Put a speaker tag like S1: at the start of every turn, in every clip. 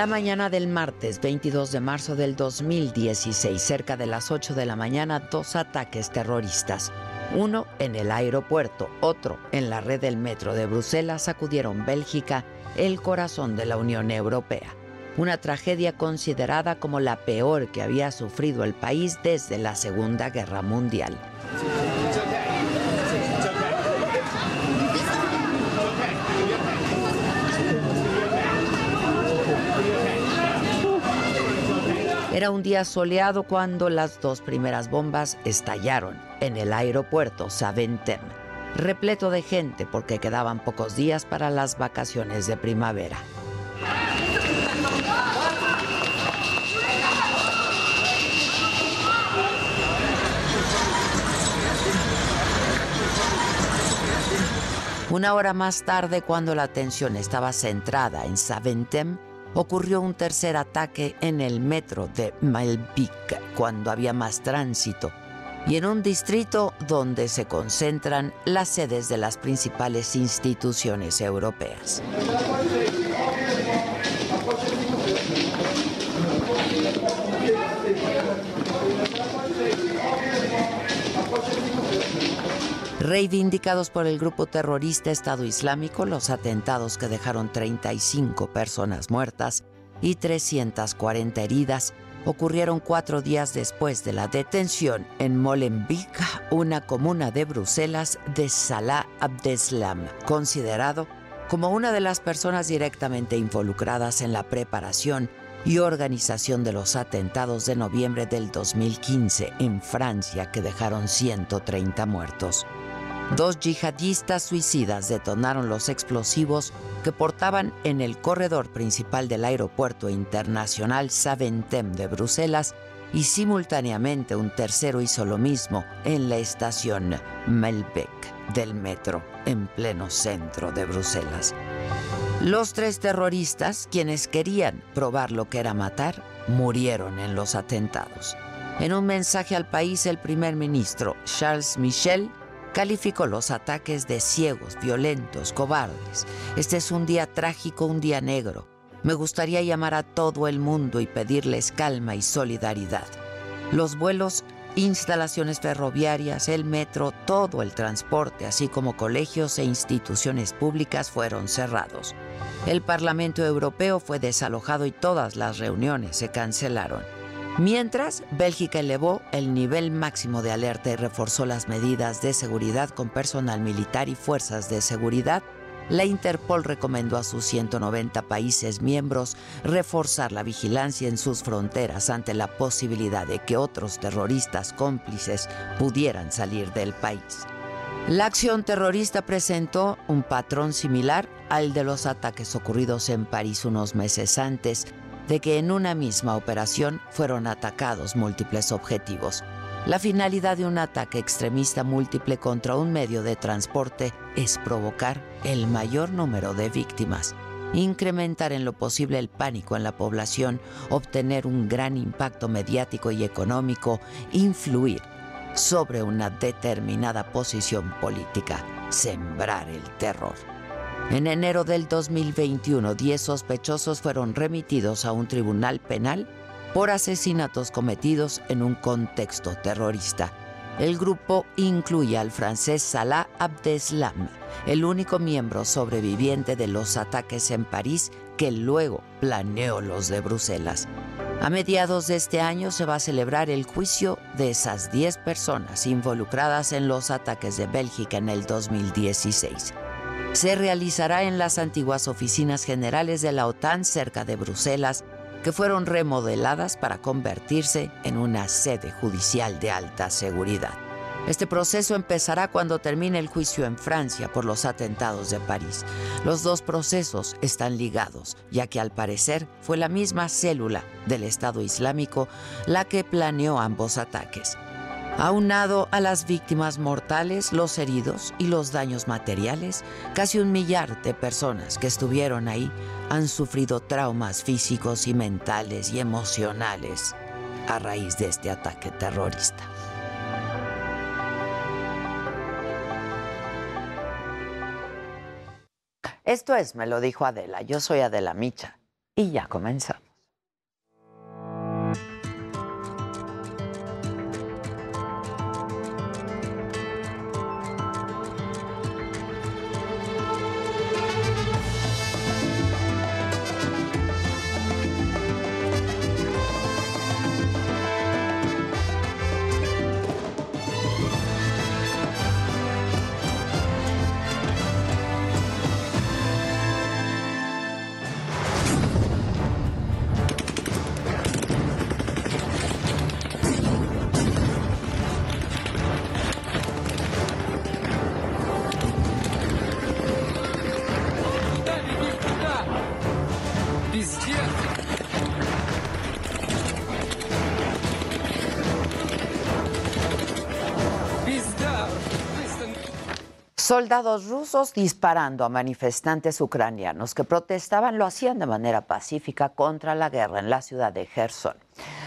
S1: La mañana del martes 22 de marzo del 2016, cerca de las 8 de la mañana, dos ataques terroristas. Uno en el aeropuerto, otro en la red del metro de Bruselas sacudieron Bélgica, el corazón de la Unión Europea. Una tragedia considerada como la peor que había sufrido el país desde la Segunda Guerra Mundial. Era un día soleado cuando las dos primeras bombas estallaron en el aeropuerto Saventem, repleto de gente porque quedaban pocos días para las vacaciones de primavera. Una hora más tarde, cuando la atención estaba centrada en Saventem, ocurrió un tercer ataque en el metro de Malvik, cuando había más tránsito, y en un distrito donde se concentran las sedes de las principales instituciones europeas. Reivindicados por el grupo terrorista Estado Islámico, los atentados que dejaron 35 personas muertas y 340 heridas ocurrieron cuatro días después de la detención en Molenbeek, una comuna de Bruselas, de Salah Abdeslam, considerado como una de las personas directamente involucradas en la preparación y organización de los atentados de noviembre del 2015 en Francia que dejaron 130 muertos. Dos yihadistas suicidas detonaron los explosivos que portaban en el corredor principal del aeropuerto internacional Saventem de Bruselas y simultáneamente un tercero hizo lo mismo en la estación Melbeck del metro en pleno centro de Bruselas. Los tres terroristas, quienes querían probar lo que era matar, murieron en los atentados. En un mensaje al país, el primer ministro Charles Michel calificó los ataques de ciegos, violentos, cobardes. Este es un día trágico, un día negro. Me gustaría llamar a todo el mundo y pedirles calma y solidaridad. Los vuelos, instalaciones ferroviarias, el metro, todo el transporte, así como colegios e instituciones públicas fueron cerrados. El Parlamento Europeo fue desalojado y todas las reuniones se cancelaron. Mientras, Bélgica elevó el nivel máximo de alerta y reforzó las medidas de seguridad con personal militar y fuerzas de seguridad, la Interpol recomendó a sus 190 países miembros reforzar la vigilancia en sus fronteras ante la posibilidad de que otros terroristas cómplices pudieran salir del país. La acción terrorista presentó un patrón similar al de los ataques ocurridos en París unos meses antes, de que en una misma operación fueron atacados múltiples objetivos. La finalidad de un ataque extremista múltiple contra un medio de transporte es provocar el mayor número de víctimas, incrementar en lo posible el pánico en la población, obtener un gran impacto mediático y económico, influir sobre una determinada posición política, sembrar el terror. En enero del 2021, 10 sospechosos fueron remitidos a un tribunal penal por asesinatos cometidos en un contexto terrorista. El grupo incluye al francés Salah Abdeslam, el único miembro sobreviviente de los ataques en París que luego planeó los de Bruselas. A mediados de este año se va a celebrar el juicio de esas 10 personas involucradas en los ataques de Bélgica en el 2016. Se realizará en las antiguas oficinas generales de la OTAN cerca de Bruselas, que fueron remodeladas para convertirse en una sede judicial de alta seguridad. Este proceso empezará cuando termine el juicio en Francia por los atentados de París. Los dos procesos están ligados, ya que al parecer fue la misma célula del Estado Islámico la que planeó ambos ataques. Aunado a las víctimas mortales, los heridos y los daños materiales, casi un millar de personas que estuvieron ahí han sufrido traumas físicos y mentales y emocionales a raíz de este ataque terrorista. Esto es, me lo dijo Adela, yo soy Adela Micha y ya comenzamos. Soldados rusos disparando a manifestantes ucranianos que protestaban lo hacían de manera pacífica contra la guerra en la ciudad de Gerson.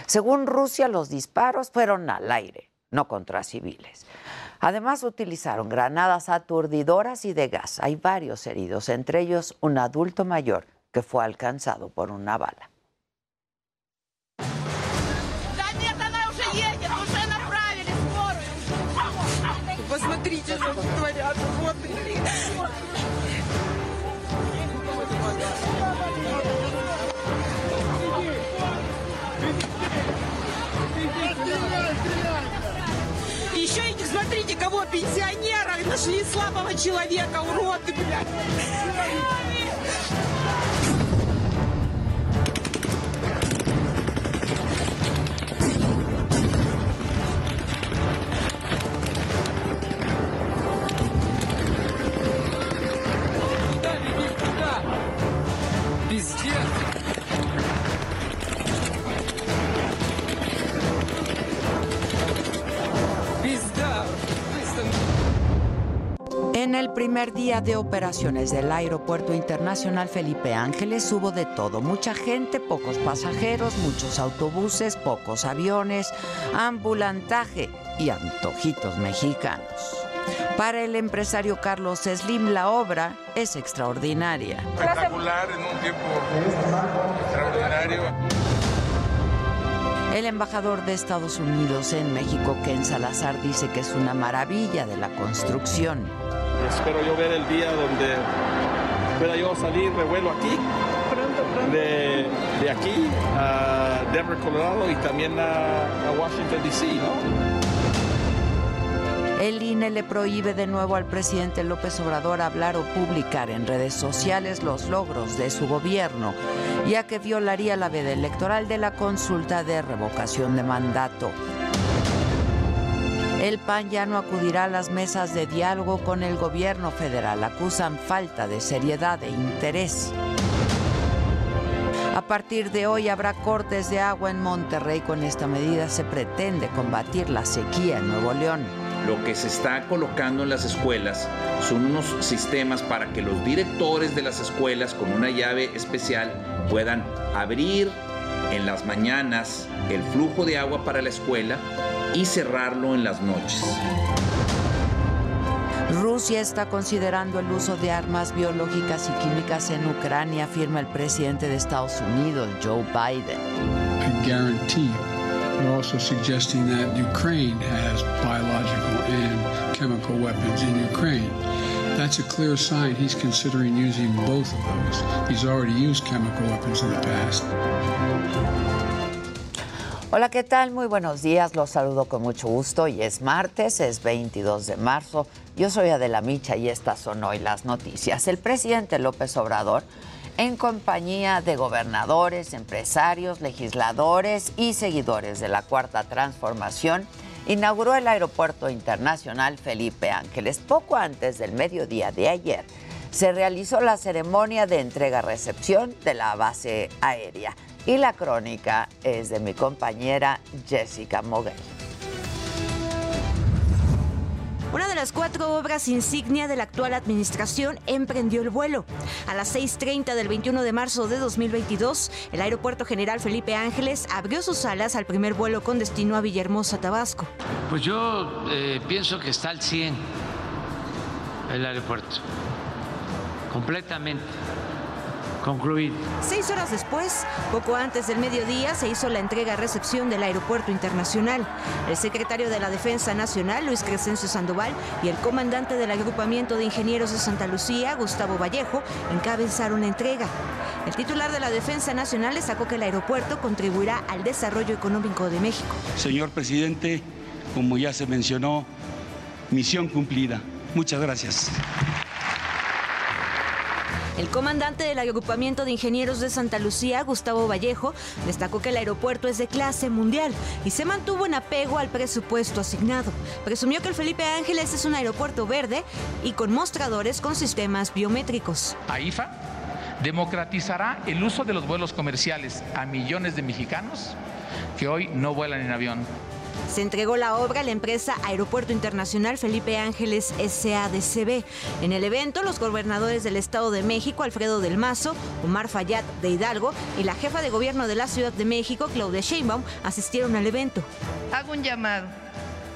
S1: Según Rusia, los disparos fueron al aire, no contra civiles. Además, utilizaron granadas aturdidoras y de gas. Hay varios heridos, entre ellos un adulto mayor que fue alcanzado por una bala.
S2: Кого пенсионера нашли слабого человека, уроды, блядь.
S1: En el primer día de operaciones del Aeropuerto Internacional Felipe Ángeles hubo de todo, mucha gente, pocos pasajeros, muchos autobuses, pocos aviones, ambulantaje y antojitos mexicanos. Para el empresario Carlos Slim la obra es extraordinaria.
S3: Espectacular en un tiempo extraordinario.
S1: El embajador de Estados Unidos en México, Ken Salazar, dice que es una maravilla de la construcción.
S4: Espero yo ver el día donde pueda yo salir de vuelo aquí, de, de aquí a Denver, Colorado y también a, a Washington, D.C., ¿no?
S1: El INE le prohíbe de nuevo al presidente López Obrador hablar o publicar en redes sociales los logros de su gobierno, ya que violaría la veda electoral de la consulta de revocación de mandato. El PAN ya no acudirá a las mesas de diálogo con el gobierno federal. Acusan falta de seriedad e interés. A partir de hoy habrá cortes de agua en Monterrey. Con esta medida se pretende combatir la sequía en Nuevo León.
S5: Lo que se está colocando en las escuelas son unos sistemas para que los directores de las escuelas con una llave especial puedan abrir en las mañanas el flujo de agua para la escuela y cerrarlo en las noches.
S1: Rusia está considerando el uso de armas biológicas y químicas en Ucrania, afirma el presidente de Estados Unidos, Joe Biden.
S6: I guarantee you. They're also suggesting that Ukraine has biological and That's a clear sign he's considering using both of those. He's already used chemical weapons in the past.
S1: Hola, ¿qué tal? Muy buenos días. Los saludo con mucho gusto. Y es martes, es 22 de marzo. Yo soy Adela Micha y estas son hoy las noticias. El presidente López Obrador, en compañía de gobernadores, empresarios, legisladores y seguidores de la Cuarta Transformación, inauguró el Aeropuerto Internacional Felipe Ángeles poco antes del mediodía de ayer. Se realizó la ceremonia de entrega-recepción de la base aérea. Y la crónica es de mi compañera Jessica Moguel.
S7: Una de las cuatro obras insignia de la actual administración emprendió el vuelo. A las 6.30 del 21 de marzo de 2022, el Aeropuerto General Felipe Ángeles abrió sus alas al primer vuelo con destino a Villahermosa, Tabasco.
S8: Pues yo eh, pienso que está al 100 el aeropuerto, completamente concluido.
S7: Seis horas después, poco antes del mediodía, se hizo la entrega-recepción del Aeropuerto Internacional. El secretario de la Defensa Nacional, Luis Crescencio Sandoval, y el comandante del Agrupamiento de Ingenieros de Santa Lucía, Gustavo Vallejo, encabezaron la entrega. El titular de la Defensa Nacional destacó que el aeropuerto contribuirá al desarrollo económico de México.
S9: Señor presidente, como ya se mencionó, misión cumplida. Muchas gracias.
S7: El comandante del agrupamiento de ingenieros de Santa Lucía, Gustavo Vallejo, destacó que el aeropuerto es de clase mundial y se mantuvo en apego al presupuesto asignado. Presumió que el Felipe Ángeles es un aeropuerto verde y con mostradores con sistemas biométricos.
S10: AIFA democratizará el uso de los vuelos comerciales a millones de mexicanos que hoy no vuelan en avión.
S7: Se entregó la obra a la empresa Aeropuerto Internacional Felipe Ángeles SADCB. En el evento, los gobernadores del Estado de México, Alfredo del Mazo, Omar Fayad de Hidalgo y la jefa de gobierno de la Ciudad de México, Claudia Sheinbaum, asistieron al evento.
S11: Hago un llamado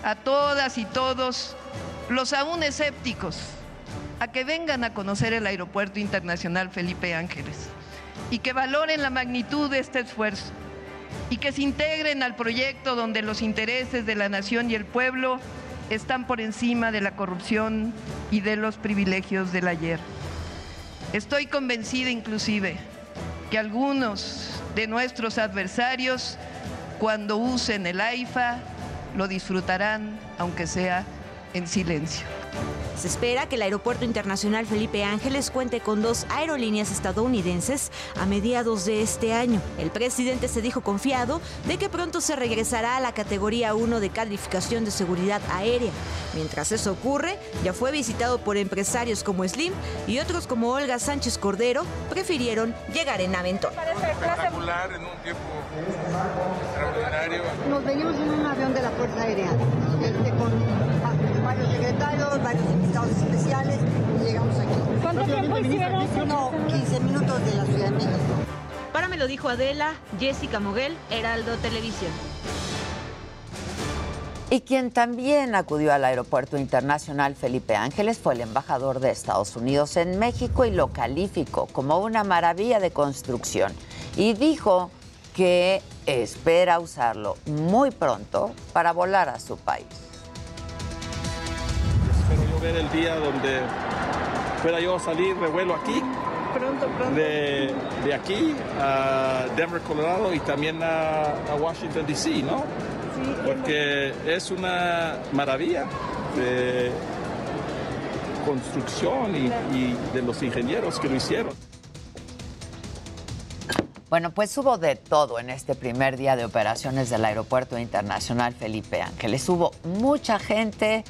S11: a todas y todos los aún escépticos a que vengan a conocer el Aeropuerto Internacional Felipe Ángeles y que valoren la magnitud de este esfuerzo y que se integren al proyecto donde los intereses de la nación y el pueblo están por encima de la corrupción y de los privilegios del ayer. Estoy convencida inclusive que algunos de nuestros adversarios, cuando usen el AIFA, lo disfrutarán, aunque sea en silencio.
S7: Se espera que el Aeropuerto Internacional Felipe Ángeles cuente con dos aerolíneas estadounidenses a mediados de este año. El presidente se dijo confiado de que pronto se regresará a la categoría 1 de calificación de seguridad aérea. Mientras eso ocurre, ya fue visitado por empresarios como Slim y otros como Olga Sánchez Cordero prefirieron llegar en aventón.
S12: Espectacular en un tiempo extraordinario.
S13: Nos venimos en un avión de la Fuerza Aérea varios invitados especiales y llegamos aquí.
S7: ¿Cuánto tiempo hicieron?
S13: Como 15 minutos de la Ciudad de México.
S7: Para me lo dijo Adela, Jessica Moguel, Heraldo Televisión.
S1: Y quien también acudió al Aeropuerto Internacional Felipe Ángeles fue el embajador de Estados Unidos en México y lo calificó como una maravilla de construcción. Y dijo que espera usarlo muy pronto para volar a su país.
S4: El día donde pueda yo salir de vuelo aquí.
S11: Pronto, pronto.
S4: De, de aquí a Denver, Colorado y también a, a Washington, D.C., ¿no? Porque es una maravilla de construcción y, y de los ingenieros que lo hicieron.
S1: Bueno, pues hubo de todo en este primer día de operaciones del Aeropuerto Internacional Felipe Ángeles. Hubo mucha gente,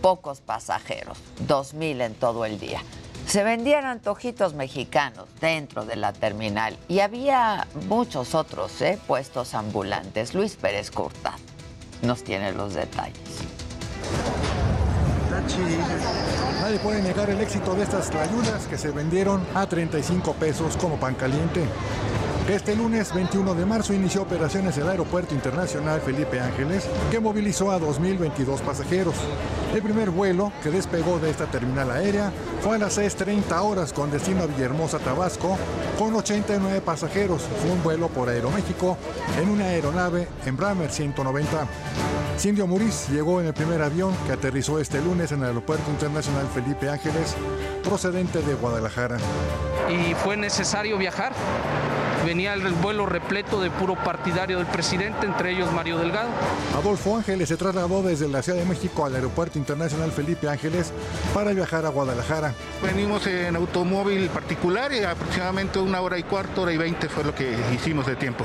S1: pocos pasajeros, dos mil en todo el día. Se vendían antojitos mexicanos dentro de la terminal y había muchos otros ¿eh? puestos ambulantes. Luis Pérez Curta nos tiene los detalles.
S14: Nadie puede negar el éxito de estas ayudas que se vendieron a 35 pesos como pan caliente. Este lunes 21 de marzo inició operaciones el Aeropuerto Internacional Felipe Ángeles, que movilizó a 2.022 pasajeros. El primer vuelo que despegó de esta terminal aérea fue a las 6.30 horas con destino a Villahermosa, Tabasco, con 89 pasajeros. Fue un vuelo por Aeroméxico en una aeronave Embraer 190. Cindio Muriz llegó en el primer avión que aterrizó este lunes en el Aeropuerto Internacional Felipe Ángeles, procedente de Guadalajara.
S15: y fue necesario viajar
S16: venía el vuelo repleto de puro partidario del presidente, entre ellos Mario Delgado.
S14: Adolfo Ángeles se trasladó desde la Ciudad de México al Aeropuerto Internacional Felipe Ángeles para viajar a Guadalajara.
S3: Venimos en automóvil particular y aproximadamente una hora y cuarto, hora y veinte fue lo que hicimos de tiempo.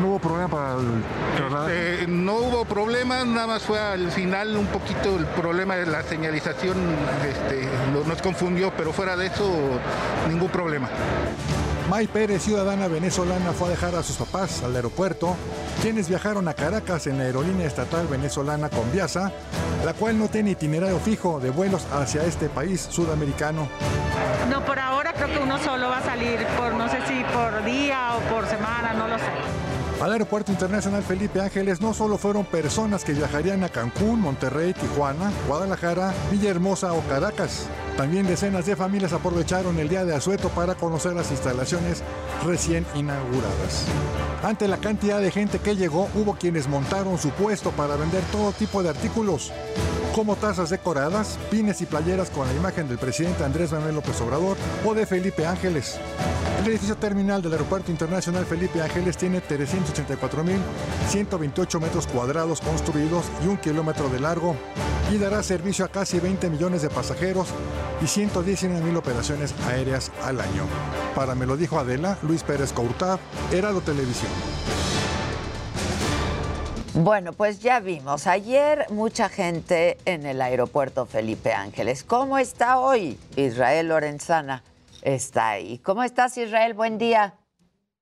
S14: ¿No hubo problema para el traslado?
S3: Eh, no hubo problema, nada más fue al final un poquito el problema de la señalización, este, nos confundió, pero fuera de eso, ningún problema.
S14: May Pérez, ciudadana venezolana, fue a dejar a sus papás al aeropuerto, quienes viajaron a Caracas en la aerolínea estatal venezolana Conviasa, la cual no tiene itinerario fijo de vuelos hacia este país sudamericano.
S17: No, por ahora creo que uno solo va a salir por no sé si por día o por semana, no lo sé.
S14: Al Aeropuerto Internacional Felipe Ángeles no solo fueron personas que viajarían a Cancún, Monterrey, Tijuana, Guadalajara, Villahermosa o Caracas. También decenas de familias aprovecharon el día de asueto para conocer las instalaciones recién inauguradas. Ante la cantidad de gente que llegó, hubo quienes montaron su puesto para vender todo tipo de artículos, como tazas decoradas, pines y playeras con la imagen del presidente Andrés Manuel López Obrador o de Felipe Ángeles. El edificio terminal del Aeropuerto Internacional Felipe Ángeles tiene 384.128 metros cuadrados construidos y un kilómetro de largo y dará servicio a casi 20 millones de pasajeros y 119.000 operaciones aéreas al año. Para me lo dijo Adela, Luis Pérez Courtad, Heraldo Televisión.
S18: Bueno, pues ya vimos. Ayer mucha gente en el aeropuerto Felipe Ángeles. ¿Cómo está hoy? Israel Lorenzana está ahí. ¿Cómo estás, Israel? Buen día.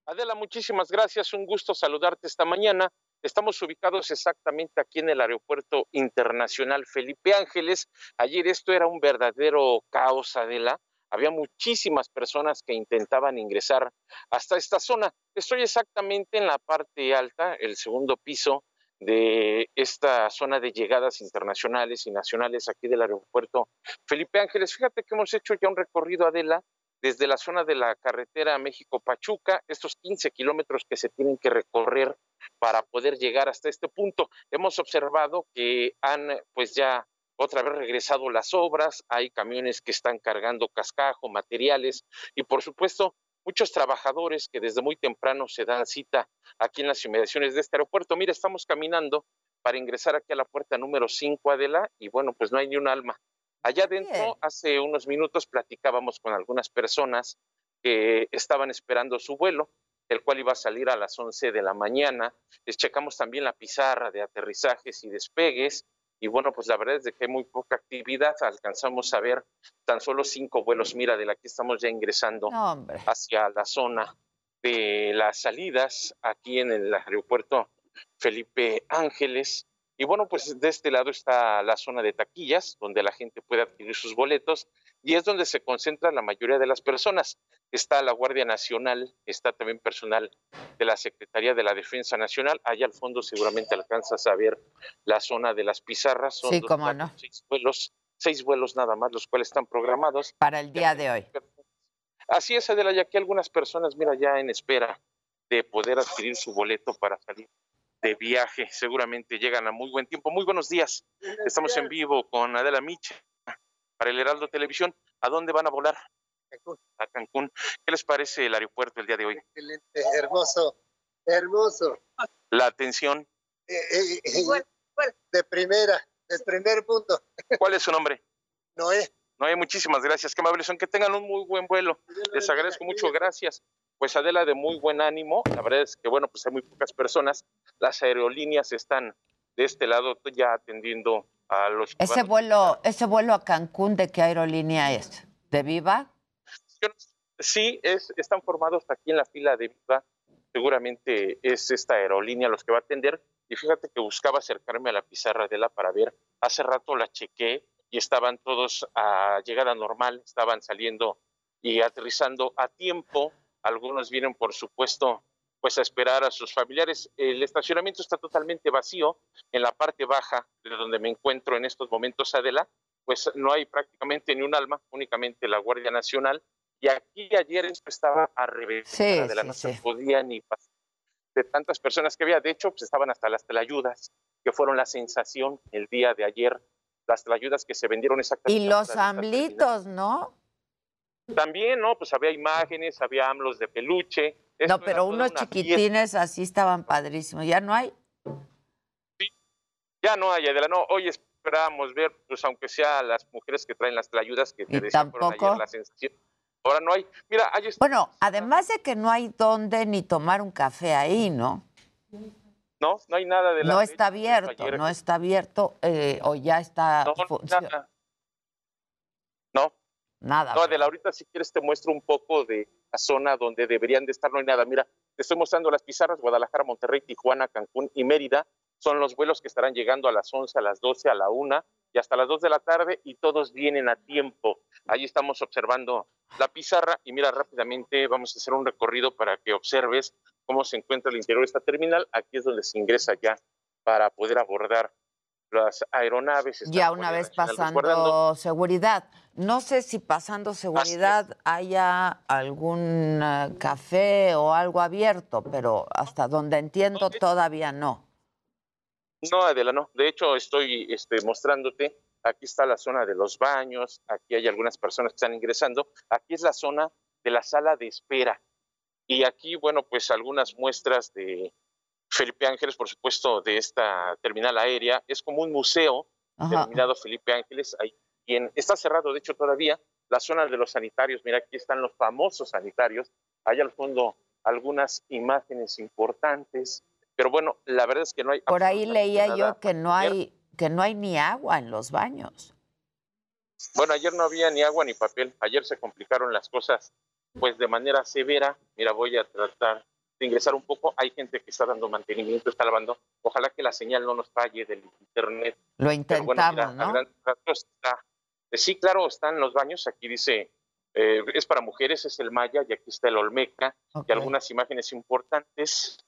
S19: Adela, muchísimas gracias. Un gusto saludarte esta mañana. Estamos ubicados exactamente aquí en el Aeropuerto Internacional Felipe Ángeles. Ayer esto era un verdadero caos, Adela. Había muchísimas personas que intentaban ingresar hasta esta zona. Estoy exactamente en la parte alta, el segundo piso de esta zona de llegadas internacionales y nacionales aquí del aeropuerto Felipe Ángeles. Fíjate que hemos hecho ya un recorrido, Adela, desde la zona de la carretera México-Pachuca, estos 15 kilómetros que se tienen que recorrer para poder llegar hasta este punto. Hemos observado que han pues ya otra vez regresado las obras, hay camiones que están cargando cascajo, materiales y por supuesto muchos trabajadores que desde muy temprano se dan cita aquí en las inmediaciones de este aeropuerto. Mira, estamos caminando para ingresar aquí a la puerta número 5, Adela, y bueno, pues no hay ni un alma. Allá adentro, hace unos minutos platicábamos con algunas personas que estaban esperando su vuelo, el cual iba a salir a las 11 de la mañana. Les checamos también la pizarra de aterrizajes y despegues. Y bueno, pues la verdad es de que hay muy poca actividad. Alcanzamos a ver tan solo cinco vuelos. Mira, de la que estamos ya ingresando hacia la zona de las salidas aquí en el aeropuerto Felipe Ángeles. Y bueno, pues de este lado está la zona de taquillas, donde la gente puede adquirir sus boletos y es donde se concentra la mayoría de las personas. Está la Guardia Nacional, está también personal de la Secretaría de la Defensa Nacional. Allá al fondo seguramente alcanzas a ver la zona de las pizarras. Son
S18: Sí,
S19: dos
S18: cómo no.
S19: seis vuelos, seis vuelos nada más, los cuales están programados.
S18: Para el día de hoy.
S19: Así es, Adela, ya que algunas personas, mira, ya en espera de poder adquirir su boleto para salir de viaje. Seguramente llegan a muy buen tiempo. Muy buenos días. Estamos en vivo con Adela Micha para el Heraldo Televisión. ¿A dónde van a volar? A Cancún. ¿Qué les parece el aeropuerto el día de hoy?
S20: Excelente, hermoso, hermoso.
S19: La atención.
S20: Eh, eh, eh, de primera, de primer punto.
S19: ¿Cuál es su nombre?
S20: Noé.
S19: Noé, muchísimas gracias. Qué amables son. Que tengan un muy buen vuelo. Les agradezco mucho. Gracias. Pues Adela, de muy buen ánimo. La verdad es que, bueno, pues hay muy pocas personas. Las aerolíneas están de este lado ya atendiendo a los
S18: Ese
S19: ciudadanos.
S18: vuelo, ese vuelo a Cancún, ¿de qué aerolínea es? ¿De Viva?
S19: Sí, es, están formados aquí en la fila de Viva. Seguramente es esta aerolínea los que va a atender. Y fíjate que buscaba acercarme a la pizarra de la para ver. Hace rato la chequé y estaban todos a llegada normal, estaban saliendo y aterrizando a tiempo. Algunos vienen, por supuesto, pues a esperar a sus familiares. El estacionamiento está totalmente vacío. En la parte baja de donde me encuentro en estos momentos, Adela, pues no hay prácticamente ni un alma, únicamente la Guardia Nacional. Y aquí ayer esto estaba a revés.
S18: Sí,
S19: Adela,
S18: sí,
S19: no
S18: sí.
S19: se podía ni pasar de tantas personas que había. De hecho, pues estaban hasta las telayudas, que fueron la sensación el día de ayer. Las telayudas que se vendieron exactamente.
S18: Y los amblitos, ¿no?
S19: También, ¿no? Pues había imágenes, había AMLOS de peluche.
S1: no, pero unos chiquitines así estaban padrísimos. ¿Ya no hay?
S19: Sí, ya no hay, Adela. No, hoy esperábamos ver, pues aunque sea las mujeres que traen las ayudas que te decían
S1: tampoco?
S19: la sensación. Ahora no hay. Mira, hay
S1: Bueno, además de que no hay dónde ni tomar un café ahí, ¿no?
S19: No, no hay nada de la
S1: No está abierto, no está abierto eh, o ya está...
S19: No, nada.
S1: Nada.
S19: No, Adela, ahorita si quieres te muestro un poco de la zona donde deberían de estar, no hay nada. Mira, te estoy mostrando las pizarras, Guadalajara, Monterrey, Tijuana, Cancún y Mérida. Son los vuelos que estarán llegando a las 11, a las 12, a la 1 y hasta las 2 de la tarde y todos vienen a tiempo. Ahí estamos observando la pizarra y mira rápidamente, vamos a hacer un recorrido para que observes cómo se encuentra el interior de esta terminal. Aquí es donde se ingresa ya para poder abordar las aeronaves.
S1: Ya una vez pasando seguridad. No sé si pasando seguridad haya algún eh, café o algo abierto, pero hasta donde entiendo todavía no.
S19: No, Adela, no. De hecho, estoy este, mostrándote. Aquí está la zona de los baños, aquí hay algunas personas que están ingresando. Aquí es la zona de la sala de espera. Y aquí, bueno, pues algunas muestras de Felipe Ángeles, por supuesto, de esta terminal aérea. Es como un museo denominado Felipe Ángeles. Ahí está cerrado, de hecho, todavía la zona de los sanitarios. Mira, aquí están los famosos sanitarios. Hay al fondo algunas imágenes importantes. Pero bueno, la verdad es que no hay.
S1: Por ahí leía yo que no hay que no hay ni agua en los baños.
S19: Bueno, ayer no había ni agua ni papel. Ayer se complicaron las cosas, pues de manera severa. Mira, voy a tratar de ingresar un poco. Hay gente que está dando mantenimiento, está lavando. Ojalá que la señal no nos falle del internet.
S1: Lo intentamos, ¿no?
S19: Eh, sí, claro, están los baños. Aquí dice eh, es para mujeres, es el Maya y aquí está el Olmeca y algunas imágenes importantes.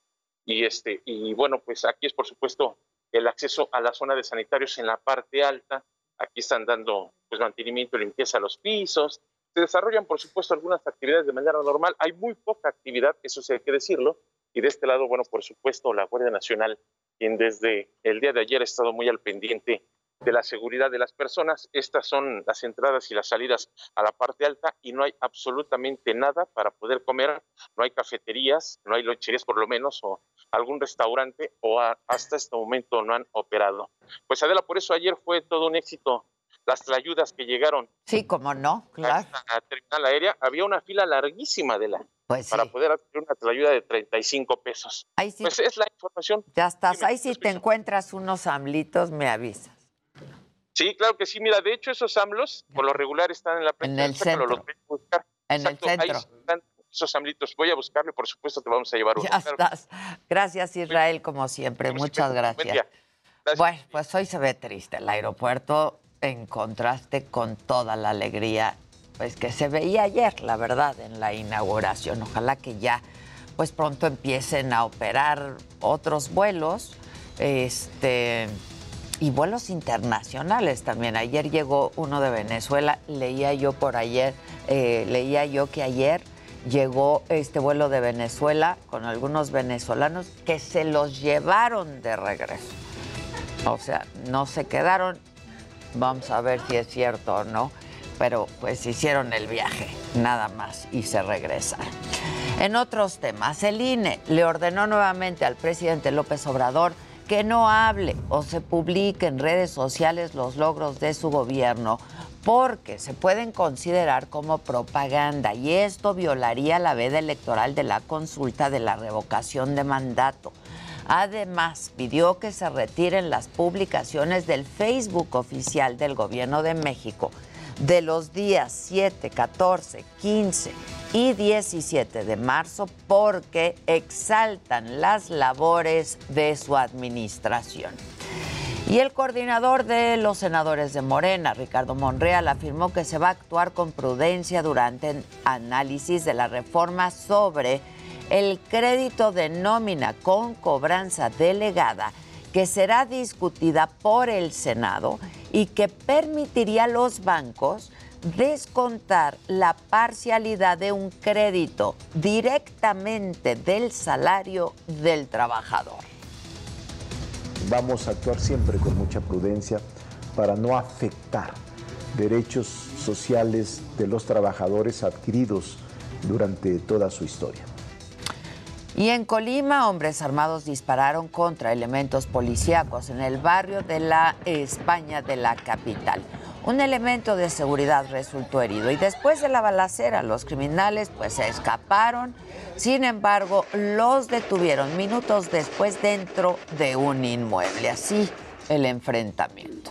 S19: Y este y bueno, pues aquí es por supuesto el acceso a la zona de sanitarios en la parte alta. Aquí están dando pues mantenimiento, limpieza a los pisos, se desarrollan, por supuesto, algunas actividades de manera normal. Hay muy poca actividad, eso sí hay que decirlo. Y de este lado, bueno, por supuesto, la Guardia Nacional, quien desde el día de ayer ha estado muy al pendiente de la seguridad de las personas. Estas son las entradas y las salidas a la parte alta y no hay absolutamente nada para poder comer. No hay cafeterías, no hay loncherías por lo menos, o algún restaurante, o hasta este momento no han operado. Pues Adela, por eso ayer fue todo un éxito las ayudas que llegaron.
S1: Sí, como no, claro.
S19: A la terminal aérea había una fila larguísima de la
S1: pues
S19: para poder hacer una ayuda de 35 pesos.
S1: Ahí sí.
S19: Pues es la información.
S1: Ya estás, ahí si te encuentras unos amlitos me avisas.
S19: Sí, claro que sí. Mira, de hecho esos AMLOS por lo regular están en la
S1: En el centro.
S19: Los buscar.
S1: En el centro. Ahí
S19: están esos amlitos. Voy a buscarlo por supuesto te vamos a llevar uno.
S1: Ya estás. Gracias Israel, como siempre. Muchas gracias. Bueno, pues hoy se ve triste el aeropuerto en contraste con toda la alegría pues que se veía ayer, la verdad, en la inauguración. Ojalá que ya pues pronto empiecen a operar otros vuelos, este y vuelos internacionales también. Ayer llegó uno de Venezuela, leía yo por ayer, eh, leía yo que ayer llegó este vuelo de Venezuela con algunos venezolanos que se los llevaron de regreso. O sea, no se quedaron Vamos a ver si es cierto o no. Pero pues hicieron el viaje, nada más, y se regresaron. En otros temas, el INE le ordenó nuevamente al presidente López Obrador que no hable o se publique en redes sociales los logros de su gobierno porque se pueden considerar como propaganda y esto violaría la veda electoral de la consulta de la revocación de mandato. Además, pidió que se retiren las publicaciones del Facebook oficial del Gobierno de México de los días 7, 14, 15 y 17 de marzo porque exaltan las labores de su administración. Y el coordinador de los senadores de Morena, Ricardo Monreal, afirmó que se va a actuar con prudencia durante el análisis de la reforma sobre el crédito de nómina con cobranza delegada que será discutida por el Senado y que permitiría a los bancos descontar la parcialidad de un crédito directamente del salario del trabajador.
S21: Vamos a actuar siempre con mucha prudencia para no afectar derechos sociales de los trabajadores adquiridos durante toda su historia.
S1: Y en Colima, hombres armados dispararon contra elementos policíacos en el barrio de la España de la capital. Un elemento de seguridad resultó herido y después de la balacera los criminales pues se escaparon. Sin embargo, los detuvieron minutos después dentro de un inmueble. Así el enfrentamiento.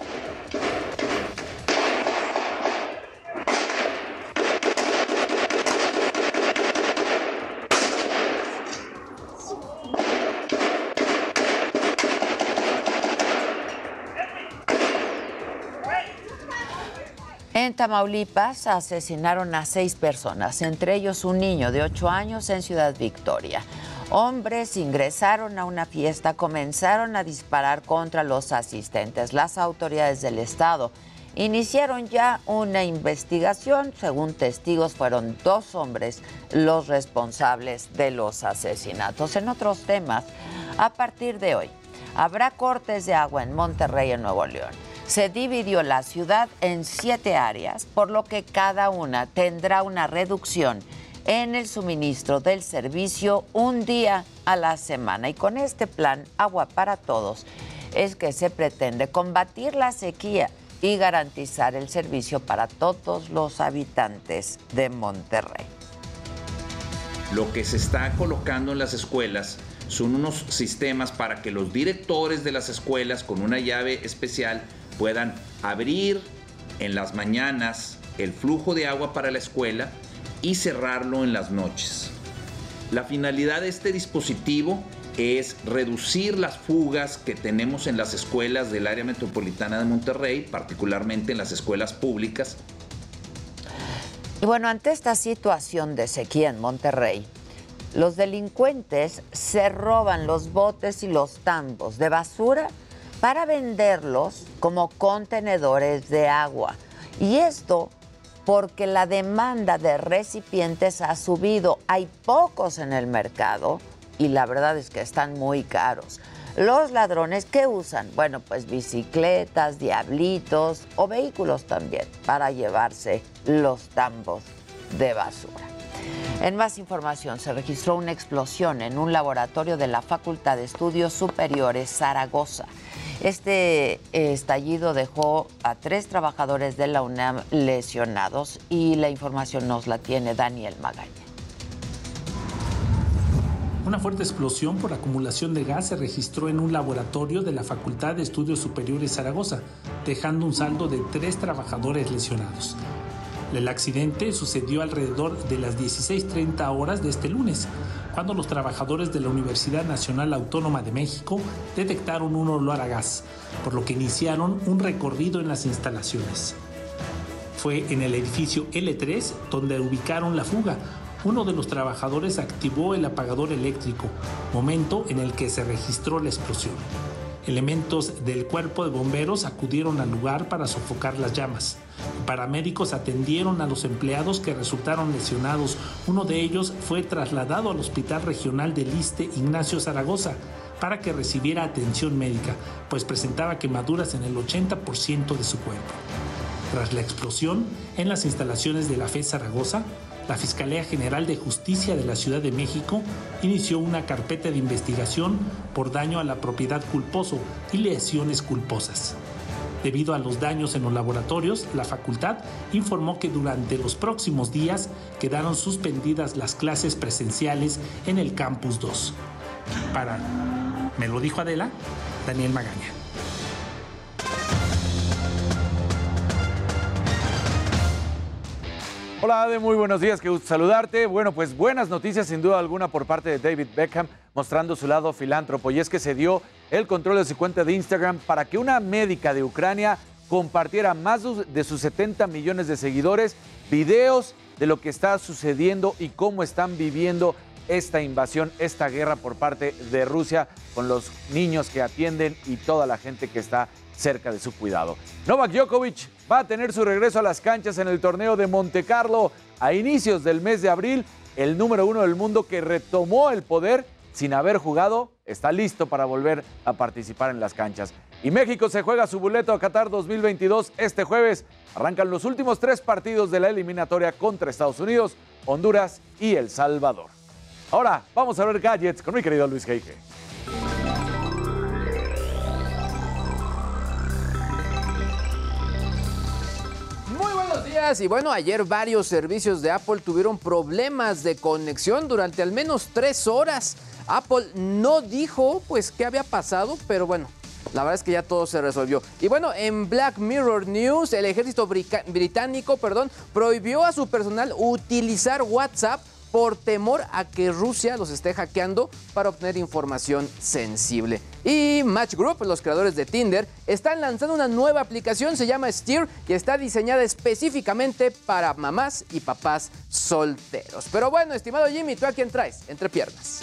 S1: En Tamaulipas asesinaron a seis personas, entre ellos un niño de ocho años en Ciudad Victoria. Hombres ingresaron a una fiesta, comenzaron a disparar contra los asistentes. Las autoridades del estado iniciaron ya una investigación. Según testigos, fueron dos hombres los responsables de los asesinatos. En otros temas, a partir de hoy, habrá cortes de agua en Monterrey, en Nuevo León se dividió la ciudad en siete áreas, por lo que cada una tendrá una reducción en el suministro del servicio un día a la semana. Y con este plan Agua para Todos es que se pretende combatir la sequía y garantizar el servicio para todos los habitantes de Monterrey.
S5: Lo que se está colocando en las escuelas son unos sistemas para que los directores de las escuelas con una llave especial puedan abrir en las mañanas el flujo de agua para la escuela y cerrarlo en las noches. La finalidad de este dispositivo es reducir las fugas que tenemos en las escuelas del área metropolitana de Monterrey, particularmente en las escuelas públicas.
S1: Y bueno, ante esta situación de sequía en Monterrey, los delincuentes se roban los botes y los tambos de basura para venderlos como contenedores de agua. Y esto porque la demanda de recipientes ha subido. Hay pocos en el mercado y la verdad es que están muy caros. Los ladrones, ¿qué usan? Bueno, pues bicicletas, diablitos o vehículos también para llevarse los tambos de basura. En más información, se registró una explosión en un laboratorio de la Facultad de Estudios Superiores Zaragoza. Este eh, estallido dejó a tres trabajadores de la UNAM lesionados y la información nos la tiene Daniel Magaña.
S22: Una fuerte explosión por acumulación de gas se registró en un laboratorio de la Facultad de Estudios Superiores Zaragoza, dejando un saldo de tres trabajadores lesionados. El accidente sucedió alrededor de las 16.30 horas de este lunes cuando los trabajadores de la Universidad Nacional Autónoma de México detectaron un olor a gas, por lo que iniciaron un recorrido en las instalaciones. Fue en el edificio L3 donde ubicaron la fuga. Uno de los trabajadores activó el apagador eléctrico, momento en el que se registró la explosión. Elementos del cuerpo de bomberos acudieron al lugar para sofocar las llamas. Paramédicos atendieron a los empleados que resultaron lesionados. Uno de ellos fue trasladado al Hospital Regional del Liste Ignacio Zaragoza para que recibiera atención médica, pues presentaba quemaduras en el 80% de su cuerpo. Tras la explosión en las instalaciones de la FE Zaragoza, la Fiscalía General de Justicia de la Ciudad de México inició una carpeta de investigación por daño a la propiedad culposo y lesiones culposas. Debido a los daños en los laboratorios, la facultad informó que durante los próximos días quedaron suspendidas las clases presenciales en el Campus 2. Para, me lo dijo Adela, Daniel Magaña.
S23: Hola Ade, muy buenos días, qué gusto saludarte. Bueno, pues buenas noticias sin duda alguna por parte de David Beckham mostrando su lado filántropo y es que se dio el control de su cuenta de Instagram para que una médica de Ucrania compartiera más de sus 70 millones de seguidores videos de lo que está sucediendo y cómo están viviendo esta invasión, esta guerra por parte de Rusia con los niños que atienden y toda la gente que está cerca de su cuidado. Novak Djokovic va a tener su regreso a las canchas en el torneo de Monte Carlo a inicios del mes de abril. El número uno del mundo que retomó el poder sin haber jugado está listo para volver a participar en las canchas. Y México se juega su boleto a Qatar 2022 este jueves. Arrancan los últimos tres partidos de la eliminatoria contra Estados Unidos, Honduras y El Salvador. Ahora, vamos a ver gadgets con mi querido Luis Heike.
S24: Y bueno, ayer varios servicios de Apple tuvieron problemas de conexión durante al menos tres horas. Apple no dijo pues qué había pasado, pero bueno, la verdad es que ya todo se resolvió. Y bueno, en Black Mirror News, el ejército británico, perdón, prohibió a su personal utilizar WhatsApp por temor a que Rusia los esté hackeando para obtener información sensible. Y Match Group, los creadores de Tinder, están lanzando una nueva aplicación, se llama Steer, y está diseñada específicamente para mamás y papás solteros. Pero bueno, estimado Jimmy, ¿tú a quién traes? Entre piernas.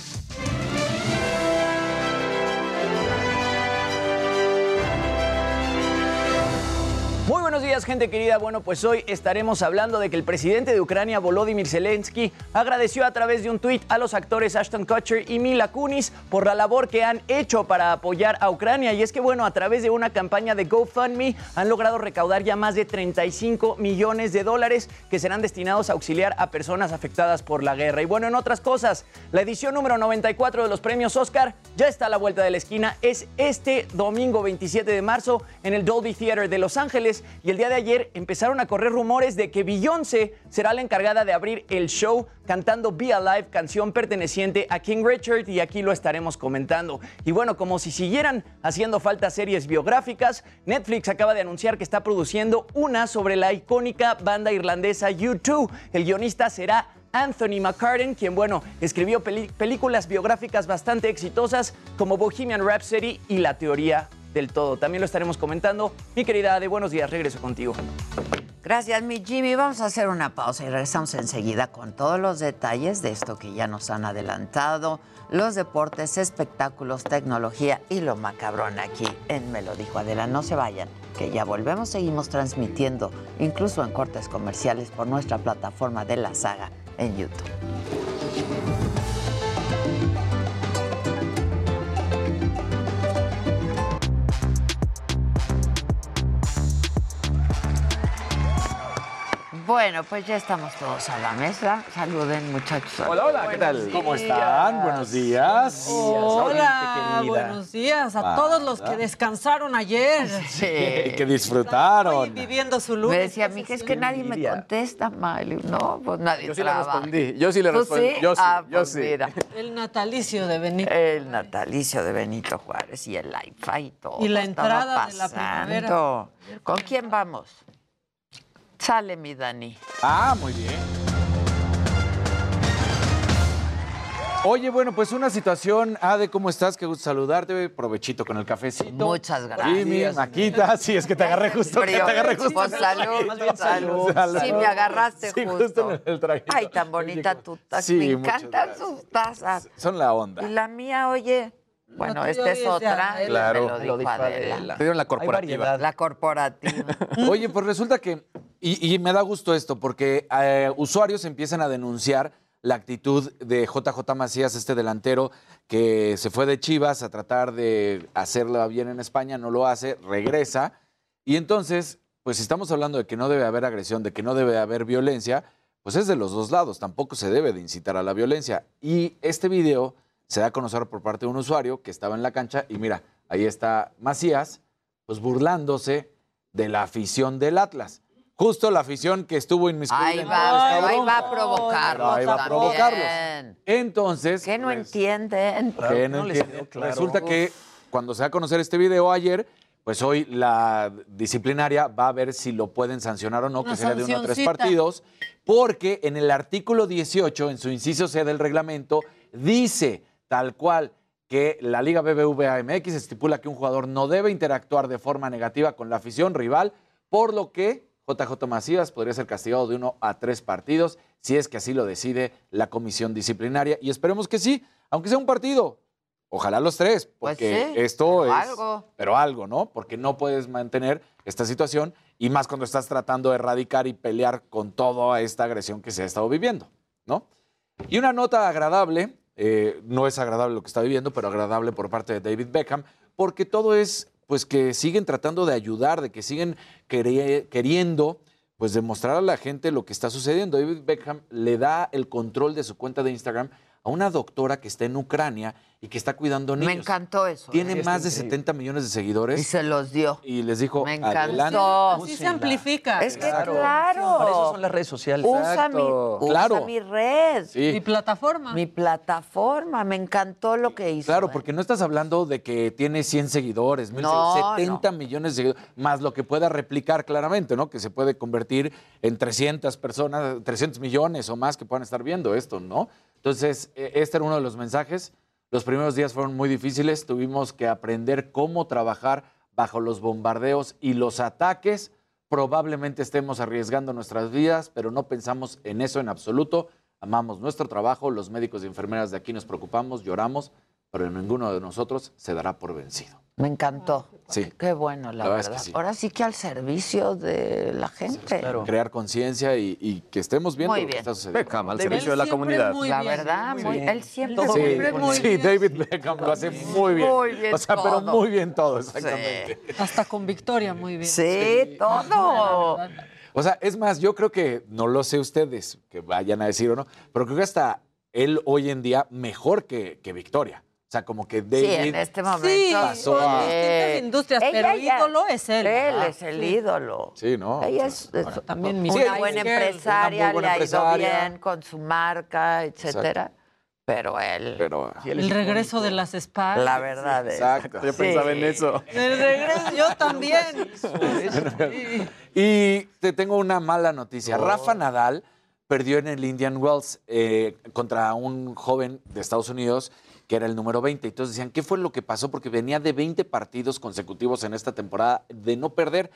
S25: Muy buenos días, gente querida. Bueno, pues hoy estaremos hablando de que el presidente de Ucrania, Volodymyr Zelensky, agradeció a través de un tuit a los actores Ashton Kutcher y Mila Kunis por la labor que han hecho para apoyar a Ucrania. Y es que, bueno, a través de una campaña de GoFundMe han logrado recaudar ya más de 35 millones de dólares que serán destinados a auxiliar a personas afectadas por la guerra. Y bueno, en otras cosas, la edición número 94 de los premios Oscar ya está a la vuelta de la esquina. Es este domingo 27 de marzo en el Dolby Theater de Los Ángeles. Y el día de ayer empezaron a correr rumores de que Beyoncé será la encargada de abrir el show cantando Be Alive, canción perteneciente a King Richard, y aquí lo estaremos comentando. Y bueno, como si siguieran haciendo falta series biográficas, Netflix acaba de anunciar que está produciendo una sobre la icónica banda irlandesa U2. El guionista será Anthony McCartan, quien, bueno, escribió películas biográficas bastante exitosas como Bohemian Rhapsody y La Teoría del Todo. También lo estaremos comentando. Mi querida Ade, buenos días, regreso contigo.
S1: Gracias, mi Jimmy. Vamos a hacer una pausa y regresamos enseguida con todos los detalles de esto que ya nos han adelantado, los deportes, espectáculos, tecnología y lo macabrón aquí en Me lo dijo Adela. No se vayan, que ya volvemos, seguimos transmitiendo, incluso en cortes comerciales por nuestra plataforma de la saga en YouTube. Bueno, pues ya estamos todos a la mesa. Saluden, muchachos.
S23: Hola, hola, ¿qué tal? ¿Cómo están? Buenos días.
S26: Hola, buenos días a todos los que descansaron ayer.
S23: Y que disfrutaron.
S26: Viviendo su
S1: Me
S26: lunes.
S1: decía, mija, es que nadie me contesta, Miley. No, pues nadie
S24: Yo sí le respondí, yo sí le
S1: ¿Tú
S24: respondí,
S1: sí?
S24: yo sí,
S1: Ah,
S24: yo
S1: pues
S24: sí.
S1: mira.
S26: El natalicio de Benito.
S1: El natalicio de Benito Juárez y el iFi y todo.
S26: Y la
S1: estaba
S26: entrada de la
S1: pasando.
S26: primavera.
S1: ¿Con quién vamos? Sale mi Dani.
S23: Ah, muy bien. Oye, bueno, pues una situación, Ade, ¿cómo estás? Qué gusto saludarte, provechito con el cafecito.
S1: Muchas gracias.
S23: Jimmy, Maquita, sí, es que te agarré justo, que te
S1: Frío.
S23: agarré justo.
S1: Pues salud, salud. Sí, me agarraste
S23: Sí,
S1: justo.
S23: en el traguito.
S1: Ay, tan bonita tu taza.
S23: Sí,
S1: me encantan sus tazas.
S23: Son la onda.
S1: Y la mía, oye, bueno, esta es otra.
S26: Adela.
S23: Claro.
S1: Me lo dijo,
S24: Lo dijo
S1: Adela.
S24: Adela. Te dieron la corporativa.
S1: La corporativa.
S23: Oye, pues resulta que, y, me da gusto esto, porque eh, usuarios empiezan a denunciar la actitud de JJ Macías, este delantero que se fue de Chivas a tratar de hacerlo bien en España, no lo hace, regresa, y entonces, pues si estamos hablando de que no debe haber agresión, de que no debe haber violencia, pues es de los dos lados, tampoco se debe de incitar a la violencia. Y este video se da a conocer por parte de un usuario que estaba en la cancha, y mira, ahí está Macías, pues burlándose de la afición del Atlas. Justo la afición que estuvo inmiscuida
S1: Ahí
S23: en
S1: va,
S23: toda esta
S1: ahí va a provocarlos.
S23: Ahí va a provocarlos. Entonces,
S1: ¿Qué no
S23: pues,
S1: entienden?
S23: que no entienden. resulta que cuando se da a conocer este video ayer, pues hoy la disciplinaria va a ver si lo pueden sancionar o no,
S26: Una
S23: que sería de uno a tres partidos, porque en el artículo 18, en su inciso C del reglamento, dice tal cual que la Liga BBVA MX estipula que un jugador no debe interactuar de forma negativa con la afición rival, por lo que JJ Macías podría ser castigado de uno a tres partidos, si es que así lo decide la comisión disciplinaria. Y esperemos que sí, aunque sea un partido. Ojalá los tres,
S1: Pues
S23: porque
S1: sí,
S23: esto
S1: pero
S23: es.
S1: algo.
S23: Pero algo, ¿no? Porque no puedes mantener esta situación y más cuando estás tratando de erradicar y pelear con toda esta agresión que se ha estado viviendo, ¿no? Y una nota agradable, eh, no es agradable lo que está viviendo, pero agradable por parte de David Beckham, porque todo es, pues, que siguen tratando de ayudar, de que siguen queriendo, pues, demostrar a la gente lo que está sucediendo. David Beckham le da el control de su cuenta de Instagram a una doctora que está en Ucrania y que está cuidando
S1: Me
S23: niños.
S1: encantó eso.
S23: Tiene
S1: ¿eh?
S23: más de 70 millones de seguidores.
S1: Y se los dio.
S23: Y les dijo,
S1: Me encantó.
S26: Así se amplifica.
S1: Es que
S25: Claro.
S1: claro.
S25: Para eso son las redes sociales.
S1: Usa, mi, usa
S23: Claro.
S1: mi red.
S23: Sí.
S26: Mi plataforma.
S1: Mi plataforma. Me encantó lo que hizo.
S23: Claro,
S1: ¿eh?
S23: porque no estás hablando de que tiene 100 seguidores, mil
S1: No,
S23: seguidores, 70 millones de seguidores, más lo que pueda replicar claramente, ¿no? Que se puede convertir en 300 personas, 300 millones o más que puedan estar viendo esto, ¿no? Entonces, eh, este era uno de los mensajes. Los primeros días fueron muy difíciles, tuvimos que aprender cómo trabajar bajo los bombardeos y los ataques. Probablemente estemos arriesgando nuestras vidas, pero no pensamos en eso en absoluto. Amamos nuestro trabajo, los médicos y enfermeras de aquí nos preocupamos, lloramos, pero ninguno de nosotros se dará por vencido.
S1: Me encantó.
S23: Sí.
S1: Qué bueno, la,
S23: La verdad es
S1: verdad.
S23: que sí.
S1: Ahora sí que al servicio de la gente.
S23: Crear conciencia y, y que estemos viendo
S1: Muy
S23: lo que
S1: bien.
S23: está sucediendo.
S24: Beckham, al servicio de la comunidad.
S1: la verdad, muy- él siempre
S23: Sí,
S1: muy bien.
S23: sí, David Beckham lo hace muy bien.
S26: Muy bien
S23: O sea, pero muy bien todo, exactamente.
S26: Hasta con victoria, muy bien.
S1: Sí, todo.
S23: O sea, es más, yo creo que, no lo sé ustedes, que vayan a decir o no, pero creo que hasta él hoy en día mejor que, que Victoria. O sea, como que David
S1: Sí, en este momento.
S26: Sí,
S23: pasó
S26: con
S23: a...
S26: distintas industrias,
S1: Ella
S26: pero
S1: ya-
S26: ídolo es él.
S1: Él es el
S26: sí.
S1: ídolo.
S23: Sí, ¿no?
S1: Ella es, es
S26: también mi
S1: una buena empresaria,
S23: Una buena
S1: le ha ido
S23: empresaria.
S1: bien con su marca, etcétera. Pero él,
S23: Pero,
S26: El regreso de las espadas.
S1: la verdad es.
S23: exacto.
S24: Yo pensaba en eso.
S26: El regreso, yo también.
S23: Y te tengo una mala noticia. Rafa Nadal perdió en el Indian Wells eh, contra un joven de Estados Unidos que era el número 20. Entonces decían, ¿qué fue lo que pasó? Porque venía de 20 partidos consecutivos en esta temporada de no perder.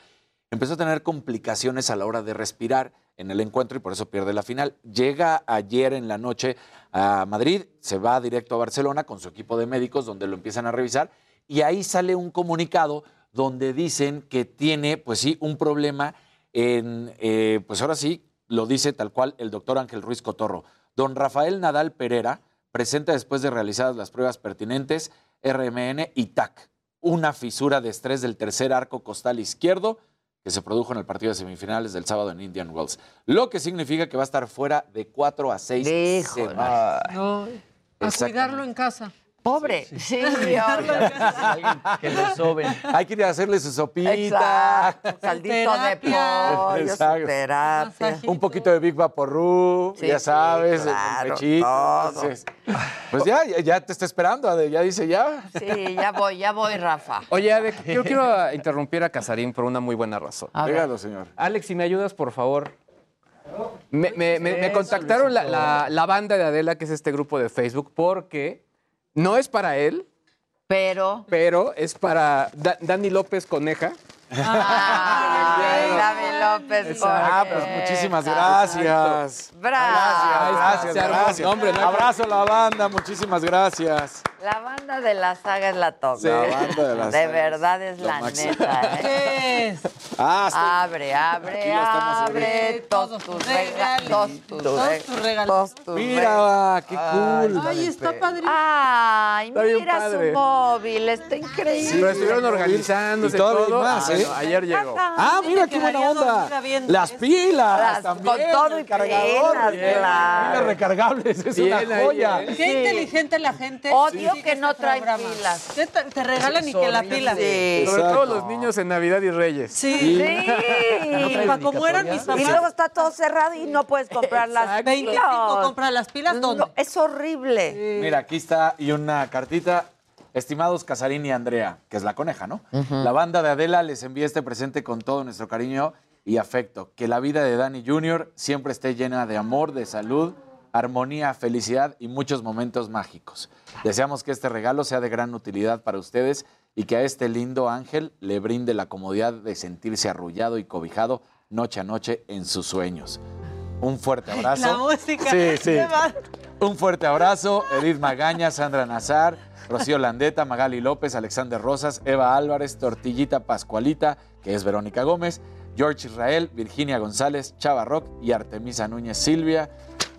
S23: Empezó a tener complicaciones a la hora de respirar en el encuentro y por eso pierde la final. Llega ayer en la noche a Madrid, se va directo a Barcelona con su equipo de médicos donde lo empiezan a revisar y ahí sale un comunicado donde dicen que tiene, pues sí, un problema en, eh, pues ahora sí, lo dice tal cual el doctor Ángel Ruiz Cotorro. Don Rafael Nadal Pereira presenta después de realizadas las pruebas pertinentes RMN y TAC, una fisura de estrés del tercer arco costal izquierdo que se produjo en el partido de semifinales del sábado en Indian Wells, lo que significa que va a estar fuera de cuatro a seis
S1: Híjole.
S23: semanas.
S26: No, a cuidarlo en casa.
S1: Pobre. Sí, oye.
S26: casa.
S25: Que lo soben.
S23: Hay que ir a hacerle su sopita.
S1: Exacto. Caldito de pollo, su
S23: Exacto.
S1: terapia.
S26: Masajito.
S23: Un poquito de Big Vaporru,
S1: Sí,
S23: ya sabes,
S1: sí,
S23: el
S1: claro,
S23: pechito.
S1: todo.
S23: Entonces, pues ya, ya, ya te está esperando, Ade, ya dice ya.
S1: Sí, ya voy, ya voy, Rafa.
S24: Oye, Ade, yo quiero interrumpir a Casarín por una muy buena razón.
S23: Dígalo, señor.
S24: Alex, si me ayudas, por favor. Me, me- me- me contactaron la, la- la banda de Adela, que es este grupo de Facebook, porque no es para él,
S1: Pero.
S24: pero es para Da- Dani López Coneja.
S1: Ay, David López.
S23: Ah,
S1: Coneja.
S23: pues muchísimas gracias.
S1: Bravo.
S23: Gracias, gracias.
S24: No, hombre, no hay-
S23: Abrazo a la banda, muchísimas gracias.
S1: La banda de la saga es la top.
S23: Sí. La banda de la saga
S1: verdad es
S23: lo
S1: la
S23: máximo.
S1: neta. ¿eh?
S26: ¿Qué es?
S23: Ah, está-
S1: Abre, abre, abre todos tus regalos. Todos tus regalos.
S26: tus regalos.
S1: Todos tus regalos.
S23: Mira, qué cool.
S26: Ay, está padrísimo.
S1: Ay, mira su móvil, está increíble.
S24: Pero estuvieron organizándose
S23: Y todavía
S24: todo.
S23: más,
S24: Ah,
S23: ¿eh?
S24: bueno, ayer llegó.
S23: Ah, mira qué buena onda. Las pilas.
S1: Las-
S23: también,
S1: con todo
S23: el
S1: y
S23: cargador.
S1: pilas, claro.
S23: Pilas recargables, es
S24: Bien
S23: una joya.
S24: ¿eh?
S26: Qué inteligente la gente.
S1: Odio que no traen pilas.
S26: Te, te regalan y que la pila.
S1: Sí.
S24: Sobre todo los niños en Navidad y Reyes.
S26: Sí.
S1: Sí.
S26: Y para como eran mis
S1: Y
S26: papás.
S1: luego está todo cerrado y no puedes comprar las
S26: 25
S1: pilas.
S26: comprar las pilas, ¿dónde?
S1: No, es horrible.
S23: Mira, aquí está y una cartita. Estimados Casarín y Andrea, que es la coneja, ¿no? La banda de Adela les envía este presente con todo nuestro cariño y afecto. Que la vida de Danny Jr. siempre esté llena de amor, de salud, armonía, felicidad y muchos momentos mágicos. Deseamos que este regalo sea de gran utilidad para ustedes y que a este lindo ángel le brinde la comodidad de sentirse arrullado y cobijado noche a noche en sus sueños. Un fuerte abrazo.
S26: La música.
S23: Sí, sí. Un fuerte abrazo, Edith Magaña, Sandra Nazar, Rocío Landeta, Magali López, Alexander Rosas, Eva Álvarez, Tortillita Pascualita, que es Verónica Gómez, George Israel, Virginia González, Chava Rock y Artemisa Núñez Silvia.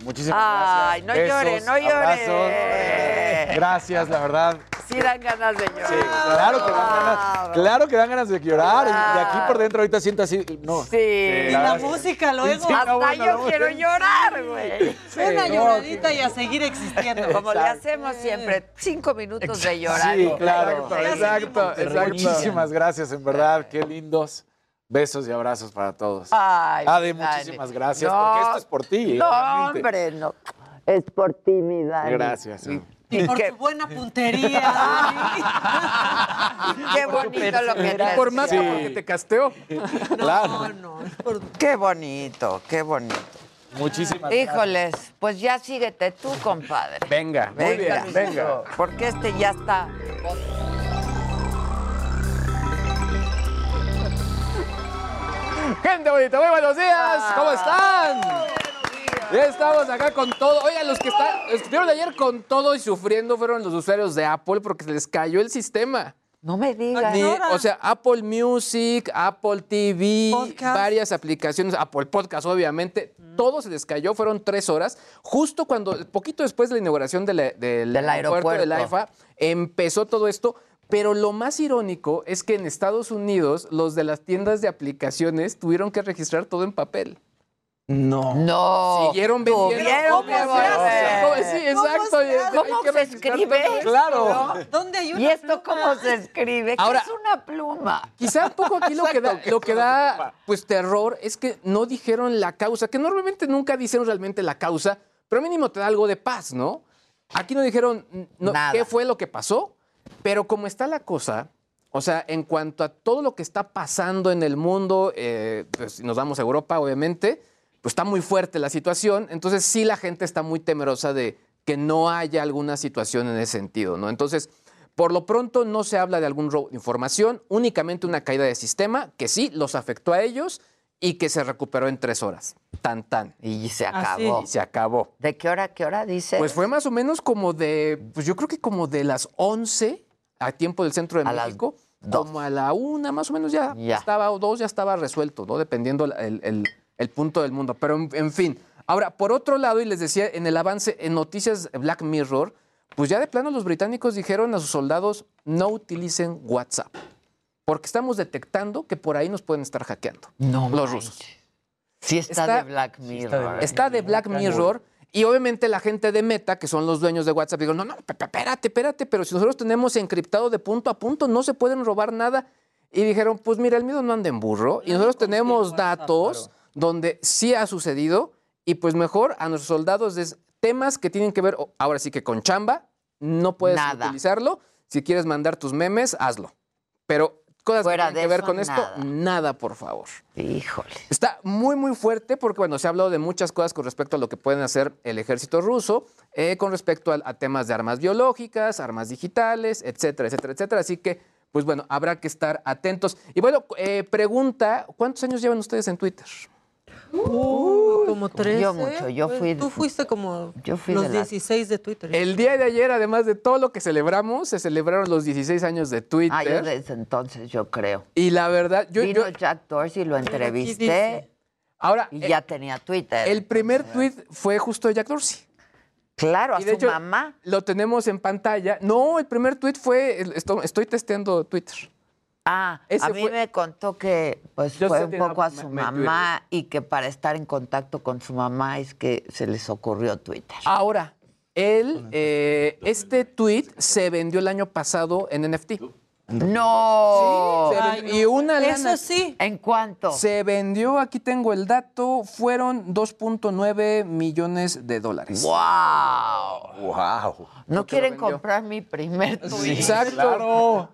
S23: Muchísimas
S1: Ay,
S23: gracias.
S1: no llore,
S23: Besos,
S1: no llore.
S23: abrazos. Gracias, la verdad.
S1: sí dan ganas de llorar.
S23: Claro que dan ganas, claro que dan ganas de llorar. Y- aquí por dentro ahorita siento así. No.
S1: Sí.
S26: Y la
S23: verdad-
S26: música luego.
S23: Sí, no,
S1: Hasta
S23: bueno,
S1: yo
S23: no,
S1: quiero
S23: sí.
S1: llorar, güey.
S26: Una
S23: no,
S26: lloradita y a seguir existiendo.
S1: Como le hacemos siempre, cinco minutos de llorar.
S23: Sí, claro.
S1: Exacto,
S23: Exacto, exacto. Muchísimas gracias, en verdad. Qué lindos. Besos y abrazos para todos.
S1: Ay,
S23: Ade, muchísimas gracias,
S1: No,
S23: porque esto es por ti.
S1: No, hombre, no. Es por ti, mi Dani.
S23: Gracias.
S26: Y por
S1: qué-
S26: tu buena puntería.
S1: Qué bonito lo que te
S24: Por más
S23: Sí.
S24: porque te casteó.
S23: Claro.
S1: Qué bonito, qué bonito.
S23: Muchísimas
S1: Híjoles, pues ya síguete tú, compadre.
S24: Venga, muy
S1: Venga,
S24: bien, venga.
S1: Porque este ya está.
S24: Gente bonita, muy buenos días. ¿Cómo están? Ya estamos acá con todo. Oigan, los que están, los que estuvieron ayer con todo y sufriendo fueron los usuarios de Apple porque se les cayó el sistema.
S1: No me digas.
S24: Ni- o sea, Apple Music, Apple TV, varias aplicaciones, Apple Podcast, obviamente, todo se les cayó, fueron tres horas. Justo cuando, poquito después de la inauguración de la- del,
S1: Del
S24: aeropuerto del
S1: aeropuerto.
S24: AIFA, empezó todo esto. Pero lo más irónico es que en Estados Unidos los de las tiendas de aplicaciones tuvieron que registrar todo en papel.
S23: No.
S1: No.
S24: Siguieron vendiendo. ¿Cómo se hace?
S1: volver.
S24: Sí, exacto.
S1: ¿Cómo se escribe?
S23: Claro.
S26: ¿Dónde hay una
S1: ¿Y esto
S26: pluma?
S1: cómo se escribe? ¿Qué
S24: Ahora-
S1: es una pluma?
S24: Quizá un poco aquí lo que da, lo que da pues terror es que no dijeron la causa, que normalmente nunca dicen realmente la causa, pero mínimo te da algo de paz, ¿no? Aquí no dijeron no,
S1: Nada.
S24: qué fue lo que pasó, pero como está la cosa, o sea, en cuanto a todo lo que está pasando en el mundo, eh, pues nos vamos a Europa, obviamente, pues está muy fuerte la situación, entonces sí la gente está muy temerosa de que no haya alguna situación en ese sentido, ¿no? Entonces, por lo pronto no se habla de algún robo de información, únicamente una caída de sistema que sí los afectó a ellos y que se recuperó en tres horas. Tan, tan.
S1: Y se acabó.
S24: Y se acabó.
S1: ¿De qué hora a qué hora dice?
S24: Pues fue más o menos como de, pues yo creo que como de las 11 a tiempo del centro de
S1: A
S24: México,
S1: dos.
S24: como a la una más o menos ya,
S1: Ya.
S24: estaba, o dos ya estaba resuelto, ¿no? Dependiendo el, el- el punto del mundo. Pero en, en fin. Ahora, por otro lado, y les decía, en el avance, en noticias Black Mirror, pues ya de plano los británicos dijeron a sus soldados, no utilicen WhatsApp. Porque estamos detectando que por ahí nos pueden estar hackeando.
S1: No
S24: Los
S1: manches.
S24: rusos.
S1: Sí está,
S24: Está-
S1: de Black Mirror.
S24: Está de Black Mirror. Y obviamente la gente de Meta, que son los dueños de WhatsApp, digo, no, no, espérate, espérate, pero si nosotros tenemos encriptado de punto a punto, no se pueden robar nada. Y dijeron, pues mira, el miedo no anda en burro. Y nosotros tenemos datos donde sí ha sucedido. Y pues mejor a nuestros soldados es temas que tienen que ver, ahora sí que con chamba, no puedes
S1: Nada.
S24: utilizarlo. Si quieres mandar tus memes, hazlo. Pero cosas
S1: Fuera
S24: que tienen que ver con esto,
S1: nada.
S24: nada, por favor.
S1: Híjole.
S24: Está muy, muy fuerte porque, bueno, se ha hablado de muchas cosas con respecto a lo que pueden hacer el ejército ruso, eh, con respecto a, a temas de armas biológicas, armas digitales, etcétera, etcétera, etcétera. Así que, pues bueno, habrá que estar atentos. Y bueno, eh, pregunta, ¿cuántos años llevan ustedes en Twitter?
S26: Uh, como tres.
S1: Yo mucho, yo fui-
S26: Tú fuiste como
S1: Yo fui
S26: los
S1: de las-
S26: 16 de Twitter.
S24: El día de ayer, además de todo lo que celebramos, se celebraron los 16 años de Twitter.
S1: Ah, yo desde entonces, yo creo.
S24: Y la verdad, yo...
S1: Vino
S24: yo-
S1: Jack Dorsey, lo entrevisté
S24: ahora,
S1: y
S24: eh,
S1: ya tenía Twitter.
S24: el primer tweet fue justo de Jack Dorsey.
S1: claro, a
S24: de
S1: su
S24: hecho,
S1: mamá.
S24: Lo tenemos en pantalla. No, el primer tweet fue, el- esto- estoy testeando Twitter.
S1: Ah,
S24: ese
S1: a mí
S24: fue-
S1: me contó que pues
S24: Yo
S1: fue un poco a su
S24: me
S1: mamá y que para estar en contacto con su mamá es que se les ocurrió Twitter.
S24: Ahora, él, eh, este tweet se vendió el año pasado en NFT.
S1: No.
S24: Vendió- Y una lana.
S26: Eso sí.
S1: ¿En cuánto?
S24: Se vendió, aquí tengo el dato, fueron 2.9 millones de dólares.
S1: ¡Wow!
S23: Wow.
S1: No quieren comprar mi primer tweet.
S24: Exacto.
S23: Claro.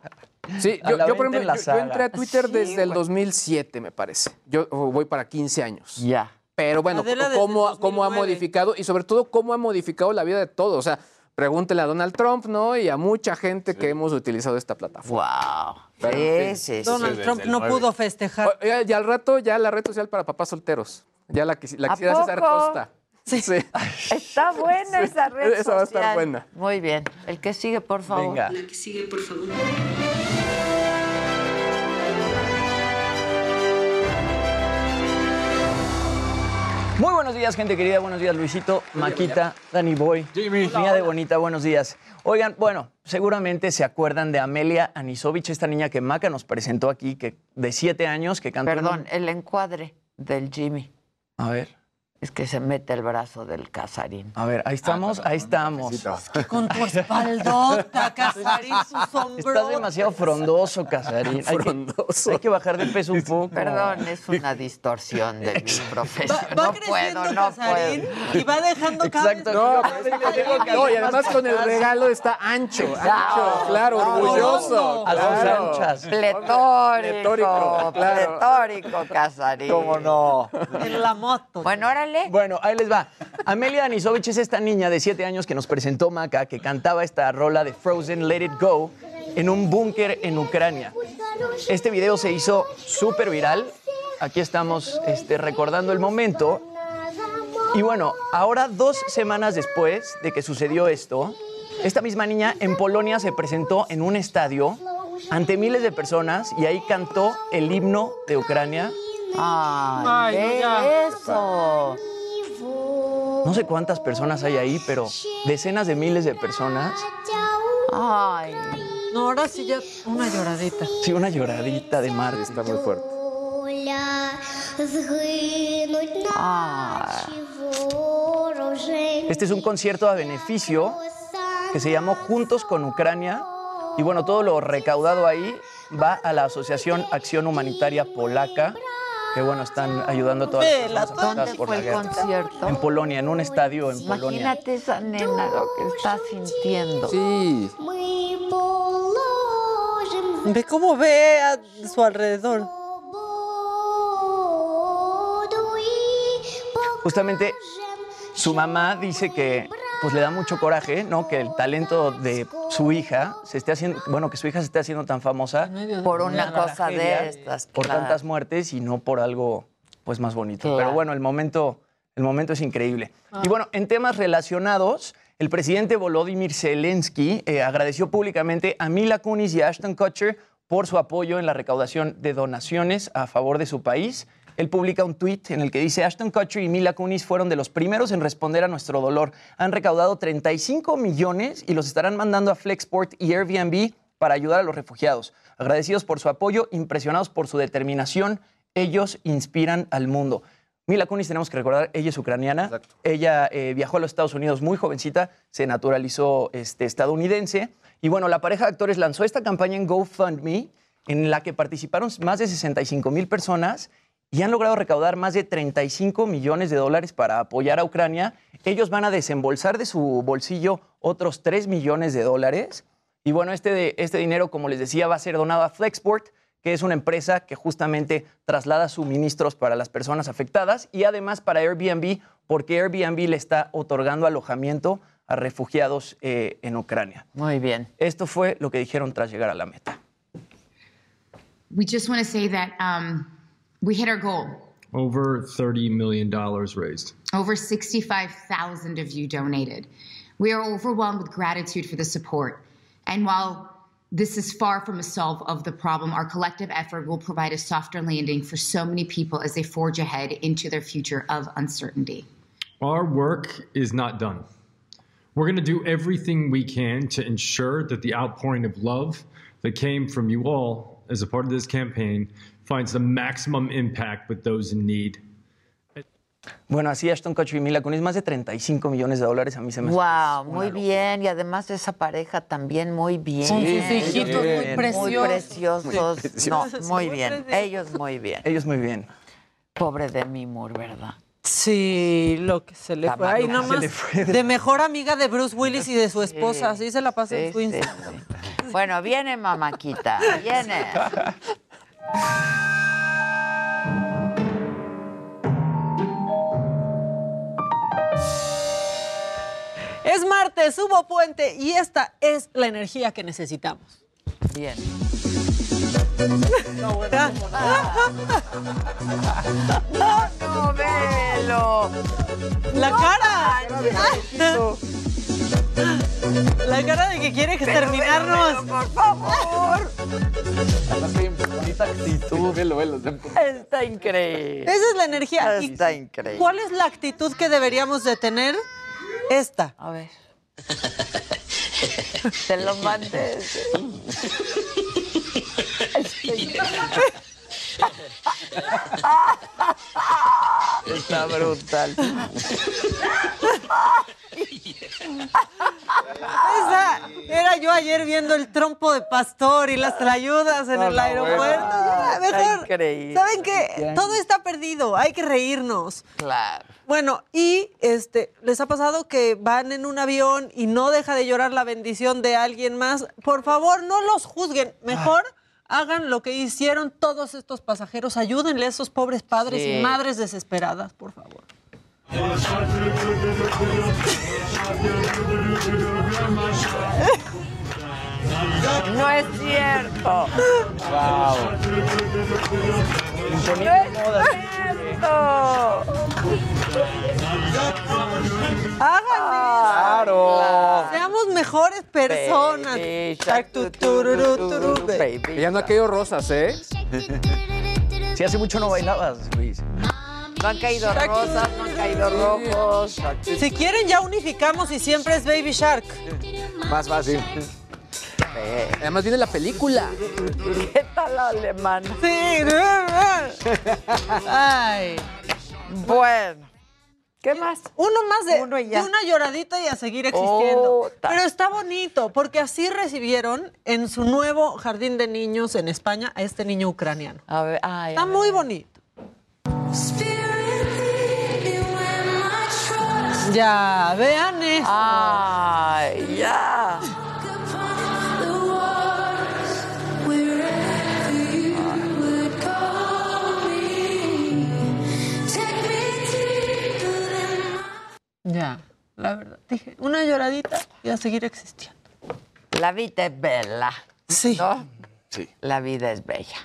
S24: Sí, yo, por
S25: en
S24: ejemplo,
S25: la
S24: yo- entré a Twitter
S1: Sí,
S24: desde el
S1: güey.
S24: 2007, me parece. Yo voy para 15 años.
S1: Ya.
S24: Pero bueno, cómo, cómo ha
S26: 2009.
S24: modificado y sobre todo cómo ha modificado la vida de todos. O sea, pregúntele a Donald Trump, ¿no? Y a mucha gente que hemos utilizado esta plataforma.
S1: Wow.
S24: Pero,
S1: Sí, sí, sí.
S26: Donald Trump no pudo festejar.
S24: Oiga, y al rato ya la red social para papás solteros. Ya la, quisi- la
S1: ¿A
S24: quisiera César? Costa. Sí.
S1: Está buena esa red
S24: Esa va a estar buena.
S1: Muy bien. El que sigue, por favor.
S25: Venga.
S27: que sigue, por favor.
S25: Muy buenos días, gente querida. Buenos días, Luisito, Maquita, Danny Boy. Jimmy. Niña de Bonita, buenos días. Oigan, bueno, seguramente se acuerdan de Amelia Anisovich, esta niña que Maca nos presentó aquí, que de siete años, que cantó. en
S1: Perdón, el encuadre del Jimmy.
S25: A ver.
S1: Es que se mete el brazo del casarín.
S25: A ver, ahí estamos, ahí estamos.
S26: Con tu espaldota, Casarín, su sombro.
S25: Estás demasiado frondoso, Casarín. Hay que, hay que bajar de peso un poco.
S1: Perdón, es una distorsión de mi profesión.
S26: Va
S1: no
S26: creciendo
S1: puedo, no
S26: Casarín
S1: puedo.
S26: y va dejando vez
S28: No, es que que- no, y además con el regalo está ancho, ancho, claro, orgulloso.
S1: A sus anchas. Pletórico,
S28: Pletórico, claro.
S1: pletórico, Casarín.
S25: ¿Cómo no?
S26: En la moto.
S1: Bueno,
S25: Bueno, ahí les va. Amelia Anisovich es esta niña de 7 años que nos presentó Maca, que cantaba esta rola de Frozen Let It Go en un búnker en Ucrania. Este video se hizo súper viral. Aquí estamos este, recordando el momento. Y bueno, ahora dos semanas después de que sucedió esto, esta misma niña en Polonia se presentó en un estadio ante miles de personas y ahí cantó el himno de Ucrania.
S1: Ay,
S26: Ay,
S1: ve
S26: ya.
S1: eso.
S25: No sé cuántas personas hay ahí, pero decenas de miles de personas.
S1: Ay.
S26: No, ahora sí ya una lloradita.
S25: Sí, una lloradita de mar. Está muy fuerte. Este es un concierto a beneficio que se llamó Juntos con Ucrania. Y bueno, todo lo recaudado ahí va a la Asociación Acción Humanitaria Polaca, que bueno, están ayudando a todas las personas afectadas
S1: ¿Dónde
S25: por
S1: fue
S25: la
S1: el
S25: guerra.
S1: concierto?
S25: En Polonia, en un estadio en Polonia.
S1: Imagínate esa nena lo que está sintiendo.
S28: Sí.
S26: Ve cómo ve a su alrededor.
S25: Justamente su mamá dice que pues le da mucho coraje, ¿no? Que el talento de su hija se esté haciendo, bueno, que su hija se esté haciendo tan famosa
S1: Por una cosa de estas.
S25: por
S1: claro.
S25: tantas muertes y no por algo pues más bonito.
S1: Claro.
S25: Pero bueno, el momento, el momento es increíble. Y bueno, en temas relacionados, el presidente Volodymyr Zelensky eh, agradeció públicamente a Mila Kunis y a Ashton Kutcher por su apoyo en la recaudación de donaciones a favor de su país. Él publica un tuit en el que dice, Ashton Kutcher y Mila Kunis fueron de los primeros en responder a nuestro dolor. Han recaudado 35 millones y los estarán mandando a Flexport y Airbnb para ayudar a los refugiados. Agradecidos por su apoyo, impresionados por su determinación, ellos inspiran al mundo. Mila Kunis, tenemos que recordar, ella es ucraniana. Ella eh, viajó a los Estados Unidos muy jovencita, se naturalizó este, estadounidense. Y bueno, la pareja de actores lanzó esta campaña en GoFundMe, en la que participaron más de 65 mil personas y han logrado recaudar más de 35 millones de dólares para apoyar a Ucrania. Ellos van a desembolsar de su bolsillo otros 3 millones de dólares. Y bueno, este, de- este dinero, como les decía, va a ser donado a Flexport, que es una empresa que justamente traslada suministros para las personas afectadas y además para Airbnb, porque Airbnb le está otorgando alojamiento a refugiados eh, en Ucrania.
S1: Muy bien.
S25: Esto fue lo que dijeron tras llegar a la meta.
S29: We just want to say that um, we hit our goal.
S30: Over $30 million raised.
S29: Over 65,000 of you donated. We are overwhelmed with gratitude for the support. And while this is far from a solve of the problem, our collective effort will provide a softer landing for so many people as they forge ahead into their future of uncertainty.
S30: Our work is not done. We're going to do everything we can to ensure that the outpouring of love that came from you all as a part of this campaign finds the maximum impact with those in need.
S25: Bueno, así Ashton Kutcher y Mila Kunis, más de 35 millones de dólares a mí se me
S1: Wow, muy
S25: locura.
S1: bien. Y además esa pareja también muy bien.
S26: Con sus hijitos muy
S1: Muy
S26: preciosos.
S1: preciosos.
S25: Muy
S1: No,
S26: preciosos.
S1: muy
S26: Muy
S1: bien. Ellos muy bien.
S25: Ellos muy bien.
S1: Pobre Demi Moore, ¿verdad?
S26: Sí, lo que se le
S1: La
S26: fue. Ay, nada más
S1: le fue.
S26: de mejor amiga de Bruce Willis y de su esposa. Así se la pasa en su
S1: sí,
S26: Instagram.
S1: sí. Bueno, viene mamáquita, viene.
S26: Es martes, hubo puente y esta es la energía que necesitamos.
S1: Bien. No, velo.
S26: La cara. La cara de que quiere exterminarnos.
S1: por favor.
S23: Además, qué bonita actitud. Velo, velo.
S1: Está increíble.
S26: Esa es la energía. ¿Y
S1: Está increíble.
S26: ¿Cuál es la actitud que deberíamos de tener? Esta.
S1: A ver. Te lo mandé. Está brutal.
S26: Esa era yo ayer viendo el trompo de pastor y las trayudas en
S1: No,
S26: el aeropuerto. Ya, mejor.
S1: increíble.
S26: ¿Saben qué? Todo está perdido. Hay que reírnos.
S1: Claro.
S26: Bueno, y este, ¿les ha pasado que van en un avión y no deja de llorar la bendición de alguien más? Por favor, no los juzguen. Mejor hagan lo que hicieron todos estos pasajeros. Ayúdenle a esos pobres padres
S1: Sí.
S26: y madres desesperadas, por favor.
S1: No es cierto.
S23: Wow.
S1: No es cierto.
S26: Háganle.
S23: Claro.
S26: Mejores personas.
S1: Baby
S26: Tac, tu, baby.
S24: Ya no ha caído rosas, ¿eh?
S25: Si hace mucho no bailabas, Luis.
S1: No han caído rosas, no han caído rojos.
S26: Si quieren, ya unificamos y siempre es Baby Shark.
S23: Más fácil.
S24: Además viene la película.
S1: ¿Qué tal la alemana?
S26: Sí. Ay.
S1: Bueno. ¿Qué más?
S26: Uno más de,
S1: Uno
S26: una lloradita y a seguir existiendo.
S1: Oh,
S26: Pero está bonito, porque así recibieron en su nuevo jardín de niños en España a este niño ucraniano.
S1: A ver, ay,
S26: Está
S1: a ver.
S26: muy bonito. Ya, vean eso.
S1: Ay, ya.
S26: Ya, la verdad. Dije, una lloradita y a seguir existiendo.
S1: La vida es bella.
S26: Sí.
S1: ¿no?
S23: Sí.
S1: La vida es bella.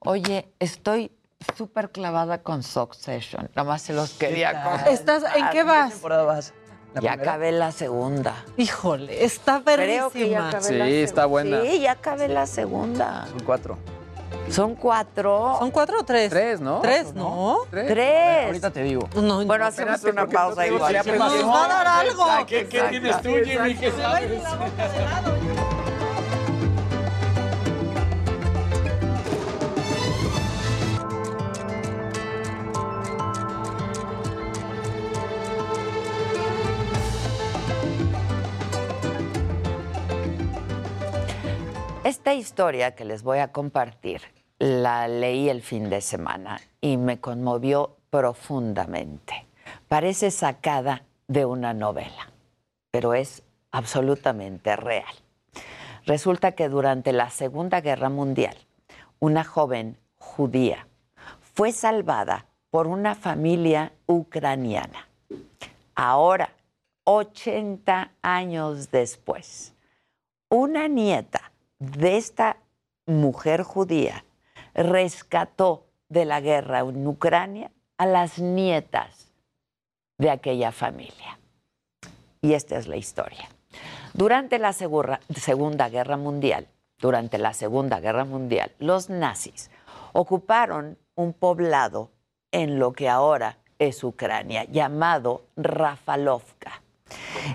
S1: Oye, estoy súper clavada con Succession. Nada más se los quería contar.
S26: ¿Estás, ¿En qué vas?
S25: temporada vas? ¿La
S1: Ya
S25: primera?
S1: acabé la segunda.
S26: Híjole, está
S1: Creo que ya
S26: perrísima.
S1: acabé
S24: Sí,
S1: la
S24: está buena.
S1: Sí, ya acabé la segunda.
S25: Son cuatro.
S1: Son cuatro.
S26: ¿Son cuatro o tres?
S24: Tres, ¿no?
S26: Tres, ¿no?
S1: Tres.
S25: Ahorita te digo.
S26: No,
S1: Bueno, hacemos
S24: espérate,
S1: una pausa
S24: no
S1: igual.
S26: Nos va a dar algo.
S23: ¿Qué, qué tienes tú, Jimmy? ¿Qué sabes?
S1: Esta historia que les voy a compartir la leí el fin de semana y me conmovió profundamente. Parece sacada de una novela, pero es absolutamente real. Resulta que durante la Segunda Guerra Mundial, una joven judía fue salvada por una familia ucraniana. Ahora, 80 años después, una nieta de esta mujer judía rescató de la guerra en Ucrania a las nietas de aquella familia. Y esta es la historia. Durante la Segunda Guerra Mundial, durante la Segunda Guerra Mundial, los nazis ocuparon un poblado en lo que ahora es Ucrania, llamado Rafalovka.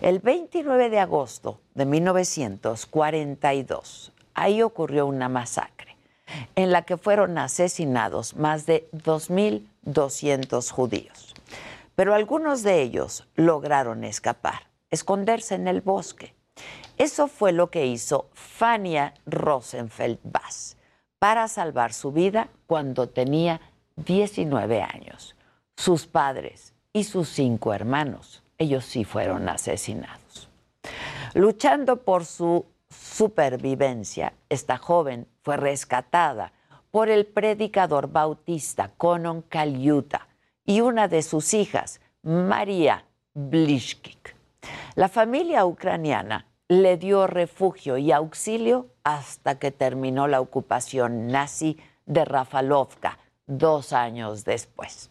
S1: El 29 de agosto de 1942, ahí ocurrió una masacre en la que fueron asesinados más de 2.200 judíos. Pero algunos de ellos lograron escapar, esconderse en el bosque. Eso fue lo que hizo Fania Rosenfeld Bass para salvar su vida cuando tenía 19 años. Sus padres y sus cinco hermanos, ellos sí fueron asesinados. Luchando por su supervivencia, esta joven fue rescatada por el predicador bautista Conon Kaliuta y una de sus hijas, María Blishkik. La familia ucraniana le dio refugio y auxilio hasta que terminó la ocupación nazi de Rafalovka dos años después.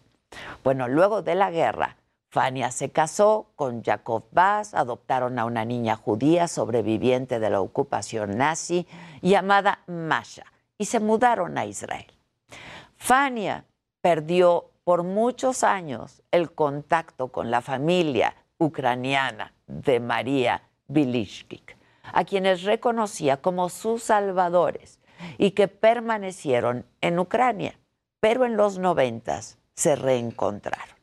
S1: Bueno, luego de la guerra Fania se casó con Jacob Bass, adoptaron a una niña judía sobreviviente de la ocupación nazi llamada Masha y se mudaron a Israel. Fania perdió por muchos años el contacto con la familia ucraniana de María Bilishkik, a quienes reconocía como sus salvadores y que permanecieron en Ucrania, pero en los noventas se reencontraron.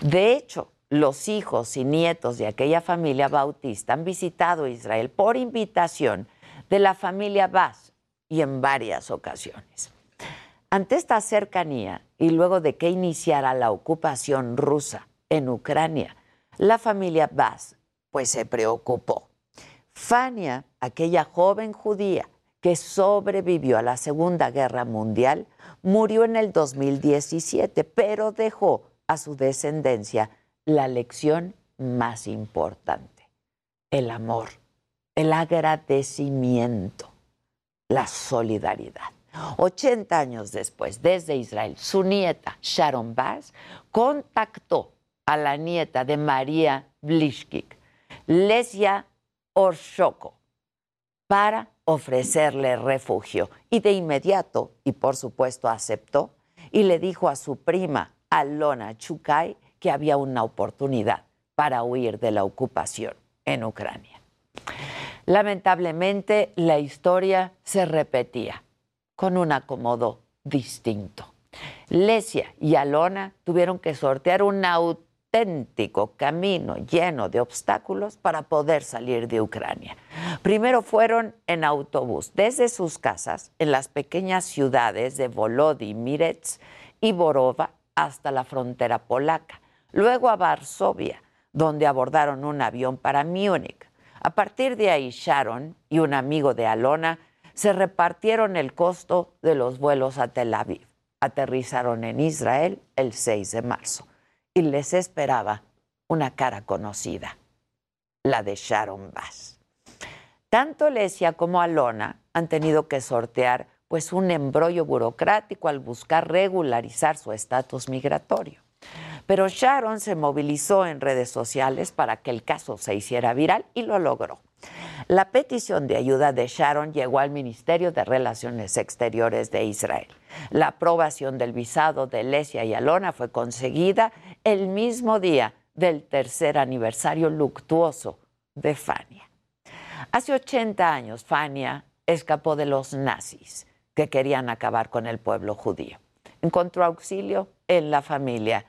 S1: De hecho, los hijos y nietos de aquella familia bautista han visitado Israel por invitación de la familia Bass y en varias ocasiones. Ante esta cercanía y luego de que iniciara la ocupación rusa en Ucrania, la familia Bass pues se preocupó. Fania, aquella joven judía que sobrevivió a la Segunda Guerra Mundial, murió en el 2017, pero dejó a su descendencia la lección más importante, el amor, el agradecimiento, la solidaridad. 80 años después, desde Israel, su nieta Sharon Bass contactó a la nieta de María Blishkik, Lesia Orshoko, para ofrecerle refugio. Y de inmediato, y por supuesto aceptó, y le dijo a su prima Alona Chukai que había una oportunidad para huir de la ocupación en Ucrania. Lamentablemente, la historia se repetía con un acomodo distinto. Lesia y Alona tuvieron que sortear un auténtico camino lleno de obstáculos para poder salir de Ucrania. Primero fueron en autobús desde sus casas en las pequeñas ciudades de Volodymyrets y Borova hasta la frontera polaca, luego a Varsovia, donde abordaron un avión para Múnich. A partir de ahí, Sharon y un amigo de Alona se repartieron el costo de los vuelos a Tel Aviv. Aterrizaron en Israel el 6 de marzo y les esperaba una cara conocida, la de Sharon Bass. Tanto Lesia como Alona han tenido que sortear pues un embrollo burocrático al buscar regularizar su estatus migratorio. Pero Sharon se movilizó en redes sociales para que el caso se hiciera viral y lo logró. La petición de ayuda de Sharon llegó al Ministerio de Relaciones Exteriores de Israel. La aprobación del visado de Lesia y Alona fue conseguida el mismo día del tercer aniversario luctuoso de Fania. Hace 80 años, Fania escapó de los nazis que querían acabar con el pueblo judío. Encontró auxilio en la familia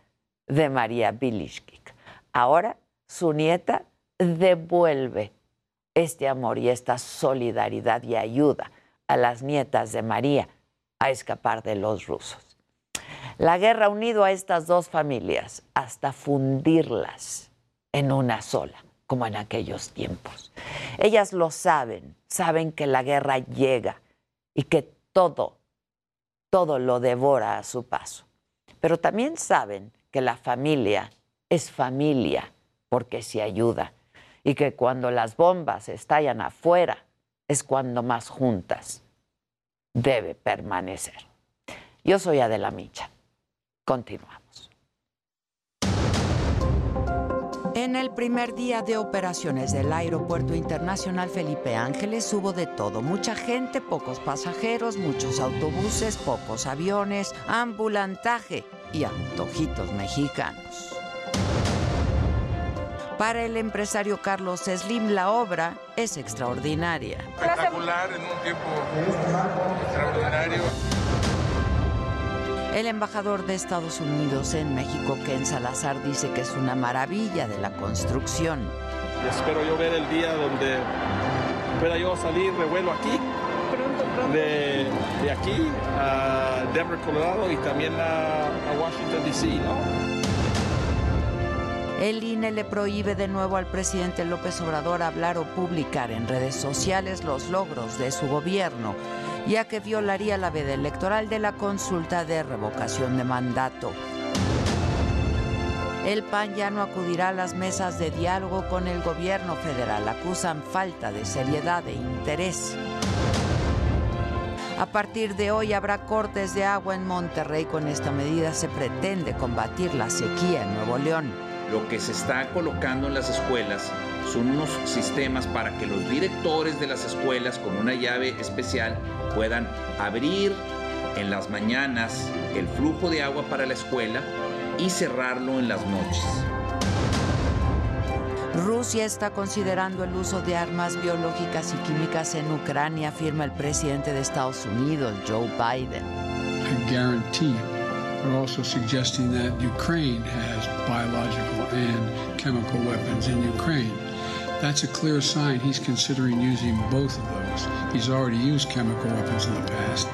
S1: de María Bilishkik. Ahora su nieta devuelve este amor y esta solidaridad y ayuda a las nietas de María a escapar de los rusos. La guerra ha unido a estas dos familias hasta fundirlas en una sola, como en aquellos tiempos. Ellas lo saben, saben que la guerra llega y que todo, todo lo devora a su paso. Pero también saben que la familia es familia porque se ayuda y que cuando las bombas estallan afuera es cuando más juntas debe permanecer. Yo soy Adela Micha. Continuamos.
S18: En el primer día de operaciones del Aeropuerto Internacional Felipe Ángeles hubo de todo. Mucha gente, pocos pasajeros, muchos autobuses, pocos aviones, ambulantaje y antojitos mexicanos. Para el empresario Carlos Slim la obra es extraordinaria.
S31: Espectacular en un tiempo extraordinario.
S18: El embajador de Estados Unidos en México, Ken Salazar, dice que es una maravilla de la construcción.
S4: Espero yo ver el día donde pueda yo salir de vuelo aquí, de, de aquí a Denver, Colorado y también a, a Washington, D.C., ¿no?
S18: El INE le prohíbe de nuevo al presidente López Obrador hablar o publicar en redes sociales los logros de su gobierno ya que violaría la veda electoral de la consulta de revocación de mandato. El PAN ya no acudirá a las mesas de diálogo con el gobierno federal. Acusan falta de seriedad e interés. A partir de hoy habrá cortes de agua en Monterrey. Con esta medida se pretende combatir la sequía en Nuevo León.
S5: lo que se está colocando en las escuelas son unos sistemas para que los directores de las escuelas con una llave especial puedan abrir en las mañanas el flujo de agua para la escuela y cerrarlo en las noches.
S18: Rusia está considerando el uso de armas biológicas y químicas en Ucrania, afirma el presidente de Estados Unidos, Joe Biden.
S6: I guarantee also suggesting that Ukraine has biological and chemical weapons in Ukraine. That's a clear sign he's considering using both of those. He's already used chemical weapons in the past.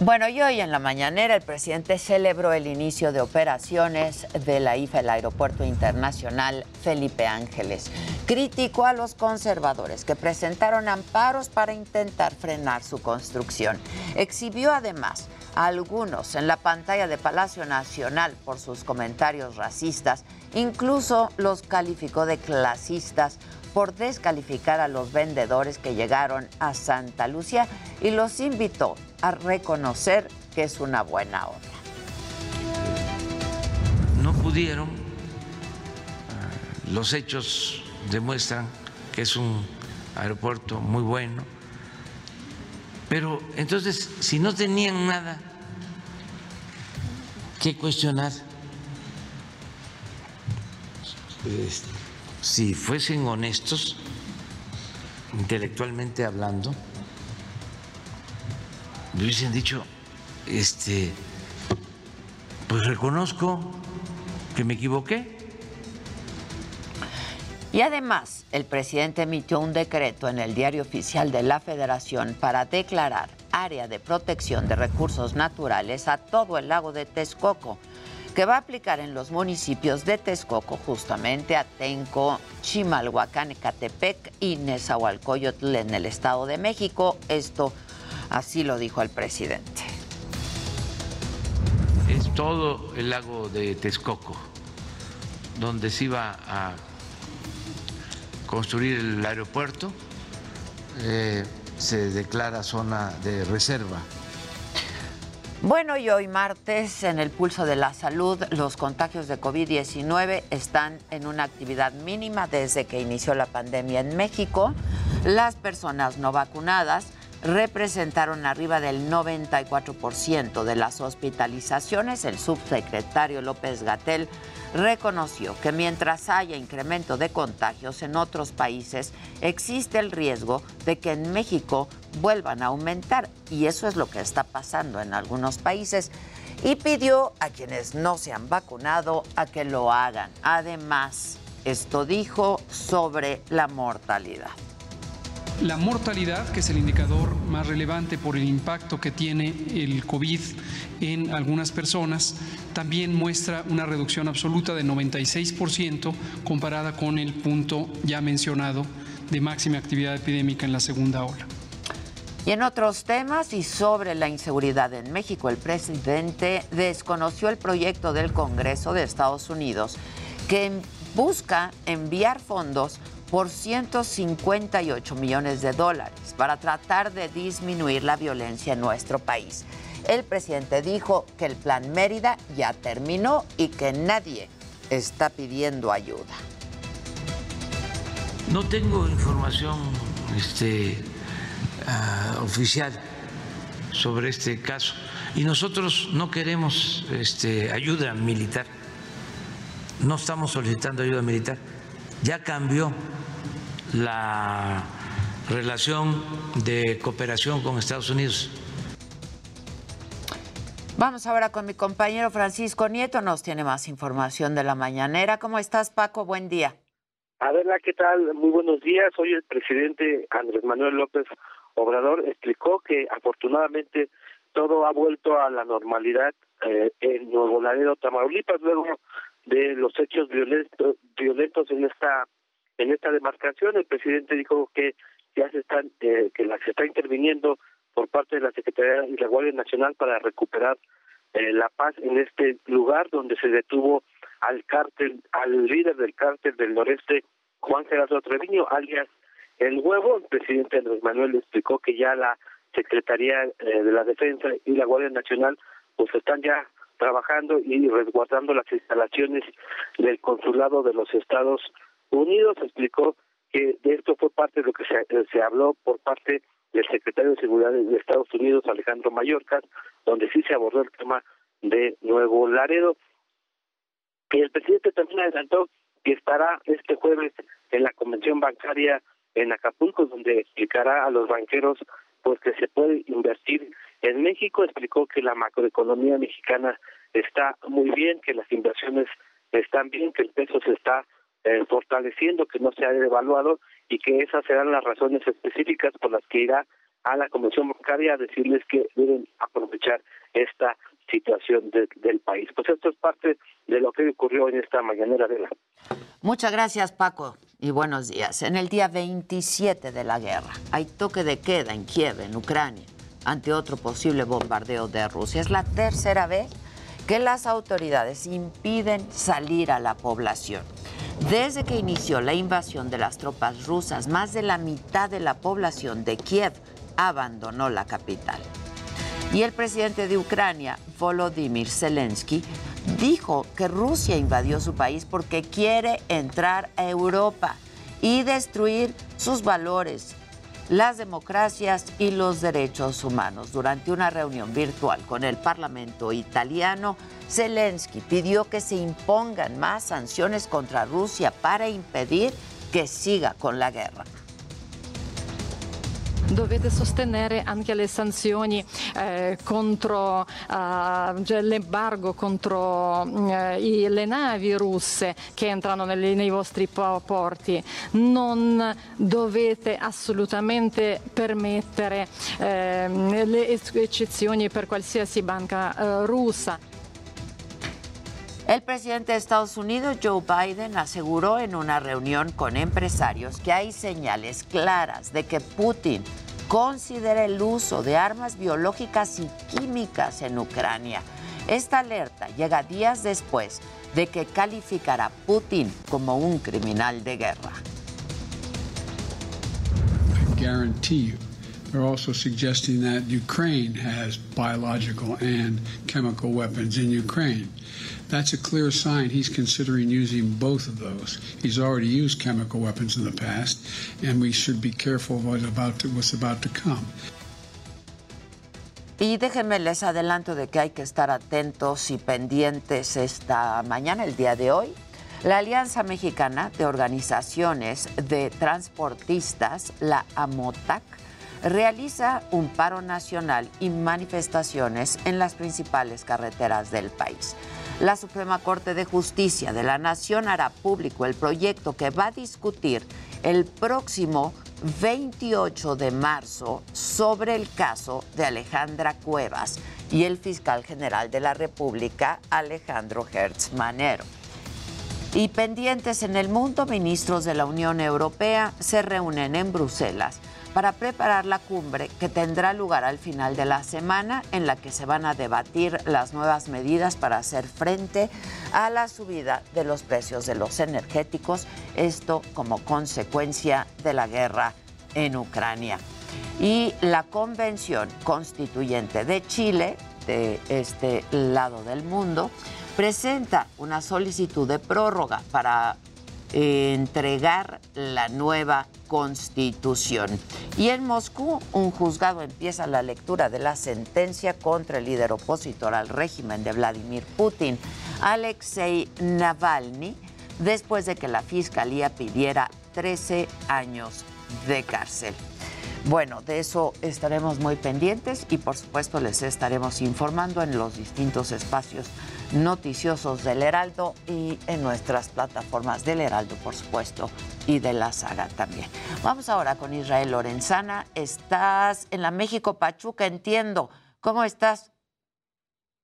S1: Bueno, y hoy en la mañanera el presidente celebró el inicio de operaciones de la IFA, el Aeropuerto Internacional Felipe Ángeles. Criticó a los conservadores que presentaron amparos para intentar frenar su construcción. Exhibió además a algunos en la pantalla de Palacio Nacional por sus comentarios racistas. Incluso los calificó de clasistas por descalificar a los vendedores que llegaron a Santa Lucía y los invitó a reconocer que es una buena obra.
S8: No pudieron, los hechos demuestran que es un aeropuerto muy bueno, pero entonces si no tenían nada que cuestionar, si fuesen honestos, intelectualmente hablando, me hubiesen dicho, este, pues reconozco que me equivoqué.
S1: Y además, el presidente emitió un decreto en el diario oficial de la Federación para declarar área de protección de recursos naturales a todo el lago de Texcoco, que va a aplicar en los municipios de Texcoco, justamente Atenco, Chimalhuacán, Ecatepec y Nezahualcóyotl en el Estado de México. Esto así lo dijo el presidente.
S8: Es todo el lago de Texcoco, donde se iba a construir el aeropuerto, eh, se declara zona de reserva.
S1: Bueno, y hoy martes, en el pulso de la salud, los contagios de COVID-19 están en una actividad mínima desde que inició la pandemia en México. Las personas no vacunadas representaron arriba del 94% de las hospitalizaciones. El subsecretario López Gatel reconoció que mientras haya incremento de contagios en otros países, existe el riesgo de que en México vuelvan a aumentar. Y eso es lo que está pasando en algunos países. Y pidió a quienes no se han vacunado a que lo hagan. Además, esto dijo sobre la mortalidad.
S32: La mortalidad, que es el indicador más relevante por el impacto que tiene el COVID en algunas personas, también muestra una reducción absoluta de 96% comparada con el punto ya mencionado de máxima actividad epidémica en la segunda ola.
S1: Y en otros temas y sobre la inseguridad en México, el presidente desconoció el proyecto del Congreso de Estados Unidos que busca enviar fondos por 158 millones de dólares para tratar de disminuir la violencia en nuestro país. El presidente dijo que el plan Mérida ya terminó y que nadie está pidiendo ayuda.
S8: No tengo información este, uh, oficial sobre este caso y nosotros no queremos este, ayuda militar. No estamos solicitando ayuda militar. Ya cambió la relación de cooperación con Estados Unidos.
S1: Vamos ahora con mi compañero Francisco Nieto, nos tiene más información de la mañanera. ¿Cómo estás, Paco? Buen día.
S33: Adela, ¿qué tal? Muy buenos días. Hoy el presidente Andrés Manuel López Obrador explicó que afortunadamente todo ha vuelto a la normalidad eh, en Nuevo Laredo, Tamaulipas, luego de los hechos violentos, violentos en esta en esta demarcación. El presidente dijo que ya se están eh, que la, se está interviniendo por parte de la Secretaría y la Guardia Nacional para recuperar eh, la paz en este lugar donde se detuvo al cártel, al líder del cártel del noreste, Juan Gerardo Treviño, alias El Huevo. El presidente Andrés Manuel explicó que ya la Secretaría eh, de la Defensa y la Guardia Nacional pues están ya trabajando y resguardando las instalaciones del consulado de los Estados Unidos. Explicó que de esto fue parte de lo que se, se habló por parte del secretario de Seguridad de Estados Unidos, Alejandro Mayorkas, donde sí se abordó el tema de Nuevo Laredo. Y el presidente también adelantó que estará este jueves en la convención bancaria en Acapulco, donde explicará a los banqueros pues que se puede invertir en México. Explicó que la macroeconomía mexicana está muy bien, que las inversiones están bien, que el peso se está eh, fortaleciendo, que no se ha devaluado y que esas serán las razones específicas por las que irá a la Convención Bancaria a decirles que deben aprovechar esta situación del país. Pues esto es parte de lo que ocurrió en esta mañanera de la.
S1: Muchas gracias, Paco, y buenos días. En el día 27 de la guerra hay toque de queda en Kiev, en Ucrania, ante otro posible bombardeo de Rusia. Es la tercera vez que las autoridades impiden salir a la población. Desde que inició la invasión de las tropas rusas, más de la mitad de la población de Kiev abandonó la capital. Y el presidente de Ucrania, Volodymyr Zelensky, dijo que Rusia invadió su país porque quiere entrar a Europa y destruir sus valores, las democracias y los derechos humanos. Durante una reunión virtual con el Parlamento italiano, Zelensky pidió que se impongan más sanciones contra Rusia para impedir que siga con la guerra.
S34: Dovete sostenere anche le sanzioni eh, contro eh, l'embargo contro eh, i, le navi russe che entrano nelle, nei vostri porti. Non dovete assolutamente permettere ehm, le eccezioni per qualsiasi banca eh, russa.
S1: El presidente de Estados Unidos, Joe Biden, aseguró en una reunión con empresarios que hay señales claras de que Putin considera el uso de armas biológicas y químicas en Ucrania. Esta alerta llega días después de que calificara a Putin como un criminal de guerra.
S6: guarantee you. They're also suggesting that Ukraine has biological and chemical weapons in Ukraine. That's a clear sign he's considering using both of those. He's already used chemical weapons in the past, and we should be careful of what's about to, what's about to come.
S1: Y déjenme les adelanto de que hay que estar atentos y pendientes esta mañana, el día de hoy. La Alianza Mexicana de Organizaciones de Transportistas, la AMOTAC, realiza un paro nacional y manifestaciones en las principales carreteras del país. La Suprema Corte de Justicia de la Nación hará público el proyecto que va a discutir el próximo 28 de marzo sobre el caso de Alejandra Cuevas y el fiscal general de la República, Alejandro Hertz Manero. Y pendientes en el mundo, ministros de la Unión Europea se reúnen en Bruselas para preparar la cumbre que tendrá lugar al final de la semana en la que se van a debatir las nuevas medidas para hacer frente a la subida de los precios de los energéticos, esto como consecuencia de la guerra en Ucrania. Y la Convención Constituyente de Chile, de este lado del mundo, presenta una solicitud de prórroga para entregar la nueva constitución. Y en Moscú, un juzgado empieza la lectura de la sentencia contra el líder opositor al régimen de Vladimir Putin, Alexei Navalny, después de que la fiscalía pidiera 13 años de cárcel. Bueno, de eso estaremos muy pendientes y por supuesto les estaremos informando en los distintos espacios noticiosos del Heraldo y en nuestras plataformas del Heraldo, por supuesto, y de la saga también. Vamos ahora con Israel Lorenzana. Estás en la México Pachuca, entiendo. ¿Cómo estás?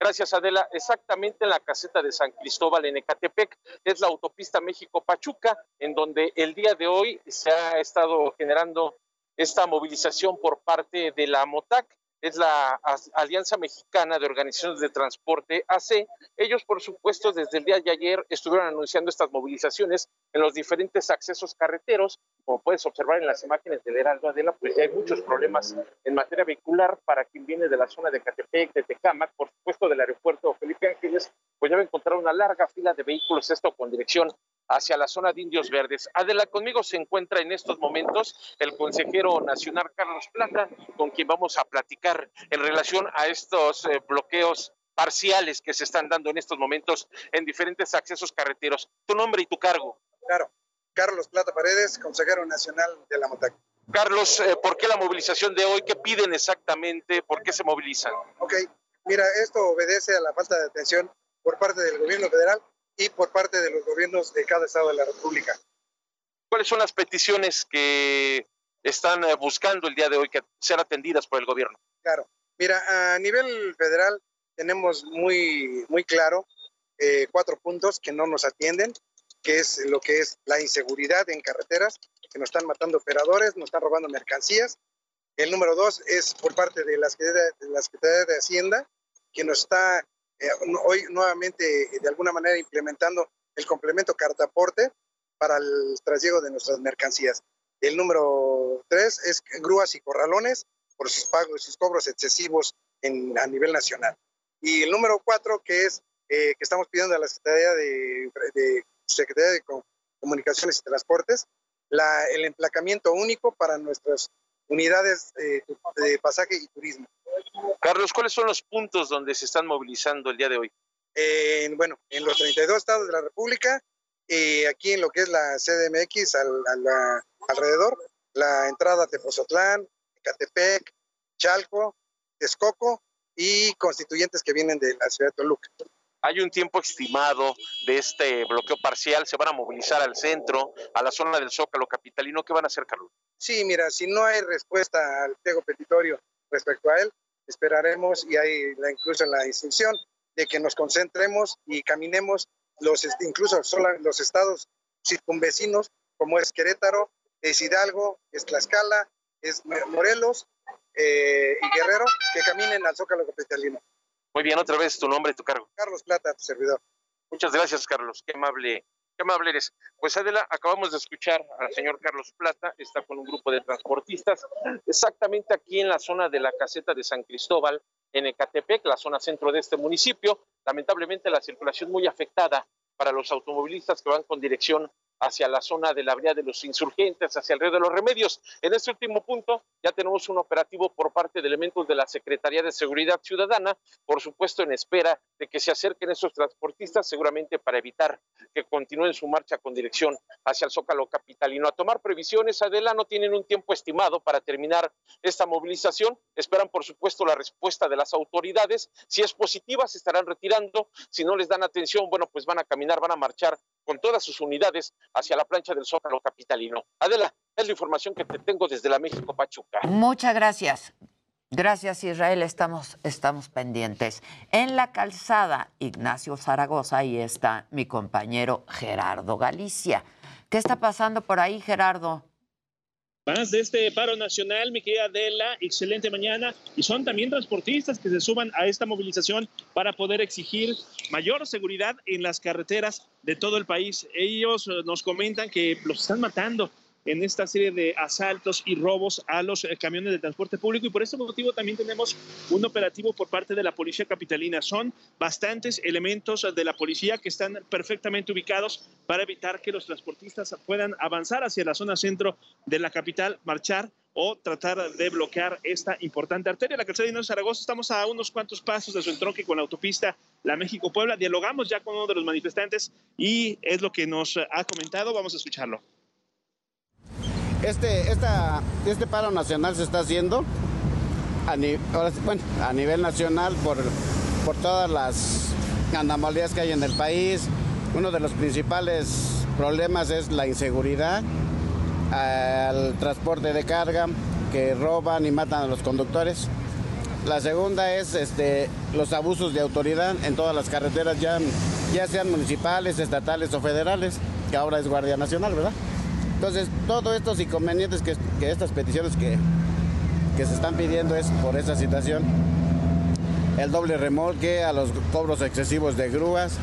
S19: Gracias, Adela. Exactamente en la caseta de San Cristóbal en Ecatepec, es la autopista México-Pachuca, en donde el día de hoy se ha estado generando esta movilización por parte de la MOTAC es la Alianza Mexicana de Organizaciones de Transporte, AC. Ellos, por supuesto, desde el día de ayer estuvieron anunciando estas movilizaciones en los diferentes accesos carreteros. Como puedes observar en las imágenes del Heraldo Adela, pues hay muchos problemas en materia vehicular para quien viene de la zona de Catepec, de Tecámac, por supuesto del aeropuerto Felipe Ángeles, pues ya va a encontrar una larga fila de vehículos, esto con dirección hacia la zona de Indios Verdes. Adela, conmigo se encuentra en estos momentos el consejero nacional Carlos Plata, con quien vamos a platicar en relación a estos eh, bloqueos parciales que se están dando en estos momentos en diferentes accesos carreteros. Tu nombre y tu cargo.
S35: Claro, Carlos Plata Paredes, consejero nacional de la MOTAC.
S19: Carlos, eh, ¿por qué la movilización de hoy? ¿Qué piden exactamente? ¿Por qué se movilizan?
S35: Ok, mira, esto obedece a la falta de atención por parte del gobierno federal y por parte de los gobiernos de cada estado de la República.
S19: ¿Cuáles son las peticiones que están eh, buscando el día de hoy que ser atendidas por el gobierno?
S35: Claro, mira, a nivel federal tenemos muy, muy claro eh, cuatro puntos que no nos atienden, que es lo que es la inseguridad en carreteras, que nos están matando operadores, nos están robando mercancías. El número dos es por parte de la Secretaría de Hacienda, que nos está hoy nuevamente de alguna manera implementando el complemento cartaporte para el trasiego de nuestras mercancías. El número tres es grúas y corralones por sus pagos, sus cobros excesivos en, a nivel nacional. Y el número cuatro, que es eh, que estamos pidiendo a la Secretaría de, de, Secretaría de Comunicaciones y Transportes la, el emplacamiento único para nuestras unidades eh, de pasaje y turismo.
S19: Carlos, ¿cuáles son los puntos donde se están movilizando el día de hoy?
S35: bueno, en los 32 estados de la República, y aquí en lo que es la CDMX, al, alrededor, la entrada de Pozotlán, Catepec, Chalco, Texcoco y constituyentes que vienen de la ciudad de Toluca.
S19: Hay un tiempo estimado de este bloqueo parcial, se van a movilizar al centro, a la zona del Zócalo capitalino, ¿qué van a hacer, Carlos?
S35: Sí, mira, si no hay respuesta al pliego petitorio respecto a él, esperaremos y hay la, incluso la instrucción de que nos concentremos y caminemos los incluso los estados circunvecinos como es Querétaro, es Hidalgo, es Tlaxcala, es Morelos eh, y Guerrero, que caminen al Zócalo Capitalino.
S19: Muy bien, otra vez tu nombre y tu cargo.
S35: Carlos Plata, tu servidor.
S19: Muchas gracias, Carlos. Qué amable Qué amable eres. Pues Adela, acabamos de escuchar al señor Carlos Plata, está con un grupo de transportistas, exactamente aquí en la zona de la caseta de San Cristóbal, en Ecatepec, la zona centro de este municipio. Lamentablemente la circulación muy afectada para los automovilistas que van con dirección hacia la zona de la vía de los insurgentes, hacia el río de los remedios. En este último punto ya tenemos un operativo por parte de elementos de la Secretaría de Seguridad Ciudadana, por supuesto en espera de que se acerquen esos transportistas, seguramente para evitar que continúen su marcha con dirección hacia el Zócalo Capitalino. A tomar previsiones, Adela, no tienen un tiempo estimado para terminar esta movilización. Esperan, por supuesto, la respuesta de las autoridades. Si es positiva, se estarán retirando. Si no les dan atención, bueno, pues van a caminar, van a marchar con todas sus unidades hacia la plancha del Zócalo Capitalino. Adela, es la información que te tengo desde la México Pachuca.
S1: Muchas gracias. Gracias Israel, estamos, estamos pendientes. En la calzada Ignacio Zaragoza, ahí está mi compañero Gerardo Galicia. ¿Qué está pasando por ahí, Gerardo?
S36: Más de este paro nacional, mi querida Adela, excelente mañana. Y son también transportistas que se suman a esta movilización para poder exigir mayor seguridad en las carreteras de todo el país. Ellos eh, nos comentan que los están matando en esta serie de asaltos y robos a los eh, camiones de transporte público y por este motivo también tenemos un operativo por parte de la policía capitalina. Son bastantes elementos de la policía que están perfectamente ubicados para evitar que los transportistas puedan avanzar hacia la zona centro de la capital, marchar o tratar de bloquear esta importante arteria. La calzada de Zaragoza, estamos a unos cuantos pasos de su entronque con la autopista La México-Puebla. Dialogamos ya con uno de los manifestantes y es lo que nos ha comentado. Vamos a escucharlo.
S37: Este, este paro nacional se está haciendo a, a nivel nacional por, por todas las anomalías que hay en el país. Uno de los principales problemas es la inseguridad, el transporte de carga, que roban y matan a los conductores. La segunda es este, los abusos de autoridad en todas las carreteras, ya, ya sean municipales, estatales o federales, que ahora es Guardia Nacional, ¿verdad? Entonces, todos estos inconvenientes que, estas peticiones que, que se están pidiendo es por esa situación. El doble remolque, a los cobros excesivos de grúas.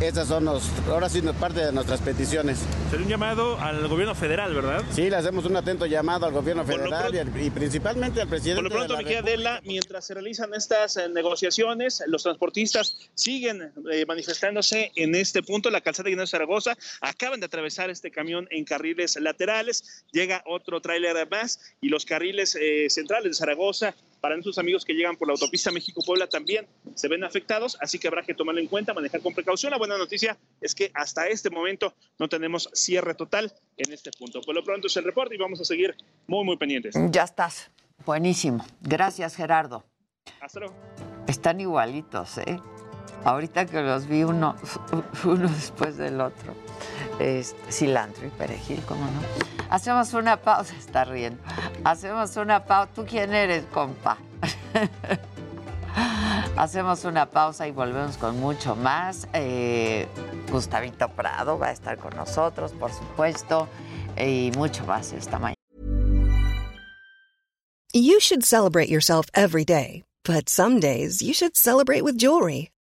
S37: Esas son los, ahora sí, parte de nuestras peticiones.
S36: Sería un llamado al gobierno federal, ¿verdad?
S37: Sí, le hacemos un atento llamado al gobierno federal y, al- y principalmente al presidente.
S36: Por lo pronto,
S37: de la
S36: Adela, mientras se realizan estas eh, negociaciones, los transportistas siguen eh, manifestándose en este punto, la calzada de Ignacio Zaragoza. Acaban de atravesar este camión en carriles laterales, llega otro tráiler más y los carriles eh, centrales de Zaragoza, para nuestros amigos que llegan por la autopista México-Puebla también se ven afectados, así que habrá que tomarlo en cuenta, manejar con precaución. La buena noticia es que hasta este momento no tenemos cierre total en este punto. Por lo pronto es el reporte y vamos a seguir muy, muy pendientes.
S1: Ya estás. Buenísimo. Gracias, Gerardo.
S36: Hasta luego.
S1: Están igualitos, ¿eh? Ahorita que los vi uno, uno después del otro. Este, cilantro y perejil, ¿cómo no? Hacemos una pausa, está riendo. Hacemos una pausa. ¿Tú quién eres, compa? Hacemos una pausa y volvemos con mucho más. Eh, Gustavito Prado va a estar con nosotros, por supuesto, y mucho más esta mañana.
S38: You should celebrate yourself every day, but some days you should celebrate with jewelry.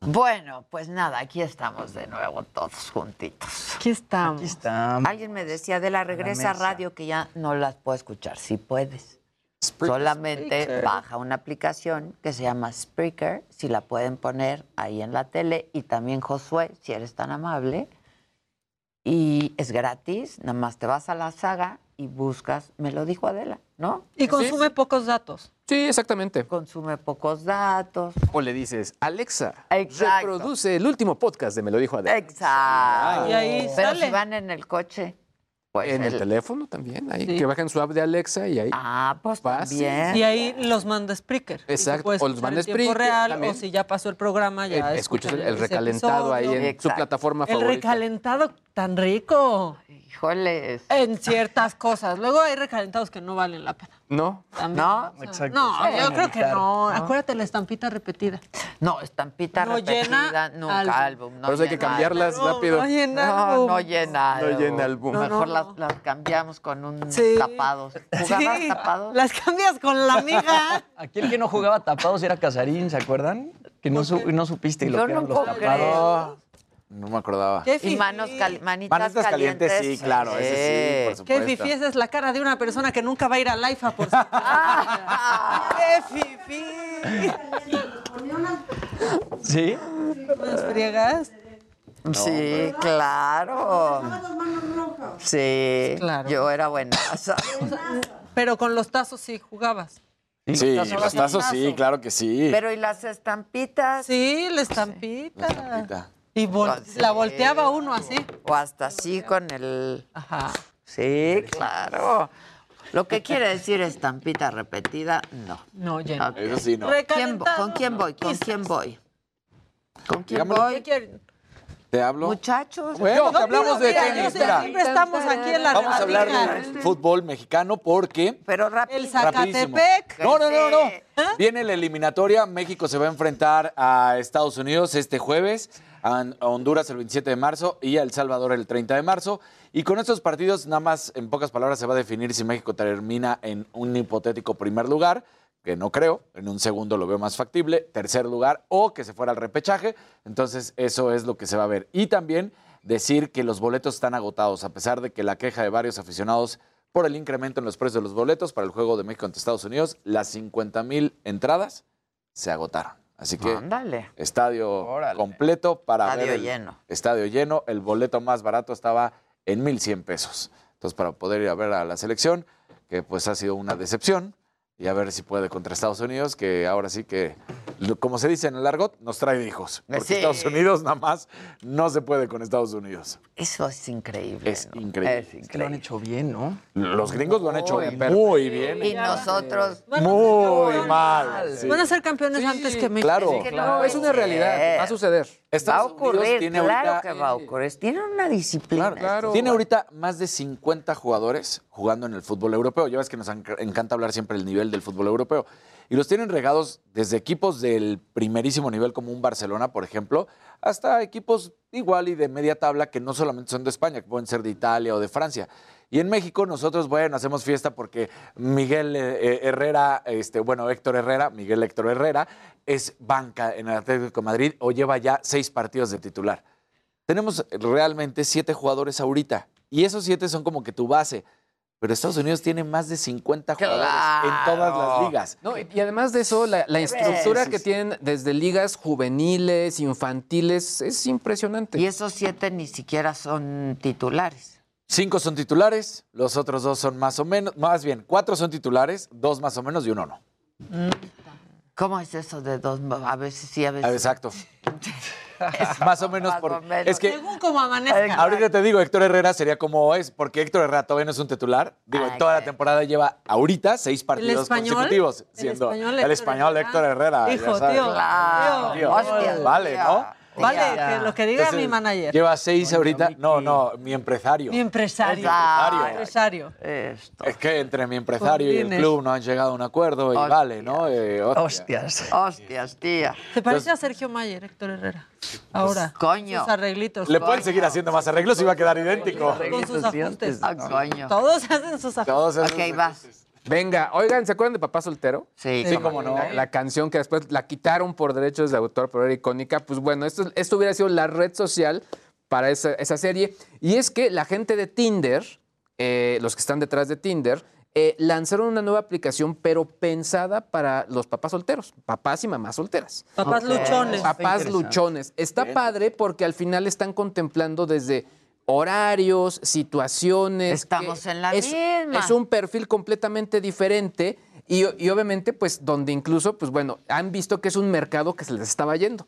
S1: Bueno, pues nada, aquí estamos de nuevo todos juntitos.
S26: Aquí estamos.
S25: Aquí estamos.
S1: Alguien me decía, de la regresa radio que ya no las puedo escuchar. Sí puedes. Solamente
S25: Spreaker.
S1: baja una aplicación que se llama Spreaker, si la pueden poner ahí en la tele. Y también Josué, si eres tan amable. Y es gratis, nada más te vas a la saga y buscas, me lo dijo Adela, ¿no?
S26: Y consume pocos datos.
S24: Sí, exactamente.
S1: Consume pocos datos.
S24: O le dices, Alexa,
S1: Exacto.
S24: reproduce el último podcast de Me lo dijo Adela.
S1: Exacto.
S26: Y ahí
S1: Pero
S26: sale.
S1: si van en el coche, pues
S24: en el,
S1: el-
S24: teléfono también, ahí
S26: Sí.
S24: que bajen su app de Alexa y ahí.
S1: Ah, pues también.
S26: Y ahí los manda Spreaker.
S24: Exacto, o los manda
S26: en tiempo
S24: Spreaker
S26: real,
S24: también.
S26: o si ya pasó el programa, ya
S24: Eh, escuchas el, el recalentado ahí en su plataforma
S26: El
S24: favorita.
S26: recalentado tan rico.
S1: Híjoles.
S26: En ciertas cosas. Luego hay recalentados que no valen la pena.
S24: No.
S26: También.
S1: ¿No?
S26: O sea,
S25: Exacto.
S26: No,
S25: Sí,
S26: yo creo que
S25: evitar,
S26: no. Acuérdate la estampita repetida.
S1: No, estampita
S26: No
S1: repetida,
S26: llena
S1: nunca
S26: álbum.
S1: álbum. no
S24: Por eso hay que
S1: llena
S24: cambiarlas
S26: No,
S24: rápido.
S26: no llena
S1: No,
S26: álbum.
S1: no llena.
S24: No
S1: álbum.
S24: llena álbum.
S26: No,
S1: Mejor
S26: no,
S1: las,
S26: no.
S1: las cambiamos con un
S26: Sí.
S1: tapados. ¿Jugabas
S26: Sí,
S1: tapados?
S26: Las cambias con la amiga.
S25: Aquí el que no jugaba tapados era Casarín, ¿se acuerdan? Que no, su- no supiste lo
S1: Yo
S25: que eran
S1: no
S25: los tapados.
S23: No me acordaba.
S26: Qué
S1: Y
S26: fifí.
S1: manos manitas,
S23: Manitas calientes, sí, claro, ese sí, por
S26: Qué
S23: supuesto.
S26: fifí, esa es la cara de una persona que nunca va a ir al IFA por su ¡Qué fifí!
S25: ¿Sí?
S26: ¿Unas friegas?
S1: Sí, claro. Sí,
S26: Claro.
S1: yo era buena.
S26: Pero con los tazos sí jugabas.
S23: Sí,
S26: Los tazos
S23: los tazos sí, claro que sí.
S1: Pero ¿y las estampitas?
S26: Sí, la estampita.
S23: Estampita.
S26: Y vol-
S1: sí.
S26: la volteaba uno así.
S1: O hasta así con el...
S26: Ajá.
S1: Sí, claro. Lo que quiere decir estampita repetida, no.
S26: No.
S1: Ok.
S23: Eso sí, no.
S1: ¿Quién-
S26: Recalentado.
S1: ¿Con quién voy? ¿Con quién voy? ¿Con quién voy?
S23: ¿Te hablo?
S1: Muchachos.
S23: Bueno,
S26: No,
S23: que hablamos
S26: mira,
S23: de
S26: mira,
S23: tenis. Mira,
S26: Siempre estamos aquí en la
S23: vamos a hablar
S26: rebatinga.
S23: de fútbol mexicano porque
S1: Pero rápido.
S26: El
S23: Rapidísimo.
S26: Zacatepec.
S23: No, no, no, no.
S26: ¿Eh?
S23: Viene la eliminatoria. México se va a enfrentar a Estados Unidos este jueves, a Honduras el 27 de marzo y a El Salvador el 30 de marzo. Y con estos partidos, nada más en pocas palabras, se va a definir si México termina en un hipotético primer lugar, que no creo, en un segundo lo veo más factible, tercer lugar o que se fuera al repechaje. Entonces, eso es lo que se va a ver. Y también decir que los boletos están agotados, a pesar de que la queja de varios aficionados por el incremento en los precios de los boletos para el juego de México ante Estados Unidos, las 50 mil entradas se agotaron. Así que estadio
S25: Órale.
S23: completo para
S1: Estadio
S23: ver el-
S1: lleno.
S23: Estadio lleno. El boleto más barato estaba en 1.100 pesos. Entonces, para poder ir a ver a la selección, que pues ha sido una decepción, y a ver si puede contra Estados Unidos, que ahora sí que como se dice en el argot, nos trae hijos. Porque
S1: Sí.
S23: Estados Unidos nada más no se puede con Estados Unidos.
S1: Eso es increíble.
S23: Es
S1: ¿no?
S23: increíble.
S1: Es
S25: Es que lo han hecho bien, ¿no?
S23: Los gringos lo han hecho
S1: Muy
S23: muy bien.
S1: Y nosotros.
S23: Muy mal. sí.
S26: Van a ser campeones antes que México.
S23: Claro.
S1: que
S24: No, es una realidad. Va a suceder.
S1: Va a
S23: Estados Unidos
S1: ocurrir,
S23: tiene
S1: claro
S23: ahorita-
S1: que va a ocurrir. Tienen una disciplina.
S24: Claro.
S23: Tiene ahorita más de 50 jugadores jugando en el fútbol europeo. Ya ves que nos enc- encanta hablar siempre del nivel del fútbol europeo. Y los tienen regados desde equipos del primerísimo nivel, como un Barcelona, por ejemplo, hasta equipos igual y de media tabla que no solamente son de España, que pueden ser de Italia o de Francia. Y en México nosotros, bueno, hacemos fiesta porque Miguel eh, eh, Herrera, este, bueno, Héctor Herrera, Miguel Héctor Herrera, es banca en el Atlético Madrid o lleva ya seis partidos de titular. Tenemos realmente siete jugadores ahorita. Y esos siete son como que tu base. Pero Estados Unidos tiene más de 50 jugadores en todas las ligas.
S24: No, y además de eso, la, la estructura que tienen desde ligas juveniles, infantiles, es impresionante.
S1: Y esos siete ni siquiera son titulares.
S23: Cinco son titulares, los otros dos son más o menos, más bien, cuatro son titulares, dos más o menos y uno no.
S1: ¿Cómo es eso de dos? A veces sí, a veces.
S23: Exacto. más o menos.
S1: Más
S23: por-
S1: o menos.
S23: Es que
S26: Según como amanezca.
S23: ahorita te digo, Héctor Herrera sería como es, porque Héctor Herrera todavía no es un titular. Digo, en toda la temporada lleva ahorita seis partidos
S26: español?
S23: consecutivos.
S26: ¿El
S23: siendo
S26: español
S23: el
S26: Héctor
S23: español
S26: Herrera?
S23: Héctor Herrera. ya
S26: Hijo,
S23: sabes.
S26: tío.
S1: Claro.
S23: Tío.
S1: Hostias,
S23: Vale,
S1: tío.
S23: ¿no?
S26: Vale, que lo que diga
S23: Entonces,
S26: mi manager.
S23: Lleva seis ahorita. No, no, mi empresario.
S26: Mi empresario. Empresario.
S1: Esto.
S23: Es que entre mi empresario y el club no han llegado a un acuerdo y vale, ¿no? Eh, hostia.
S25: Hostias.
S1: Hostias, tía.
S26: Se parece a Sergio Mayer, Héctor Herrera. Ahora.
S1: Coño.
S26: Sus arreglitos.
S23: Le pueden seguir haciendo más arreglos y va a quedar idéntico.
S26: Con sus ajustes.
S1: Ah, coño.
S26: Todos hacen sus ajustes.
S23: Todos esos-
S1: Ok, vas.
S24: Venga, oigan, ¿se acuerdan de Papá Soltero?
S1: Sí,
S23: Sí, cómo no.
S24: La, la canción que después la quitaron por derechos de autor, pero era icónica. Pues bueno, esto, esto hubiera sido la red social para esa, esa serie. Y es que la gente de Tinder, eh, los que están detrás de Tinder, eh, lanzaron una nueva aplicación, pero pensada para los papás solteros, papás y mamás solteras.
S26: Papás luchones.
S24: Papás luchones. Está padre porque al final están contemplando desde horarios, situaciones.
S1: Estamos en la
S24: es,
S1: misma.
S24: Es un perfil completamente diferente y, y obviamente, pues, donde incluso, pues bueno, han visto que es un mercado que se les estaba yendo.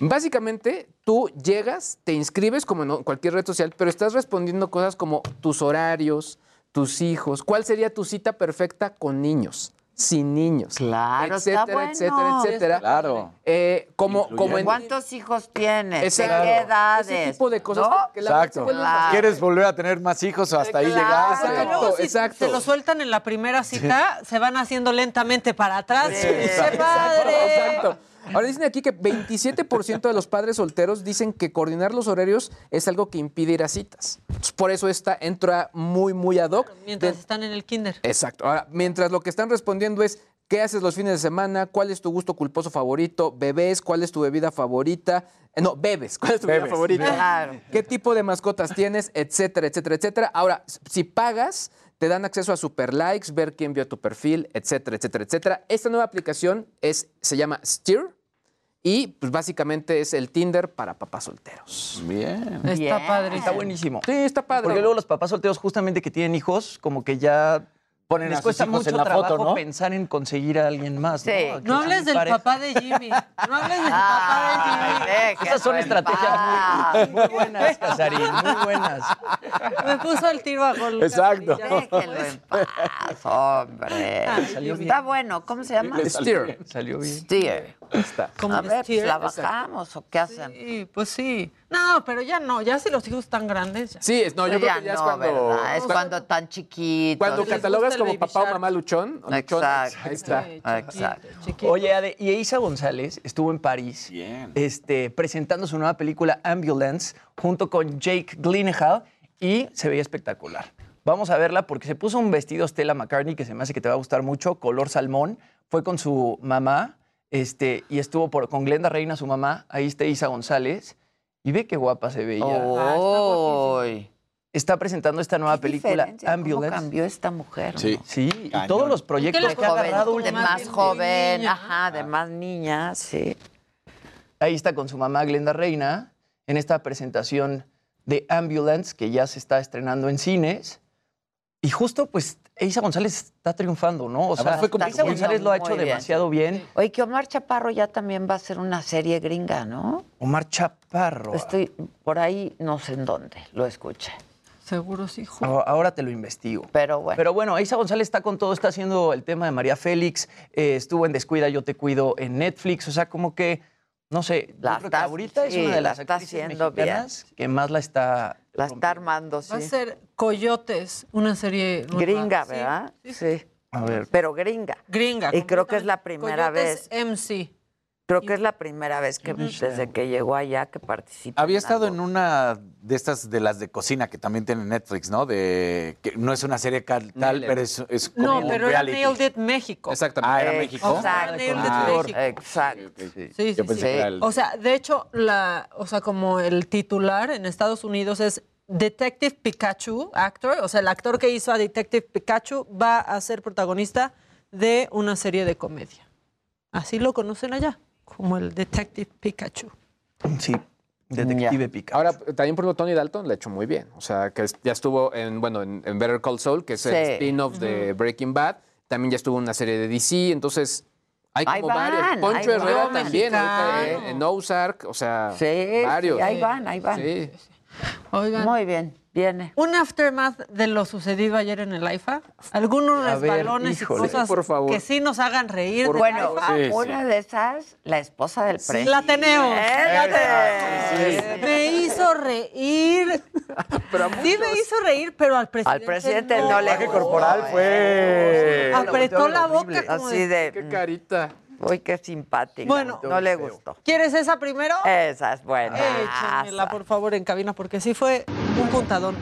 S24: Básicamente, tú llegas, te inscribes como en cualquier red social, pero estás respondiendo cosas como tus horarios, tus hijos, cuál sería tu cita perfecta con niños, sin niños.
S1: Claro, está
S24: etcétera,
S1: bueno.
S24: etcétera, etcétera.
S23: Claro.
S24: Eh, como, como en,
S1: ¿Cuántos hijos tienes? ¿De qué edades?
S24: Ese tipo de cosas
S1: ¿No?
S24: que
S23: Exacto.
S1: Claro.
S23: ¿Quieres volver a tener más hijos o hasta ahí
S1: Claro.
S23: llegaste?
S26: Porque luego
S24: Exacto,
S26: si
S24: exacto.
S26: se lo sueltan en la primera cita, se van haciendo lentamente para atrás.
S1: Sí.
S26: ¡Qué
S24: Exacto,
S26: padre!
S24: exacto. Ahora dicen aquí que 27% de los padres solteros dicen que coordinar los horarios es algo que impide ir a citas. Entonces, por eso esta entra muy, muy ad hoc.
S26: Mientras
S24: De-
S26: están en el kinder.
S24: Exacto. Ahora, mientras lo que están respondiendo es ¿qué haces los fines de semana? ¿Cuál es tu gusto culposo favorito? ¿Bebés? ¿Cuál es tu bebida favorita? Eh, no, bebes. ¿Cuál es tu bebida
S23: Bebes.
S24: favorita?
S1: Claro.
S24: ¿Qué tipo de mascotas tienes? Etcétera, etcétera, etcétera. Ahora, si pagas, te dan acceso a super likes, ver quién vio tu perfil, etcétera, etcétera, etcétera. Esta nueva aplicación es, se llama Steer y pues básicamente es el Tinder para papás solteros.
S23: Bien.
S26: Está
S1: Bien.
S26: padre.
S25: Está buenísimo.
S24: Sí, está padre.
S25: Porque luego los papás solteros, justamente que tienen hijos, como que ya
S23: Ponen
S25: les
S23: a sus
S25: cuesta
S23: hijos
S25: mucho
S23: en la
S25: trabajo
S23: foto, ¿no?
S25: pensar en conseguir a alguien más.
S1: Sí.
S25: No,
S26: No hables del
S25: pareja.
S26: papá de Jimmy. No hables del
S1: Ay,
S26: papá de
S25: Esas son estrategias muy, muy buenas, Casarín, muy buenas.
S26: Jimmy. Me puso el tiro a gol.
S23: Exacto.
S1: Déjenlo en paz, hombre.
S25: Salió bien.
S1: Está bueno. ¿Cómo se llama?
S24: Steer.
S25: Salió bien.
S1: Steer.
S26: Como
S1: A ver, pues,
S26: Steer.
S1: ¿la bajamos o qué hacemos?
S26: Sí, pues sí. No, pero ya no. Ya si los hijos están grandes. ya.
S24: Sí, es, no, yo
S1: Pues
S24: creo
S1: ya
S24: que ya es
S1: no,
S24: cuando...
S1: ¿verdad? Es cuando tan chiquitos.
S24: Cuando catalogas como papá o mamá luchón. o
S1: Exacto.
S24: Ahí está.
S26: Sí,
S1: Exacto.
S26: chiquito.
S25: Oye, Ade, y Isa González estuvo en París
S23: Bien.
S25: este, presentando su nueva película Ambulance junto con Jake Gyllenhaal y se veía espectacular. Vamos a verla porque se puso un vestido Stella McCartney que se me hace que te va a gustar mucho, color salmón. Fue con su mamá este, y estuvo por, con Glenda Reina, su mamá. Ahí está Isa González. Y ve qué guapa se veía.
S1: Uy.
S25: Está presentando esta nueva
S1: Qué
S25: película
S1: diferencia, ¿Cómo
S25: Ambulance.
S1: cambió esta mujer? ¿no?
S23: Sí.
S25: Sí, y todos los proyectos
S26: ¿Por qué
S25: que
S26: la
S25: ha
S1: Joven,
S25: agarrado
S1: de más joven,
S26: niña.
S1: ajá, de más niña, sí.
S25: Ahí está con su mamá Glenda Reina en esta presentación de Ambulance que ya se está estrenando en cines. Y justo, pues, Isa González está triunfando, ¿no? O sea,
S1: Además, fue como
S25: Isa González lo ha hecho
S1: bien.
S25: demasiado bien.
S1: Oye, que Omar Chaparro ya también va a hacer una serie gringa, ¿no?
S25: Omar Chaparro.
S1: Estoy por ahí, no sé en dónde, lo escuché.
S26: Seguro sí, hijo.
S25: Ahora- Ahora te lo investigo.
S1: Pero bueno.
S25: Pero bueno, Isa González está con todo, está haciendo el tema de María Félix, eh, estuvo en Descuida, Yo Te Cuido en Netflix, o sea, como que, no sé, yo
S1: La
S25: creo que
S1: está-
S25: ahorita es
S1: sí,
S25: una de
S1: la
S25: las
S1: está
S25: actrices
S1: haciendo bien.
S25: mexicanas que más la está...
S1: La está armando, sí.
S26: Va a ser Coyotes, una serie.
S1: Gringa, ¿verdad?
S26: sí,
S1: Sí.
S25: A ver.
S1: Pero gringa.
S26: Gringa.
S1: Y creo que es la primera
S26: Coyotes
S1: vez.
S26: MC.
S1: Creo que es la primera vez que desde que llegó allá que participa.
S23: Había estado en una de estas de las de cocina que también tiene Netflix, ¿no? De que no es una serie tal,
S24: Nailed.
S23: pero es, es como
S26: No,
S23: un
S26: pero era
S23: reality.
S26: Nailed It México.
S24: Exactamente.
S23: Ah, era México.
S1: Exacto.
S26: Nailed It
S23: Ah,
S26: México.
S1: Exacto.
S26: Sí, sí,
S23: Yo pensé
S26: sí.
S23: que era el-
S26: O sea, de hecho, la, o sea, como el titular en Estados Unidos es Detective Pikachu, actor, o sea, el actor que hizo a Detective Pikachu va a ser protagonista de una serie de comedia. Así lo conocen allá, como el Detective Pikachu.
S25: Sí, Detective Pikachu.
S24: Ahora, también por ejemplo, Tony Dalton le ha hecho muy bien. O sea, que ya estuvo en, bueno, en, en Better Call Saul, que es el spin-off de Breaking Bad. También ya estuvo en una serie de DC, entonces hay como
S1: van,
S24: varios. Poncho Herrera
S1: van.
S24: también, ahorita, eh, en Ozark, o sea,
S1: Sí,
S24: varios.
S1: sí, ahí van, ahí van.
S24: Sí.
S26: Oigan,
S1: Muy bien, viene.
S26: un aftermath de lo sucedido ayer en el AIFA. Algunos
S25: A ver,
S26: resbalones y cosas
S24: Por favor.
S26: que sí nos hagan reír. del
S1: Bueno.
S23: Sí,
S1: una de esas, la esposa del presidente.
S26: La tenemos.
S1: ¡Fíjate!
S26: Me hizo reír. sí me hizo reír, pero al presidente,
S1: Al presidente no le
S23: El
S1: gustó.
S23: corporal fue...
S26: Apretó la boca como
S1: Así
S26: de,
S24: Qué carita.
S1: uy, qué simpática.
S26: Bueno.
S1: no le gustó.
S26: ¿Quieres esa primero?
S1: Esa es buena.
S26: Échamela, por favor, en cabina, porque sí fue un puntadón.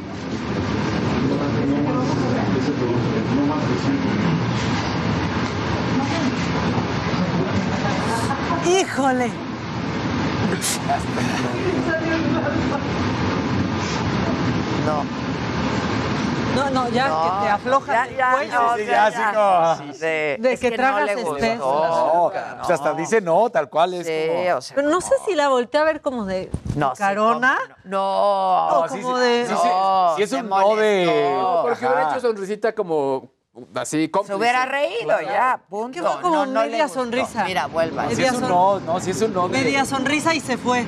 S26: ¡Híjole!
S1: No.
S26: No, no, ya
S1: No,
S26: que te aflojas
S1: ya,
S26: el
S1: ya,
S26: cuello.
S1: no,
S23: Sí,
S1: o
S23: ya,
S1: sea,
S23: sí, como-
S1: Sí,
S26: De
S1: es
S26: que
S1: no
S26: tragas
S1: gustó.
S26: espeso.
S23: No, o sea, hasta dice no, tal cual es
S1: Sí,
S23: como...
S1: o sea,
S26: Pero no sé si la volteé a ver como de
S1: no,
S26: carona.
S1: ¿cómo No, no.
S23: No,
S26: como
S23: sí,
S26: de...
S23: sí, sí,
S1: No,
S23: sí es
S1: se
S23: un no de...
S24: No, porque hubiera hecho sonrisita como así,
S1: Se
S24: cómplice.
S1: hubiera reído ya, punto.
S26: Que fue como
S1: No, no
S26: media sonrisa.
S1: Mira, vuelva.
S23: Si es un no, no, si es un no de...
S26: Media sonrisa y se fue.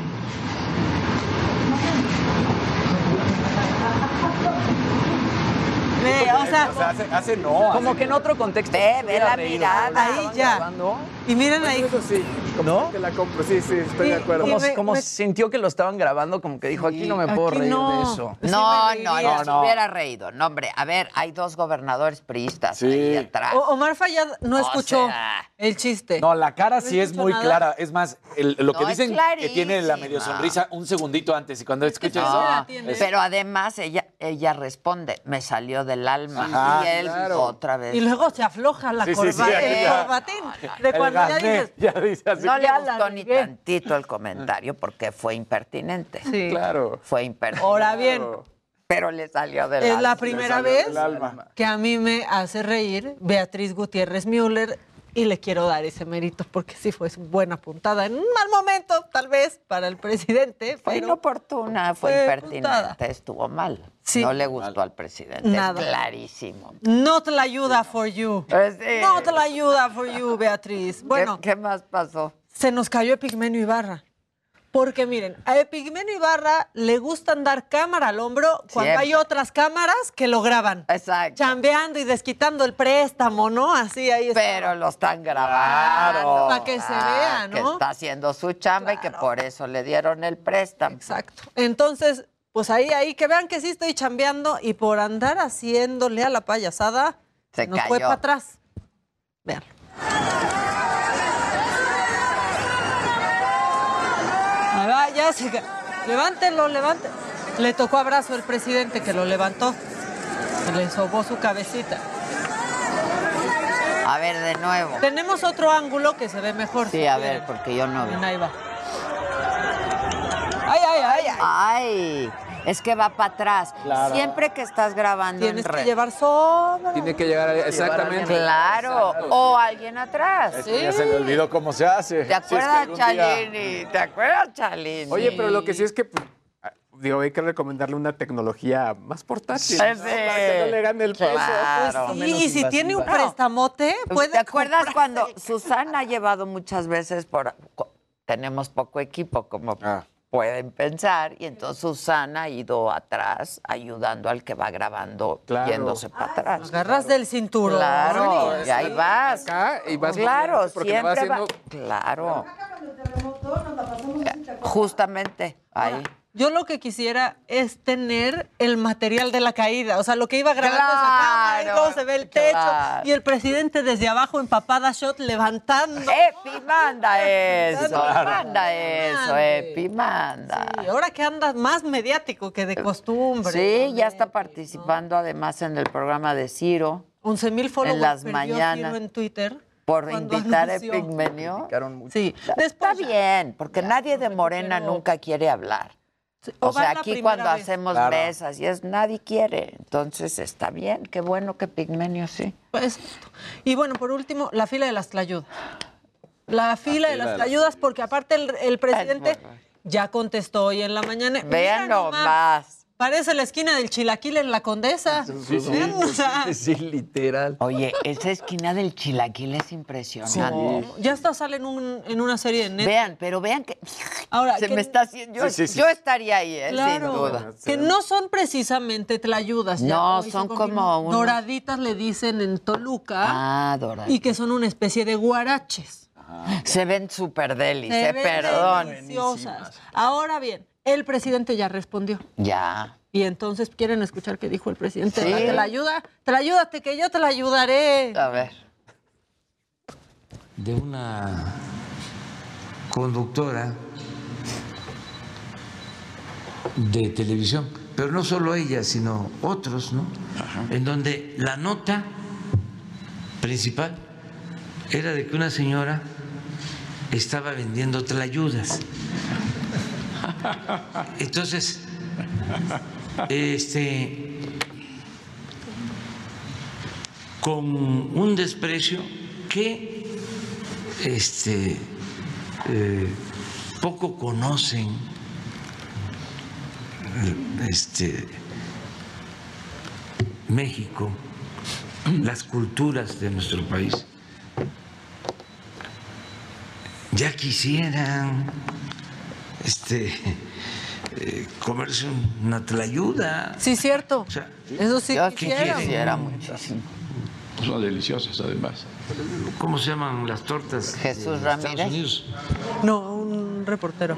S26: Ve, o sea,
S23: O sea, hace, hace no.
S25: Como
S23: hace
S25: que en otro contexto.
S1: Ve, ve la mirada.
S26: ahí ya.
S25: grabando,
S26: Y miren ahí.
S24: Eso sí,
S25: ¿No?
S24: te la compro. Sí, sí, estoy
S26: Y-
S24: de acuerdo.
S26: me- me-
S25: sintió que lo estaban grabando, como que dijo, aquí no me puedo reír
S26: no.
S25: de eso.
S26: Sí
S1: No, no, no, se hubiera reído. No, hombre, a ver, hay dos gobernadores priistas
S23: Sí.
S1: ahí atrás.
S26: O- Omar Fayad no
S1: O
S26: escuchó
S1: sea.
S26: el chiste.
S23: No, la cara sí
S26: No
S23: es muy
S26: nada.
S23: clara. Es más, el- lo que
S1: No, es
S23: dicen que tiene la medio sonrisa un segundito antes y cuando escucha
S26: sí
S23: eso...
S26: la
S1: No,
S26: tiene.
S1: pero además ella, ella responde, me salió del alma.
S23: Ajá,
S1: y él
S24: claro.
S1: otra vez.
S26: Y luego se afloja la
S23: Sí, sí, sí,
S26: corbata, el corbatín. De
S23: El
S26: cuando ya
S23: gasné,
S26: dices,
S23: ya dice así.
S1: no le gustó ni tantito el comentario porque fue impertinente.
S26: sí.
S24: Claro.
S1: Fue impertinente.
S26: Ahora bien,
S1: Pero le salió del
S26: es
S1: alma.
S26: la primera vez que a mí me hace reír Beatriz Gutiérrez Müller y le quiero dar ese mérito porque sí fue buena puntada en un mal momento, tal vez, para el presidente.
S1: Fue
S26: pero
S1: inoportuna, fue,
S26: fue
S1: impertinente,
S26: puntada.
S1: estuvo mal.
S26: Sí.
S1: No le gustó al presidente,
S26: Nada.
S1: es clarísimo.
S26: Not la ayuda for you.
S1: Pues sí.
S26: Not la ayuda for you, Beatriz. Bueno,
S1: ¿Qué, qué más pasó?
S26: se nos cayó Epigmenio Ibarra. Porque miren, a Epigmenio Ibarra le gusta andar cámara al hombro cuando
S1: Siempre.
S26: hay otras cámaras que lo graban.
S1: Exacto.
S26: Chambeando y desquitando el préstamo, ¿no? Así ahí está.
S1: Pero lo están grabando.
S26: Claro. Pa' que se vea,
S1: Que
S26: ¿no?
S1: está haciendo su chamba y que por eso le dieron el préstamo.
S26: Exacto. Entonces, pues ahí, ahí, que vean que sí estoy chambeando y por andar haciéndole a la payasada,
S1: Se
S26: nos fue
S1: cayó.
S26: para atrás. Vean. Ahí va, ya se Levántelo, levántelo. Le tocó abrazo el presidente que lo levantó. Le sobó su cabecita.
S1: A ver, de nuevo.
S26: Tenemos otro ángulo que se ve mejor.
S1: Sí,
S26: si
S1: a
S26: quieren.
S1: ver, porque yo no.
S26: Bien, ahí va. Ay, ay, ay, ay.
S1: Ay, es que va para atrás.
S23: Claro.
S1: Siempre que estás grabando
S26: Tienes
S1: en
S26: que
S1: red.
S26: llevar sobra.
S24: Tiene que llegar a- exactamente.
S1: Claro, o alguien atrás.
S23: Es que ya se me olvidó cómo se hace.
S1: ¿Te
S23: Si es que
S1: acuerdas,
S23: día-
S1: Chalini? ¿Te acuerdas, Chalini?
S24: Oye, pero lo que sí es que pues, digo, hay que recomendarle una tecnología más portátil.
S1: Sí.
S24: ¿no? Para que no le gane el peso.
S1: Claro.
S26: Sí, y si tiene un prestamote, puede
S1: ¿Te acuerdas cuando Susana ha llevado muchas veces por... Tenemos poco equipo, como pueden pensar, y entonces Susana ha ido atrás ayudando al que va grabando,
S24: Claro.
S1: yéndose para atrás.
S26: agarras del cinturón.
S1: Claro, y ahí vas.
S24: Acá y vas
S1: claro,
S24: va
S1: siempre va.
S24: haciendo-
S1: Claro. Justamente, ahí.
S26: Yo lo que quisiera es tener el material de la caída, o sea, lo que iba grabando esa cámara, y
S1: Claro,
S26: luego se ve el techo
S1: claro.
S26: y el presidente desde abajo empapada shot levantando.
S1: Epi, manda eso,
S26: Claro.
S1: manda eso. Epi, manda.
S26: Y ahora que andas más mediático que de costumbre.
S1: Sí, ya está participando además en el programa de Ciro.
S26: 11 mil followers
S1: En las mañanas.
S26: Ciro en Twitter.
S1: Por
S26: cuando
S1: invitar a
S26: anunció.
S1: Epigmenio.
S26: Sí.
S1: Está bien, porque nadie de Morena nunca quiere hablar.
S26: O
S1: sea, aquí cuando
S26: vez.
S1: hacemos
S26: Claro.
S1: mesas y es nadie quiere. Entonces está bien, qué bueno que Pigmenio sí.
S26: Pues, y bueno, por último, la fila de las tlayudas. La fila de
S1: fila
S26: las
S1: de las-
S26: tlayudas, porque aparte el, el presidente ya contestó hoy en la mañana.
S1: Vean
S26: nomás. Parece la esquina del chilaquil en la condesa. Vean, o sea,
S25: Sí, literal.
S1: Oye, esa esquina del chilaquil es impresionante.
S26: ya hasta sale en, un- en una serie de Netflix.
S1: Vean, pero vean que
S26: Ahora,
S1: se
S26: que-
S1: me está haciendo. Yo,
S26: Sí, sí, sí.
S1: yo estaría ahí, ¿eh?
S26: Claro,
S1: sin duda.
S26: que no son precisamente tlayudas.
S1: No, son como unos-
S26: Doraditas le dicen en Toluca.
S1: Ah, doraditas.
S26: Y que son una especie de guaraches.
S1: Se ven súper delis,
S26: Se
S1: eh,
S26: ven
S1: perdón.
S26: deliciosas. Ahora bien, el presidente ya respondió.
S1: Ya.
S26: Y entonces quieren escuchar qué dijo el presidente.
S1: Sí.
S26: ¿Te la ayuda? Te la ayúdate, que yo te la ayudaré.
S1: A ver.
S8: de una conductora de televisión, pero no solo ella, sino otros, ¿no? En donde la nota principal era de que una señora estaba vendiendo tlayudas. Entonces, este, con un desprecio que este, eh, poco conocen este, México, las culturas de nuestro país. Ya quisieran este, eh, comerse una tlayuda.
S26: Sí, cierto. Eso sí
S8: ¿qué
S26: quisiera.
S1: muchísimo.
S8: Son deliciosas además. ¿Cómo se llaman las tortas?
S26: Jesús Ramírez.
S8: Unidos?
S26: No, reportero.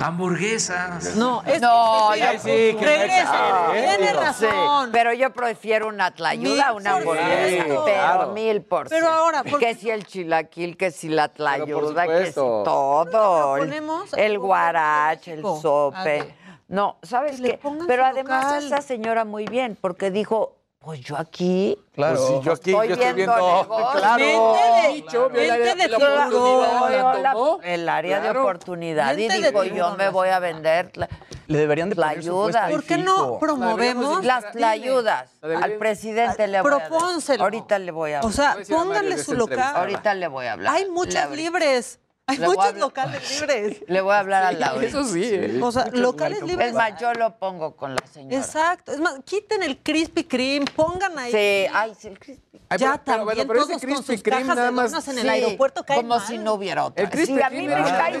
S8: Hamburguesas.
S26: No, es
S1: No,
S26: que- sí, que regresa. Tiene razón.
S1: Sí, pero yo prefiero una tlayuda a una hamburguesa.
S26: ciento.
S1: Pero
S26: Claro.
S1: mil por
S26: Pero ahora, ¿por
S1: Que si el chilaquil, que si la tlayuda, que si todo.
S26: Ponemos
S1: El guarache, el sope.
S26: ver.
S1: No, ¿sabes
S26: Que
S1: qué? Pero además
S26: local.
S1: esa señora muy bien, porque dijo, pues yo aquí...
S23: Claro. Pues sí, yo aquí,
S1: estoy
S23: yo estoy
S1: viendo.
S23: Claro.
S26: Mente de-
S1: Dicho,
S26: mente
S1: el área-
S26: de
S1: la oportunidad, la
S26: tomó.
S1: El área de
S26: Claro.
S1: oportunidad. Y
S26: de
S1: digo, yo me voy a vender la,
S25: Le deberían de
S1: la
S25: poner
S1: ayuda.
S26: ¿Por qué no promovemos?
S1: Las tlayudas.
S26: Dile.
S1: Al presidente le voy a
S26: Propónselo.
S1: Ahorita le voy a hablar.
S26: O sea, pónganle su local.
S1: Ahorita le voy a hablar.
S26: Hay muchas libres. Hay
S1: Le a
S26: muchos locales libres.
S1: Le voy a hablar a
S26: Sí,
S1: Laura.
S26: eso sí, ¿eh? O sea, locales libres.
S1: Es más, yo lo pongo con la señora.
S26: Exacto. Es más, quiten el Krispy Kreme, pongan ahí.
S1: Sí, ay, sí, el Krispy
S26: Ya
S24: pero- pero
S26: también
S24: bueno, pero ese
S26: todos con
S24: Krispy
S26: sus
S24: Kreme
S26: cajas
S24: nada
S26: de
S24: más-
S26: donas en el
S1: Sí,
S26: aeropuerto caen
S1: como
S26: mal.
S1: si no hubiera otra.
S24: El Krispy
S1: Sí, a mí
S24: Kreme
S1: me cae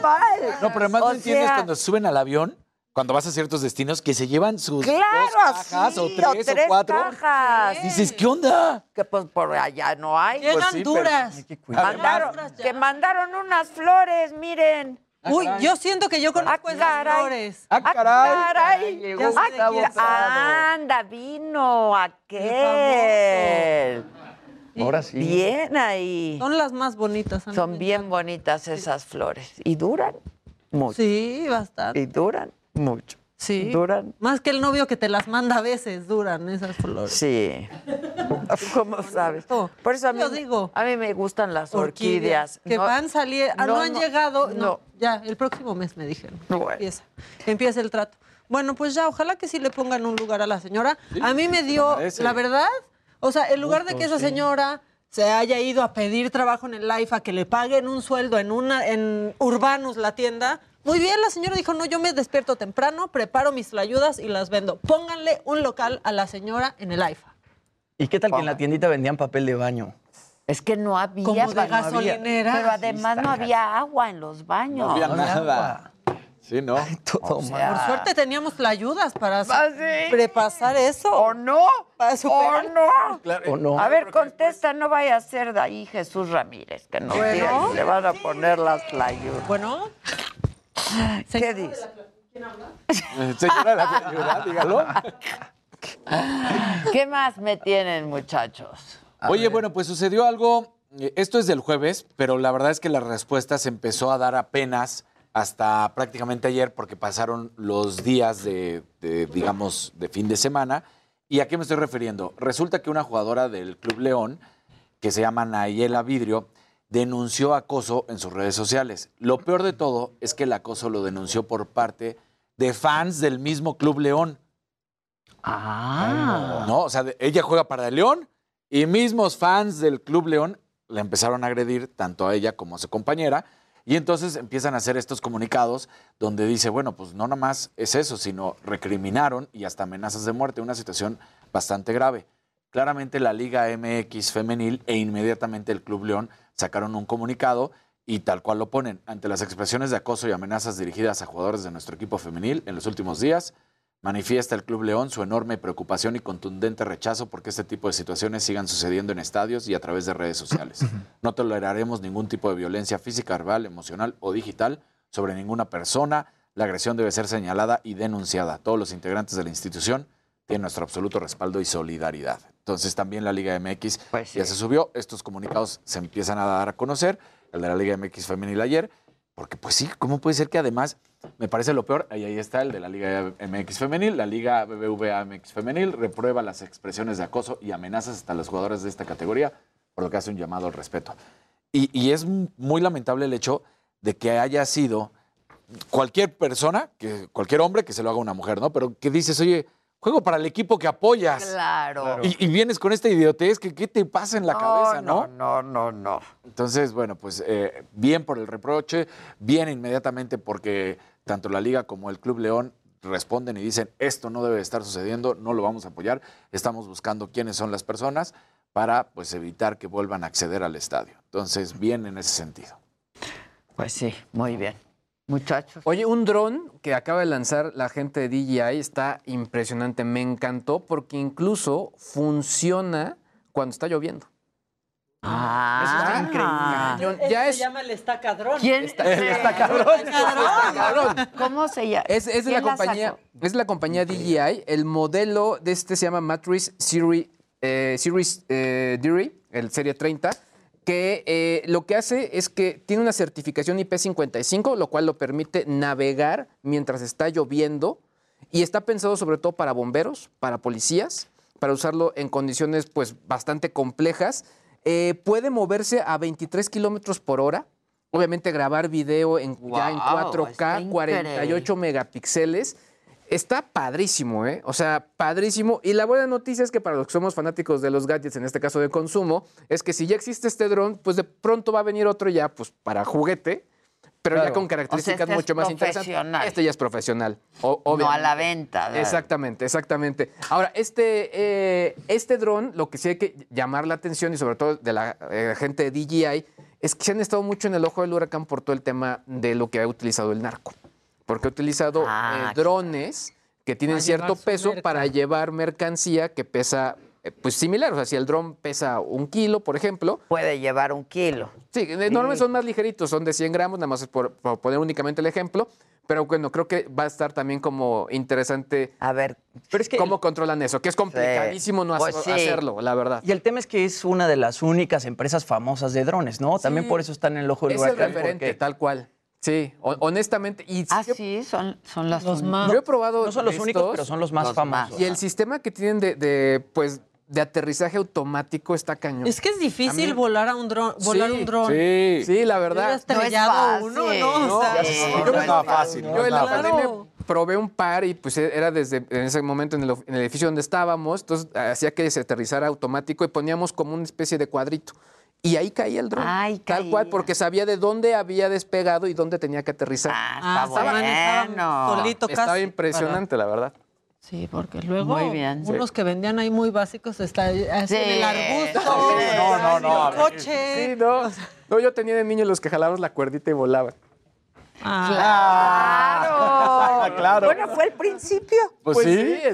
S1: mal.
S23: No, pero además
S1: O
S23: no entiendes
S1: sea,
S23: cuando suben al avión, cuando vas a ciertos destinos, que se llevan sus
S1: Claro,
S23: dos cajas
S1: así,
S23: o tres o,
S1: tres
S23: cuatro.
S1: cajas.
S23: Dices, ¿qué onda?
S1: Que pues por allá no hay.
S26: Llegan
S23: Pues sí, pero
S26: duras.
S23: hay que cuidar.
S1: Mandaron, que mandaron unas flores, miren.
S26: Uy, yo siento que yo conozco
S1: Ah,
S26: esas
S1: caray.
S26: flores.
S23: Ah, caray.
S1: caray.
S26: Gustavo
S1: quién-
S26: Prado.
S1: Anda, vino aquel.
S25: Ahora sí.
S1: Bien ahí.
S26: Son las más bonitas.
S1: Son bien bonitas esas flores. Y duran mucho.
S26: Sí, bastante.
S1: Y duran mucho.
S26: Sí.
S1: Duran.
S26: Más que el novio que te las manda a veces duran esas flores.
S1: Sí. ¿Cómo sabes? Por eso a mí,
S26: Yo digo.
S1: a mí me gustan las orquídeas.
S26: Que
S1: No-
S26: van a salir, ah, no,
S1: no,
S26: han
S1: no,
S26: llegado. No,
S1: no.
S26: ya, el próximo mes me dijeron.
S1: Bueno.
S26: Empieza, empieza el trato. Bueno, pues ya, ojalá que sí le pongan un lugar a la señora. a mí me dio, la verdad, o sea, en lugar de que esa
S23: sí.
S26: señora se haya ido a pedir trabajo en el Life, a que le paguen un sueldo en una en Urbanus, la tienda, Muy bien, la señora dijo, no, yo me despierto temprano, preparo mis ayudas y las vendo. Pónganle un local a la señora en el AIFA.
S25: ¿Y qué tal que en la tiendita vendían papel de baño?
S1: Es que no había
S26: Como de gasolinera.
S1: Pero además
S25: Sí,
S1: no había agua en los baños.
S23: No había nada. Sí, ¿no?
S25: Todo
S1: O sea,
S26: Por suerte teníamos la ayudas para
S1: ¿Ah, sí?
S26: prepasar eso.
S1: ¿O no?
S26: Para
S1: ¿O
S26: superar.
S1: no?
S25: ¿O no?
S1: A ver, contesta, no vaya a ser de ahí Jesús Ramírez, que no
S26: Bueno.
S1: le van a poner las ayudas.
S26: Bueno,
S1: ¿Qué dice?
S23: Eh, Señora, la señora, dígalo.
S1: ¿Qué más me tienen, muchachos?
S23: Oye, bueno, pues sucedió algo. eh, Esto es del jueves, pero la verdad es que la respuesta se empezó a dar apenas hasta prácticamente ayer, porque pasaron los días de, de, digamos, de fin de semana. ¿Y a qué me estoy refiriendo? Resulta que una jugadora del Club León, que se llama Nayela Vidrio, denunció acoso en sus redes sociales. Lo peor de todo es que el acoso lo denunció por parte de fans del mismo Club León.
S1: Ah.
S23: No, o sea, ella juega para el León y mismos fans del Club León la empezaron a agredir tanto a ella como a su compañera. Y entonces empiezan a hacer estos comunicados donde dice, bueno, pues no nada más es eso, sino recriminaron y hasta amenazas de muerte, una situación bastante grave. Claramente la Liga MX femenil e inmediatamente el Club León sacaron un comunicado y tal cual lo ponen. Ante las expresiones de acoso y amenazas dirigidas a jugadores de nuestro equipo femenil en los últimos días, manifiesta el Club León su enorme preocupación y contundente rechazo porque este tipo de situaciones sigan sucediendo en estadios y a través de redes sociales. No toleraremos ningún tipo de violencia física, verbal, emocional o digital sobre ninguna persona. La agresión debe ser señalada y denunciada. Todos los integrantes de la institución tienen nuestro absoluto respaldo y solidaridad. Entonces también la Liga MX
S1: Pues
S23: ya se subió. Estos comunicados se empiezan a dar a conocer. El de la Liga MX femenil ayer. Porque pues sí, ¿cómo puede ser que además, me parece lo peor, ahí, ahí está el de la Liga MX femenil, la Liga BBVA MX femenil reprueba las expresiones de acoso y amenazas hasta los jugadores de esta categoría, por lo que hace un llamado al respeto. Y, y es muy lamentable el hecho de que haya sido cualquier persona, que, cualquier hombre que se lo haga a una mujer, ¿no? Pero que dices, oye, juego para el equipo que apoyas.
S1: Claro.
S23: Y, y vienes con esta idiotez, que ¿qué te pasa en la cabeza, no?
S1: No, no, no.
S23: Entonces, bueno, pues eh, bien por el reproche, bien inmediatamente porque tanto la Liga como el Club León responden y dicen, esto no debe estar sucediendo, no lo vamos a apoyar, estamos buscando quiénes son las personas para pues evitar que vuelvan a acceder al estadio. Entonces, bien en ese sentido.
S1: Pues sí, muy bien. Muchachos.
S24: Oye, un dron que acaba de lanzar la gente de DJI está impresionante. Me encantó porque incluso funciona cuando está lloviendo.
S1: Ah,
S24: Eso está increíble.
S26: Ese
S24: Ya
S26: se llama el estacadrón.
S1: ¿Quién?
S24: Está-. Está cabrón.
S1: ¿Cómo se llama?
S24: Es, es de la
S1: ¿Quién la
S24: compañía, es de la compañía DJI. El modelo de este se llama Matrix Series, eh, Series eh, Diri, el Serie 30, que eh, lo que hace es que tiene una certificación IP55, lo cual lo permite navegar mientras está lloviendo y está pensado sobre todo para bomberos, para policías, para usarlo en condiciones pues bastante complejas. Eh, puede moverse a 23 kilómetros por hora. Obviamente grabar video en, ya en
S1: Guau,
S24: 4K,
S1: está
S24: 48 megapíxeles. Está padrísimo, ¿eh? O sea, padrísimo. Y la buena noticia es que para los que somos fanáticos de los gadgets, en este caso de consumo, es que si ya existe este dron, pues de pronto va a venir otro ya, pues para juguete, pero ya con
S1: O sea,
S24: características
S1: este es
S24: mucho más interesantes. Este ya es profesional.
S1: No a la venta. ¿verdad?
S24: Exactamente, exactamente. Ahora, este, eh, este dron, lo que sí hay que llamar la atención y sobre todo de la eh, gente de DJI, es que se han estado mucho en el ojo del huracán por todo el tema de lo que ha utilizado el narco. Porque ha utilizado
S1: Ah,
S24: eh, drones que tienen
S26: Para
S24: cierto peso
S26: merca.
S24: para llevar mercancía que pesa, eh, pues similar. O sea, si el dron pesa un kilo, por ejemplo,
S1: Puede llevar un kilo.
S24: Sí, normal son más ligeritos, son de 100 gramos, nada más es por, por poner únicamente el ejemplo. Pero bueno, creo que va a estar también como interesante
S1: A ver,
S25: Pero es que
S24: cómo controlan eso, que es complicadísimo no
S1: Pues
S24: hacer-
S1: sí.
S24: hacerlo, la verdad.
S25: Y el tema es que es una de las únicas empresas famosas de drones, ¿no? También
S24: Sí.
S25: por eso están en el ojo del
S24: Es el
S25: huracán.
S24: referente,
S25: porque
S24: tal cual. Sí, ho- honestamente. Y
S1: ah,
S24: yo,
S1: sí, son, son las
S26: Los más.
S24: yo he probado.
S25: no son los
S24: de
S25: únicos,
S24: estos,
S25: pero son los más
S1: los
S25: famosos.
S1: más.
S24: Y el sistema que tienen de, de, pues, de aterrizaje automático está cañón.
S26: Es que es difícil
S24: A mí-
S26: volar a un dron, volar
S24: Sí,
S26: un dron.
S23: Sí.
S24: Sí, la verdad.
S26: estrellado
S1: No es
S26: uno,
S1: fácil.
S26: ¿no? O sea,
S1: no
S23: que
S1: es
S23: nada
S1: fácil.
S23: no
S24: Yo en la pandemia probé un par y pues era desde en ese momento en el, en el edificio donde estábamos, entonces hacía que se aterrizara automático y poníamos como una especie de cuadrito. Y ahí caía el dron.
S1: Ay,
S24: tal cual, porque sabía de dónde había despegado y dónde tenía que aterrizar.
S1: Ah,
S26: está bueno. Solito
S24: Estaba impresionante, la verdad.
S26: Sí, porque luego
S1: Muy bien.
S26: unos que vendían ahí muy básicos está así en el arbusto.
S24: No, no, no.
S26: en el coche.
S24: Sí, no. No, yo tenía de niño los que jalábamos la cuerdita y volaban.
S1: Claro.
S24: claro.
S1: Bueno, fue el principio.
S24: Pues, sí,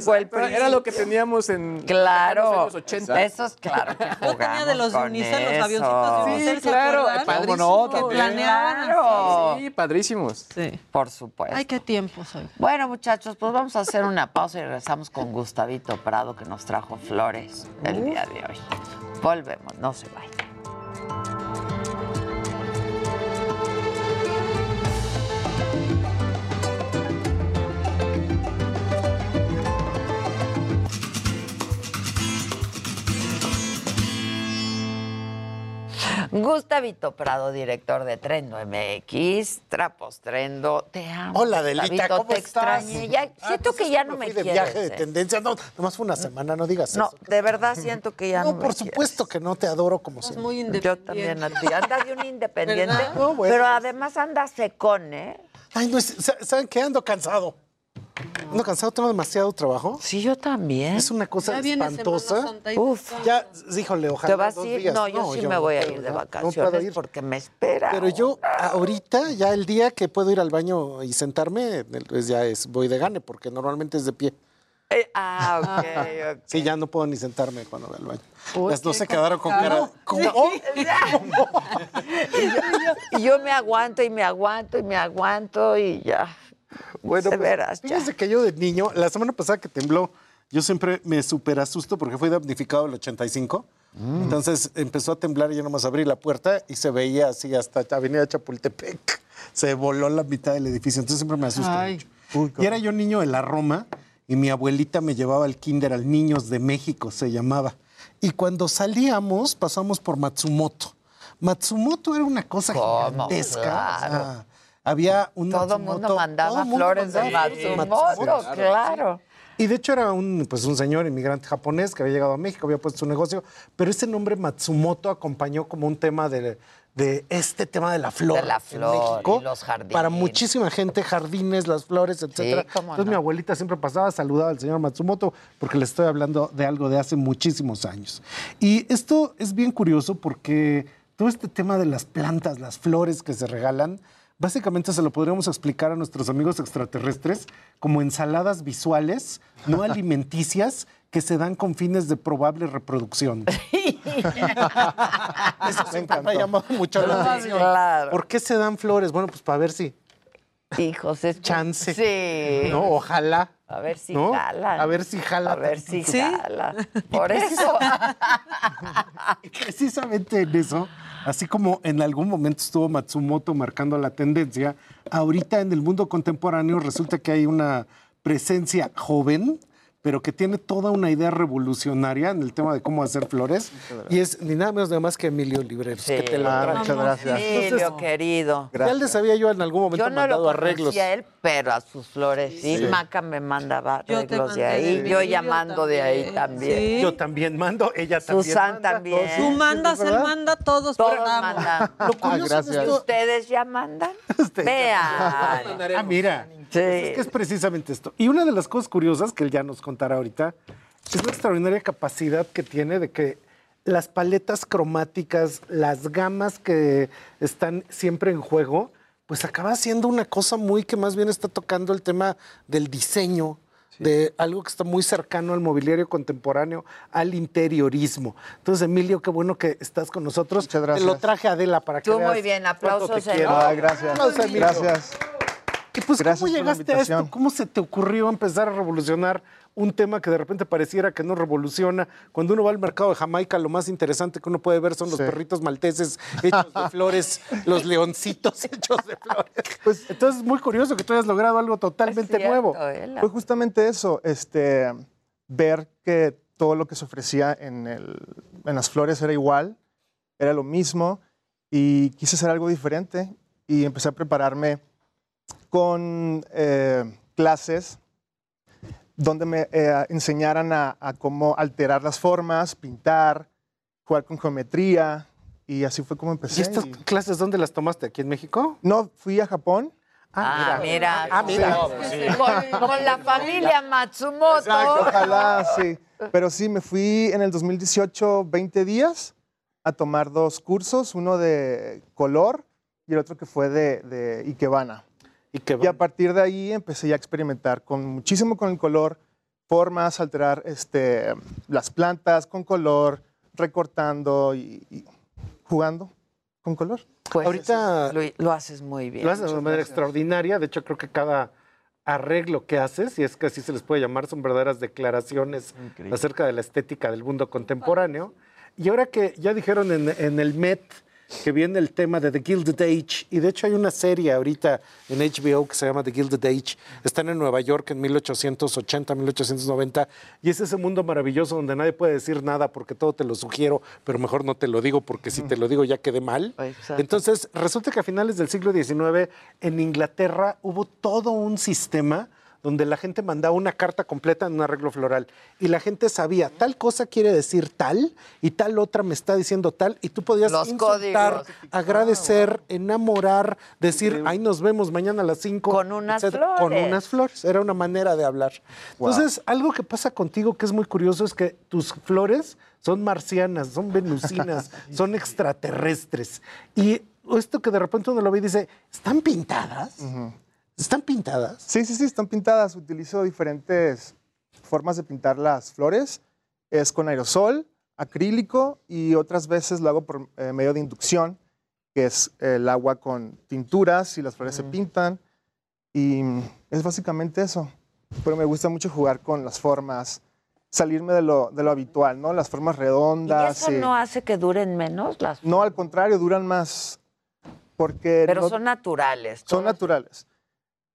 S1: fue el
S24: exacto. Era
S1: principio.
S24: lo que teníamos en
S1: Claro.
S24: los años 80.
S1: Esos, claro. que
S26: Yo tenía de los Unicel, los avioncitos de. Unicel,
S24: Sí,
S26: ¿se
S24: claro, padrísimo.
S26: Que
S24: También.
S26: planeaban
S1: Claro.
S24: Sí, padrísimos.
S26: Sí.
S1: Por supuesto.
S26: Ay, qué tiempos hoy.
S1: Bueno, muchachos, pues vamos a hacer una pausa y regresamos con Gustavito Prado, que nos trajo flores el día de hoy. Volvemos, no se vayan. Gustavito Prado, director de Trendo MX, Trapos Trendo, te amo.
S39: Hola, Delita,
S1: Gustavito,
S39: ¿cómo
S1: te
S39: estás?
S1: extrañé. Ya,
S39: Ah,
S1: siento
S39: pues
S1: que ya no me
S39: de
S1: quieres.
S39: viaje de
S1: ¿eh?
S39: tendencia. No, nomás fue una semana, no digas
S1: No,
S39: eso.
S1: de verdad siento que ya no,
S39: No,
S1: me
S39: por
S1: quieres.
S39: supuesto que no te adoro como siempre.
S26: Muy
S1: Yo
S26: independiente.
S1: también a ti. Andas de un independiente.
S39: No, bueno.
S1: pero además andas secón, ¿eh?
S39: Ay, no, es- sa- ¿saben qué? Ando cansado. Ando cansado, tengo demasiado trabajo.
S1: Sí, yo también.
S39: Es una cosa
S26: Ya
S39: espantosa.
S1: Uf.
S39: Ya, híjole, ojalá.
S1: ¿Te vas
S39: dos
S1: a ir?
S39: días.
S1: No, yo sí me
S39: no
S1: voy a ir de
S39: no, no
S1: vacaciones
S39: puedo ir.
S1: porque me espera.
S39: Pero yo ahorita, ya el día que puedo ir al baño y sentarme, pues ya es, voy de gane, porque normalmente es de pie.
S1: Eh, ah, ok, ok.
S39: Sí, ya no puedo ni sentarme cuando voy al baño.
S1: Uy,
S39: Las dos se quedaron con cara. ¿Cómo?
S1: y, yo, y yo me aguanto y me aguanto y me aguanto y ya.
S39: Bueno,
S1: de
S39: pues,
S1: veras,
S39: fíjense que yo de niño, la semana pasada que tembló, yo siempre me super asusto porque fue damnificado el 85.
S1: Mm.
S39: Entonces empezó a temblar y yo nomás abrí la puerta y se veía así hasta Avenida Chapultepec. Se voló la mitad del edificio. Entonces siempre me asusto
S26: Ay.
S39: mucho. y era yo niño de la Roma y mi abuelita me llevaba al kinder al Niños de México, se llamaba. Y cuando salíamos, pasamos por Matsumoto. Matsumoto era una cosa
S1: ¿Cómo?
S39: gigantesca.
S1: Claro.
S39: o sea, había un
S1: Todo el mundo mandaba
S39: todo el mundo
S1: flores de Matsumoto, claro.
S39: Y de hecho era un, pues un señor inmigrante japonés que había llegado a México, había puesto su negocio, pero ese nombre Matsumoto acompañó como un tema de, de este tema de la flor.
S1: De la
S39: en
S1: flor
S39: México,
S1: y los jardines.
S39: Para muchísima gente, jardines, las flores, etcétera.
S1: cómo
S39: Entonces
S1: no.
S39: mi abuelita siempre pasaba, saludaba al señor Matsumoto, porque le estoy hablando de algo de hace muchísimos años. Y esto es bien curioso porque todo este tema de las plantas, las flores que se regalan, Básicamente se lo podríamos explicar a nuestros amigos extraterrestres como ensaladas visuales, no alimenticias, que se dan con fines de probable reproducción. Eso siempre me ha llamado mucho la atención.
S1: Claro.
S39: ¿Por qué se dan flores? Bueno, pues para ver si
S1: Hijos, es
S39: chance.
S1: Sí.
S39: ¿no? Ojalá.
S1: A ver si
S39: ¿no?
S1: jala.
S39: A ver si jala.
S1: A ver si
S39: ¿Sí?
S1: jala. Por eso.
S39: Precisamente en eso, así como en algún momento estuvo Matsumoto marcando la tendencia, ahorita en el mundo contemporáneo resulta que hay una presencia joven, pero que tiene toda una idea revolucionaria en el tema de cómo hacer flores. Y es ni nada menos nada más que Emilio Libreros, que te lo
S1: Ah, muchas gracias. Emilio, querido.
S39: Ya les había yo en algún momento
S1: Yo no
S39: mandado
S1: lo
S39: arreglos.
S1: a él, pero a sus flores sí.
S39: Sí.
S1: Maca me mandaba
S26: Yo
S1: arreglos de ahí.
S26: de
S1: Yo
S26: Emilio
S1: llamando de ahí también.
S26: Sí.
S39: Yo también mando, ella también.
S1: Susan
S39: manda.
S1: también.
S26: Tú mandas, él manda, todos,
S1: Todos mandan.
S39: Lo curioso de
S1: ¿Y
S39: esto-
S1: ustedes ya mandan? Vean.
S39: Ah, mira.
S1: Sí.
S39: Es que es precisamente esto. Y una de las cosas curiosas que él ya nos contará ahorita es la extraordinaria capacidad que tiene de que las paletas cromáticas, las gamas que están siempre en juego, pues acaba siendo una cosa muy que más bien está tocando el tema del diseño, de algo que está muy cercano al mobiliario contemporáneo, al interiorismo. Entonces, Emilio, qué bueno que estás con nosotros. Muchas
S40: gracias.
S39: Te lo traje a Adela para que
S1: Tú muy
S39: veas
S1: bien,
S39: cuánto
S1: aplausos
S39: te
S1: en
S39: quiero.
S1: honor.
S40: Ah, gracias.
S39: Aplausos, Emilio.
S40: Gracias.
S39: Pues,
S40: Gracias
S39: ¿cómo
S40: por la
S39: llegaste a esto?
S40: invitación.
S39: ¿Cómo se te ocurrió empezar a revolucionar un tema que de repente pareciera que no revoluciona? Cuando uno va al mercado de Jamaica, lo más interesante que uno puede ver son los
S40: Sí.
S39: perritos malteses hechos de flores, los leoncitos hechos de flores. Pues, entonces es muy curioso que tú hayas logrado algo totalmente nuevo.
S40: Fue justamente eso, este, ver que todo lo que se ofrecía en, el- en las flores era igual, era lo mismo, y quise hacer algo diferente y empecé a prepararme con eh, clases donde me eh, enseñaran a, a cómo alterar las formas, pintar, jugar con geometría, y así fue como empecé.
S39: ¿Y estas
S40: y-
S39: clases dónde las tomaste? ¿Aquí en México?
S40: No, fui a Japón.
S1: Ah, mira.
S39: Ah, mira.
S1: Con, con la familia Matsumoto.
S40: Exacto, ojalá, sí. Pero sí, me fui en el 2018 20 días a tomar dos cursos, uno de color y el otro que fue de, de Ikebana. Y a partir de ahí empecé ya a experimentar con muchísimo con el color, formas, alterar este, las plantas con color, recortando y, y jugando con color.
S1: Pues
S39: Ahorita
S1: lo, lo haces muy bien.
S39: Lo haces de una manera extraordinaria. De hecho, creo que cada arreglo que haces, y es que así se les puede llamar, son verdaderas declaraciones
S23: Increíble.
S39: acerca de la estética del mundo contemporáneo. Y ahora que ya dijeron en, en el Met que viene el tema de The Gilded Age, y de hecho hay una serie ahorita en HBO que se llama The Gilded Age, están en Nueva York en 1880, 1890, y es ese mundo maravilloso donde nadie puede decir nada porque todo te lo sugiero, pero mejor no te lo digo porque si te lo digo ya quedé mal.
S1: Exacto.
S39: Entonces, resulta que a finales del siglo XIX en Inglaterra hubo todo un sistema donde la gente mandaba una carta completa en un arreglo floral y la gente sabía tal cosa quiere decir tal y tal otra me está diciendo tal y tú podías
S1: Los
S39: insultar,
S1: códigos.
S39: agradecer, enamorar, decir, ahí nos vemos mañana a las 5.
S1: Con unas
S39: Con
S1: flores.
S39: unas flores. Era una manera de hablar.
S40: Wow.
S39: Entonces, algo que pasa contigo que es muy curioso es que tus flores son marcianas, son venusinas, son extraterrestres. Y esto que de repente uno lo ve y dice, ¿están pintadas? ¿Están pintadas?
S40: Sí, sí, sí, están pintadas. Utilizo diferentes formas de pintar las flores. Es con aerosol, acrílico y otras veces lo hago por eh, medio de inducción, que es el agua con tinturas y las flores se pintan. Y es básicamente eso. Pero me gusta mucho jugar con las formas, salirme de lo, de lo habitual, ¿no? Las formas
S1: ¿Y
S40: redondas.
S1: eso
S40: y-
S1: no hace que duren menos las
S40: No, al contrario, duran más. Porque
S1: Pero
S40: no-
S1: son naturales.
S40: son naturales.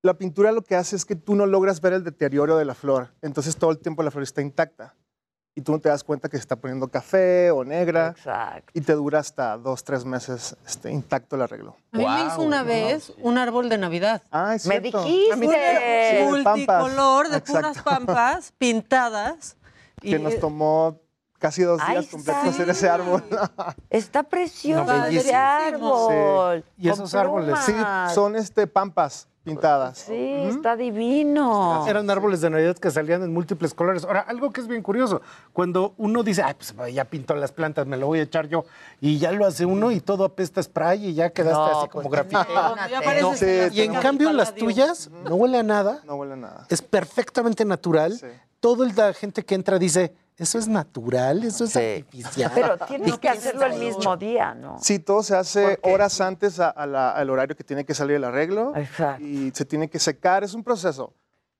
S40: La pintura lo que hace es que tú no logras ver el deterioro de la flor. Entonces todo el tiempo la flor está intacta. Y tú no te das cuenta que se está poniendo café o negra.
S1: Exacto.
S40: Y te dura hasta dos, tres meses este, intacto el arreglo.
S26: A mí me hizo una vez un árbol de Navidad.
S40: Ah, es
S1: Me
S40: cierto.
S1: dijiste.
S40: Sí.
S26: Multicolor, de
S40: Exacto.
S26: puras pampas pintadas.
S40: Que nos tomó casi dos días completos hacer ese árbol.
S1: Está precioso
S39: No,
S1: ese árbol.
S39: Sí. Y
S1: con
S39: esos árboles,
S40: Sí, son este, pampas pintadas.
S1: Sí, está divino.
S39: Eran árboles de Navidad que salían en múltiples colores. Ahora, algo que es bien curioso, cuando uno dice, ay, pues ya pintó las plantas, me lo voy a echar yo, y ya lo hace uno y todo apesta a spray y ya quedaste
S1: No,
S39: así como
S1: pues, no, no,
S40: Sí,
S26: el
S39: Y en cambio las tuyas no huele a nada,
S40: No huele a nada.
S39: es perfectamente natural.
S40: Sí.
S39: Todo el la gente que entra dice, eso es natural, eso es
S1: Sí.
S39: artificial.
S1: Pero tienes que hacerlo el mismo día, ¿no?
S40: Sí, todo se hace horas antes a- a la- al horario que tiene que salir el arreglo.
S1: Exacto.
S40: Y se tiene que secar, es un proceso,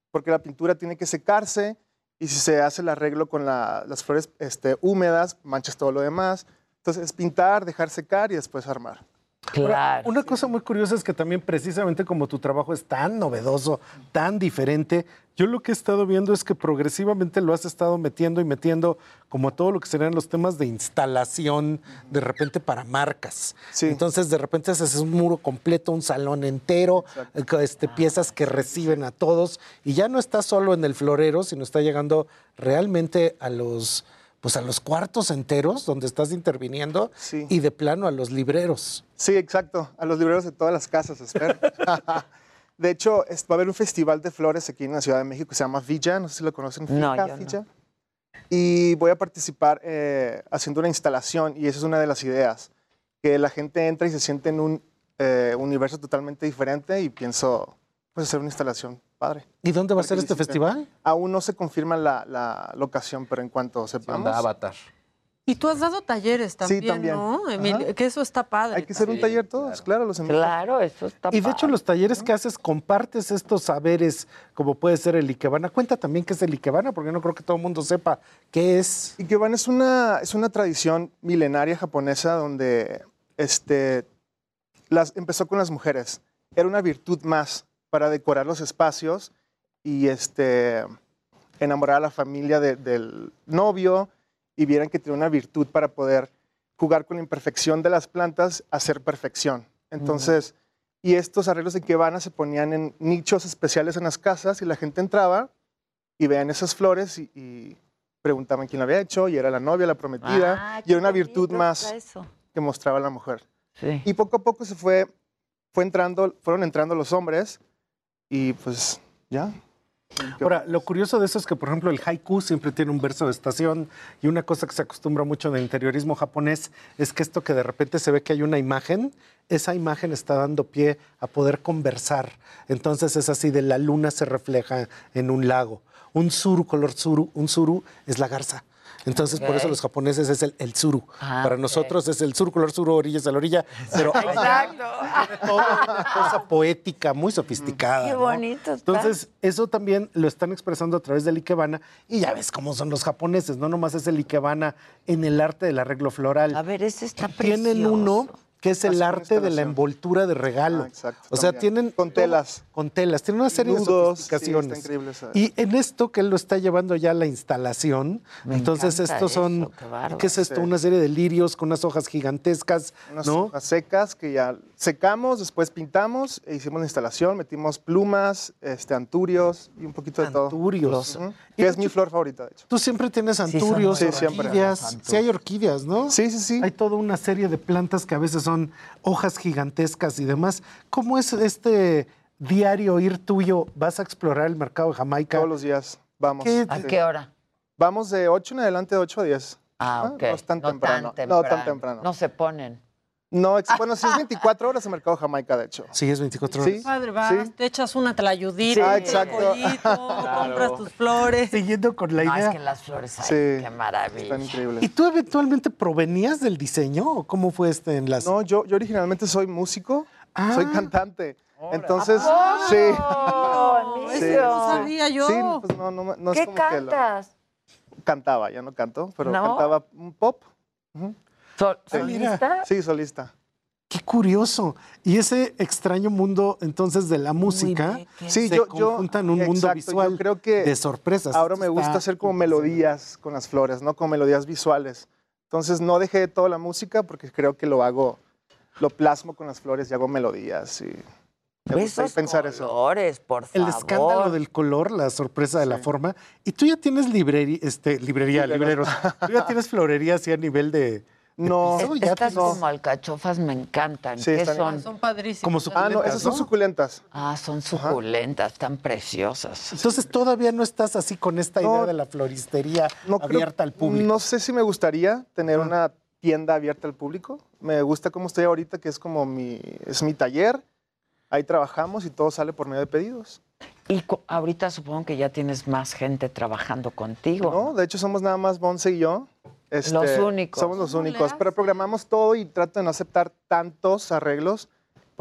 S40: porque la pintura tiene que secarse y si se hace el arreglo con la- las flores este, húmedas, manchas todo lo demás. Entonces es pintar, dejar secar y después armar.
S39: Ahora,
S1: Claro.
S39: una cosa muy curiosa es que también precisamente como tu trabajo es tan novedoso, tan diferente, yo lo que he estado viendo es que progresivamente lo has estado metiendo y metiendo como a todo lo que serían los temas de instalación de repente para marcas.
S40: Sí.
S39: Entonces de repente haces un muro completo, un salón entero, eh, este, piezas que reciben a todos y ya no está solo en el florero, sino está llegando realmente a los pues a los cuartos enteros donde estás interviniendo
S40: Sí.
S39: y de plano a los libreros.
S40: Sí, exacto, a los libreros de todas las casas, espero. de hecho, va a haber un festival de flores aquí en la Ciudad de México que se llama Villa, no sé si lo conocen.
S1: No,
S40: Fija,
S1: yo no.
S40: Villa. Y voy a participar eh, haciendo una instalación y esa es una de las ideas, que la gente entra y se siente en un eh, universo totalmente diferente y pienso pues hacer una instalación padre.
S39: ¿Y dónde va a ser este festival?
S40: Aún no se confirma la, la locación, pero en cuanto sepamos,
S23: Onda Avatar.
S26: Y tú has dado talleres también,
S40: también.
S26: ¿no?
S40: Ajá.
S26: Que eso está padre.
S40: hay que hacer un taller todos, claro, los invito.
S1: Claro, eso está
S39: Y de hecho
S1: padre.
S39: los talleres que haces compartes estos saberes como puede ser el Ikebana. Cuenta también qué es el Ikebana porque no creo que todo el mundo sepa qué es.
S40: Ikebana es una, es una tradición milenaria japonesa donde este, las, empezó con las mujeres. Era una virtud más para decorar los espacios y este, enamorar a la familia de- del novio y vieran que tiene una virtud para poder jugar con la imperfección de las plantas, hacer perfección. Entonces, y estos arreglos de Ikebana se ponían en nichos especiales en las casas y la gente entraba y veían esas flores y, y preguntaban quién lo había hecho y era la novia, la prometida
S1: Ah,
S40: y era una virtud más
S1: eso.
S40: que mostraba la mujer.
S1: Sí.
S40: Y poco a poco se fue, fue entrando, fueron entrando los hombres y pues ya.
S39: Ahora, lo curioso de eso es que, por ejemplo, el haiku siempre tiene un verso de estación y una cosa que se acostumbra mucho en interiorismo japonés es que esto que de repente se ve que hay una imagen, esa imagen está dando pie a poder conversar. Entonces es así de la luna se refleja en un lago. Un suru, color suru, un suru es la garza. Entonces, por eso los japoneses es el, el suru.
S1: Ah,
S39: Para nosotros es el sur, color suru, orillas a la orilla. Pero
S1: Exacto.
S39: una cosa poética, muy sofisticada.
S1: Qué
S39: ¿no?
S1: bonito está.
S39: Entonces, eso también lo están expresando a través del Ikebana. Y ya ves cómo son los japoneses, no nomás es el Ikebana en el arte del arreglo floral.
S1: A ver, ese está
S39: Tienen
S1: precioso.
S39: uno que es el arte de la envoltura de regalo.
S40: Ah, exacto,
S39: o sea,
S40: también.
S39: tienen...
S40: Con telas.
S39: Con telas. Tienen una serie
S40: Nudos,
S39: de
S40: sí,
S39: sofisticaciones.
S40: está increíble esa-
S39: Y en esto que él lo está llevando ya a la instalación,
S1: Me
S39: entonces estos son...
S1: eso, qué bárbaro.
S39: ¿Qué es esto?
S40: Sí.
S39: Una serie de lirios con unas hojas gigantescas,
S40: Unas
S39: ¿no?
S40: hojas secas que ya secamos, después pintamos e hicimos la instalación, metimos plumas, este, anturios y un poquito de todo.
S39: Anturios.
S40: Que es mi flor favorita, de hecho.
S39: Tú siempre tienes anturios,
S40: Sí, siempre.
S39: orquídeas. Sí, hay orquídeas, ¿no?
S40: Sí, sí, sí.
S39: Hay toda una serie de plantas que a veces son hojas gigantescas y demás. ¿Cómo es este diario ir tuyo? ¿Vas a explorar el mercado de Jamaica?
S40: Todos los días vamos.
S39: ¿Qué-
S1: ¿A qué hora?
S40: Vamos de 8 en adelante, de 8 a 10.
S1: Ah, ok.
S40: No es tan temprano. No tan temprano.
S1: No se ponen.
S40: No, ex- bueno, sí es 24 horas el mercado Jamaica, de hecho.
S39: Sí, es 24 horas.
S40: Sí.
S26: Padre, vas, te echas una tlayudita,
S40: Sí. Ah,
S26: un
S40: exacto.
S26: pollito, compras tus flores.
S39: Siguiendo con la idea.
S1: es que las flores, ay,
S40: Sí.
S1: qué maravilla.
S40: Están increíbles.
S39: ¿Y tú eventualmente provenías del diseño o cómo fue este enlace?
S40: No, yo, yo originalmente soy músico,
S39: Ah.
S40: soy cantante. Entonces,
S1: ¿A
S40: sí. Sí,
S26: no sabía yo.
S40: Sí, pues no, no, no es
S1: ¿Qué
S40: como que lo-
S1: cantas?
S40: cantaba, ya no canto, pero
S1: ¿No?
S40: cantaba un pop. Ujú.
S1: Sol-
S40: Sí.
S1: ¿Solista?
S40: Sí, solista.
S39: Qué curioso. Y ese extraño mundo entonces de la música
S40: Sí,
S39: se
S40: yo, yo
S39: conjunta en un mundo
S40: exacto,
S39: visual
S40: Yo creo que
S39: de sorpresas.
S40: ahora me gusta
S39: está
S40: hacer como melodías con las flores, ¿no? Como melodías visuales. Entonces no dejé toda la música porque creo que lo hago, lo plasmo con las flores y hago melodías y me gusta pensar eso.
S1: colores, por
S39: El
S1: favor.
S39: escándalo del color, la sorpresa de la forma. Y tú ya tienes librería, este, librería, libreros. Tú ya tienes florería así a nivel de.
S40: No,
S39: ya
S1: Estas como alcachofas me encantan.
S40: Sí,
S1: ¿Qué
S40: están-
S1: son?
S26: Son padrísimos.
S39: Como
S40: Ah,
S39: suculentas.
S40: no, esas son
S39: ¿no?
S40: suculentas.
S1: Ah, son suculentas, están preciosas.
S39: Entonces todavía no estás así con esta
S40: No,
S39: idea de la floristería
S40: No creo-
S39: abierta al público.
S40: No sé si me gustaría tener una tienda abierta al público. Me gusta cómo estoy ahorita, que es como mi, es mi taller. Ahí trabajamos y todo sale por medio de pedidos.
S1: Y cu- ahorita supongo que ya tienes más gente trabajando contigo.
S40: No, de hecho somos nada más Bonce y yo. Este,
S1: Los únicos.
S40: Somos los
S26: ¿Cómo le
S40: únicos, pero programamos todo y trato de no aceptar tantos arreglos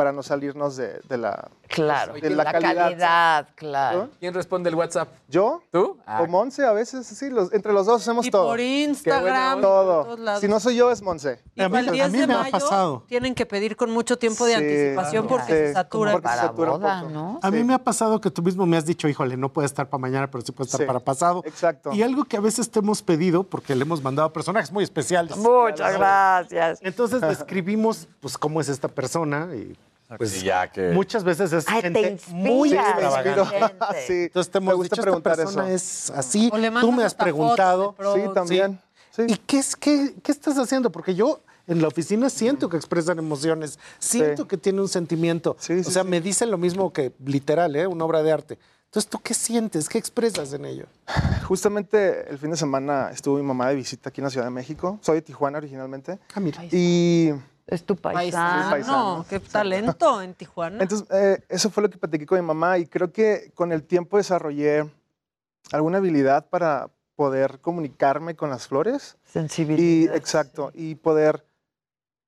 S40: para no salirnos de, de la,
S1: Claro,
S40: de la
S1: la
S40: calidad.
S1: calidad, claro.
S24: ¿Quién responde el WhatsApp?
S40: ¿Yo?
S24: ¿Tú? Ah,
S40: O Monse, a veces, sí, los, entre los dos hacemos
S26: Y
S40: todo.
S26: por Instagram. y por
S40: Todo.
S26: todos lados.
S40: Si no soy yo, es Monse.
S26: Y
S39: A mí-
S26: para el
S39: a
S26: 10
S39: mí
S26: de
S39: me ha
S26: mayo
S39: pasado.
S26: tienen que pedir con mucho tiempo de
S40: Sí,
S26: anticipación
S40: claro.
S26: porque se satura.
S40: porque se
S1: Para
S40: satura un
S1: boda,
S40: poco.
S1: ¿no?
S39: A mí
S40: Sí.
S39: me ha pasado que tú mismo me has dicho, híjole, no puede estar para mañana, pero sí puede estar
S40: Sí,
S39: para pasado.
S40: exacto.
S39: Y algo que a veces te hemos pedido, porque le hemos mandado a personajes muy especiales.
S1: Muchas gracias.
S39: Entonces describimos, pues, cómo es esta persona y pues
S23: ya que-
S39: muchas veces es
S1: Ay, te
S39: gente muy
S1: te
S39: extravagante.
S40: sí,
S39: Entonces te
S40: me
S39: hemos
S40: gusta
S39: dicho,
S40: preguntar
S39: esta persona
S40: eso.
S39: es así,
S26: O le
S39: tú me has preguntado.
S40: Sí, también. Sí.
S39: ¿Y qué, es, qué, qué estás haciendo? Porque yo en la oficina siento que expresan emociones, siento
S40: Sí.
S39: que tiene un sentimiento.
S40: Sí,
S39: o sea,
S40: sí.
S39: me dicen lo mismo que literal, ¿eh? una obra de arte. Entonces, ¿tú qué sientes? ¿Qué expresas en ello?
S40: Justamente el fin de semana estuvo mi mamá de visita aquí en la Ciudad de México. Soy de Tijuana originalmente.
S39: Ah, mira.
S40: Y
S1: Es tu paisano.
S40: Sí, paisano.
S26: qué talento en Tijuana.
S40: entonces eh, eso fue lo que platiqué con mi mamá y creo que con el tiempo desarrollé alguna habilidad para poder comunicarme con las flores. Y,
S1: Sensibilidad.
S40: exacto, y poder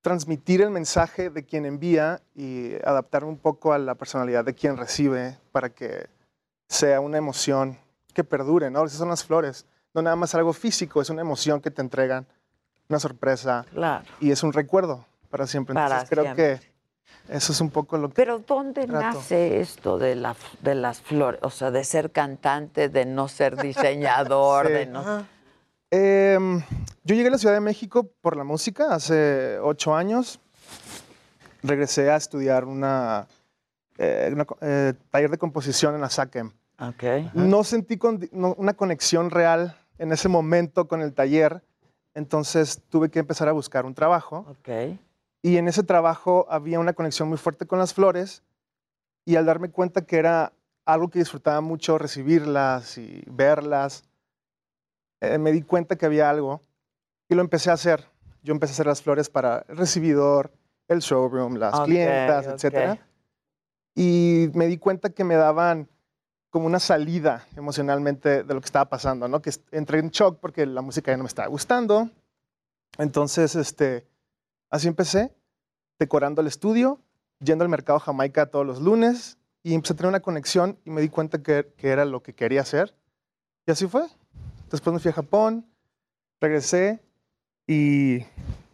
S40: transmitir el mensaje de quien envía y adaptarme un poco a la personalidad de quien recibe para que sea una emoción que perdure, ¿no? Esas son las flores. No nada más algo físico, es una emoción que te entregan, una sorpresa
S1: Claro.
S40: y es un recuerdo para siempre.
S1: Para
S40: creo
S1: siempre.
S40: que eso es un poco lo que...
S1: Pero ¿dónde
S40: Trato.
S1: nace esto de, la, de las flores? O sea, de ser cantante, de no ser diseñador,
S40: Sí.
S1: de no...
S40: Em, yo llegué a la Ciudad de México por la música hace ocho años. Regresé a estudiar una, eh, una eh, taller de composición en la SACEM.
S1: Ok.
S40: No sentí con- no- una conexión real en ese momento con el taller entonces tuve que empezar a buscar un trabajo.
S1: Ok.
S40: Y en ese trabajo había una conexión muy fuerte con las flores y al darme cuenta que era algo que disfrutaba mucho recibirlas y verlas, eh, me di cuenta que había algo y lo empecé a hacer. Yo empecé a hacer las flores para el recibidor, el showroom, las
S1: Ok,
S40: clientas,
S1: ok.
S40: etcétera. Y me di cuenta que me daban como una salida emocionalmente de lo que estaba pasando, ¿no? Que entré en shock porque la música ya no me estaba gustando. Entonces, este, así empecé, decorando el estudio, yendo al mercado Jamaica todos los lunes y empecé a tener una conexión y me di cuenta que, que era lo que quería hacer. Y así fue. Después me fui a Japón, regresé y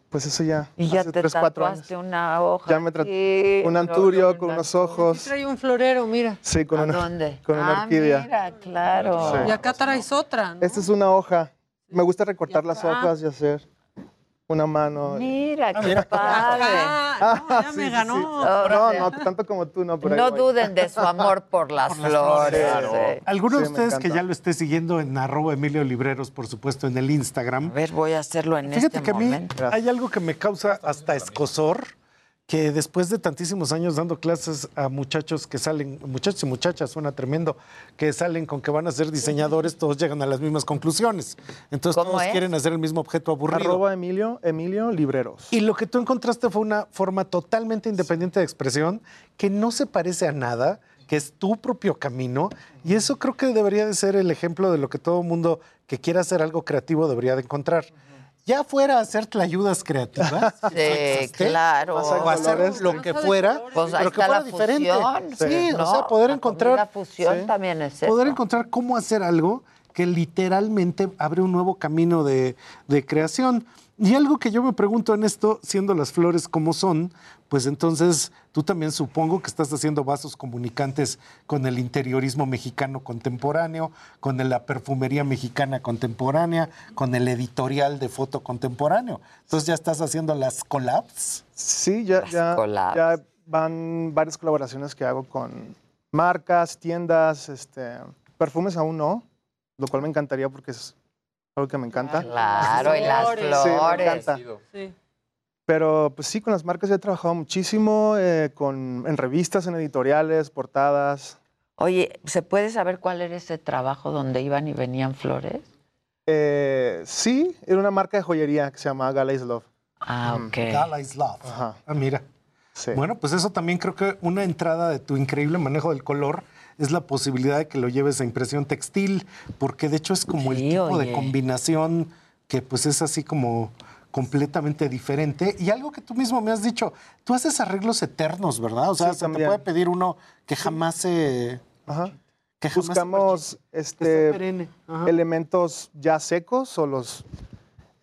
S40: pues eso ya
S1: Y ya
S40: hace
S1: te
S40: tres, cuatro años.
S1: tatuaste una hoja.
S40: Ya me tra-
S1: aquí,
S40: un anturio con unos ojos.
S26: Trae un florero, mira.
S40: Sí, con
S1: ¿A
S40: una,
S1: dónde?
S40: con una
S1: Ah,
S40: orquídea.
S1: mira, claro.
S40: Sí.
S26: Y acá traes otra, ¿no?
S40: Esta es una hoja. Me gusta recortar las hojas y hacer una mano.
S1: Mira, qué
S40: mira.
S1: padre.
S26: Ah, no, ya
S40: Sí,
S26: me
S40: sí,
S26: ganó.
S40: sí. No, no, tanto como tú, no. pero ahí
S1: No
S40: voy.
S1: duden de su amor por las flores. eh.
S39: ¿Alguno de ustedes que ya lo esté siguiendo en arroba Emilio Libreros, por supuesto, en el Instagram?
S1: A ver, voy a hacerlo en
S39: Fíjate
S1: este
S39: que a mí
S1: momento.
S39: hay algo que me causa hasta escosor, que después de tantísimos años dando clases a muchachos que salen, muchachos y muchachas, suena tremendo, que salen con que van a ser diseñadores, todos llegan a las mismas conclusiones. Entonces
S1: ¿Cómo
S39: todos
S1: es?
S39: quieren hacer el mismo objeto aburrido.
S40: Arroba Emilio, Emilio Libreros.
S39: Y lo que tú encontraste fue una forma totalmente independiente de expresión que no se parece a nada, que es tu propio camino. Y eso creo que debería de ser el ejemplo de lo que todo mundo que quiera hacer algo creativo debería de encontrar. Ya fuera a hacer ayudas creativas,
S1: Sí, claro.
S39: o hacer lo que fuera,
S1: Pues
S39: pero que fuera
S1: la
S39: diferente.
S1: fusión.
S39: Sí,
S1: No,
S39: o sea, poder
S1: la
S39: encontrar
S1: comida fusión
S39: Sí.
S1: también es
S39: poder
S1: eso.
S39: encontrar cómo hacer algo que literalmente abre un nuevo camino de, de creación. Y algo que yo me pregunto en esto, siendo las flores como son, pues entonces tú también supongo que estás haciendo vasos comunicantes con el interiorismo mexicano contemporáneo, con la perfumería mexicana contemporánea, con el editorial de foto contemporáneo. Entonces ya estás haciendo las collabs.
S40: Sí, ya, ya,
S1: collabs.
S40: ya van varias colaboraciones que hago con marcas, tiendas, este, perfumes aún no, lo cual me encantaría porque es algo que me encanta.
S1: Claro, y las
S26: Flores.
S40: Sí, me encanta.
S26: Sí.
S40: Pero pues sí, con las marcas ya he trabajado muchísimo, eh, con, en revistas, en editoriales, portadas.
S1: Oye, ¿se puede saber cuál era ese trabajo donde iban y venían flores?
S40: Eh, sí, era una marca de joyería que se llamaba Gala's Love.
S1: Ah, ok.
S39: Gala is love.
S40: Ajá.
S39: Ah, mira.
S40: Sí.
S39: Bueno, pues eso también creo que una entrada de tu increíble manejo del color es la posibilidad de que lo lleves a impresión textil, porque de hecho es como el tipo
S1: oye.
S39: de combinación que pues es así como completamente diferente. Y algo que tú mismo me has dicho, tú haces arreglos eternos, ¿verdad? O sea,
S40: Sí,
S39: se te puede pedir uno que jamás se...
S40: Ajá.
S39: Que jamás se
S40: Buscamos este, elementos ya secos o los,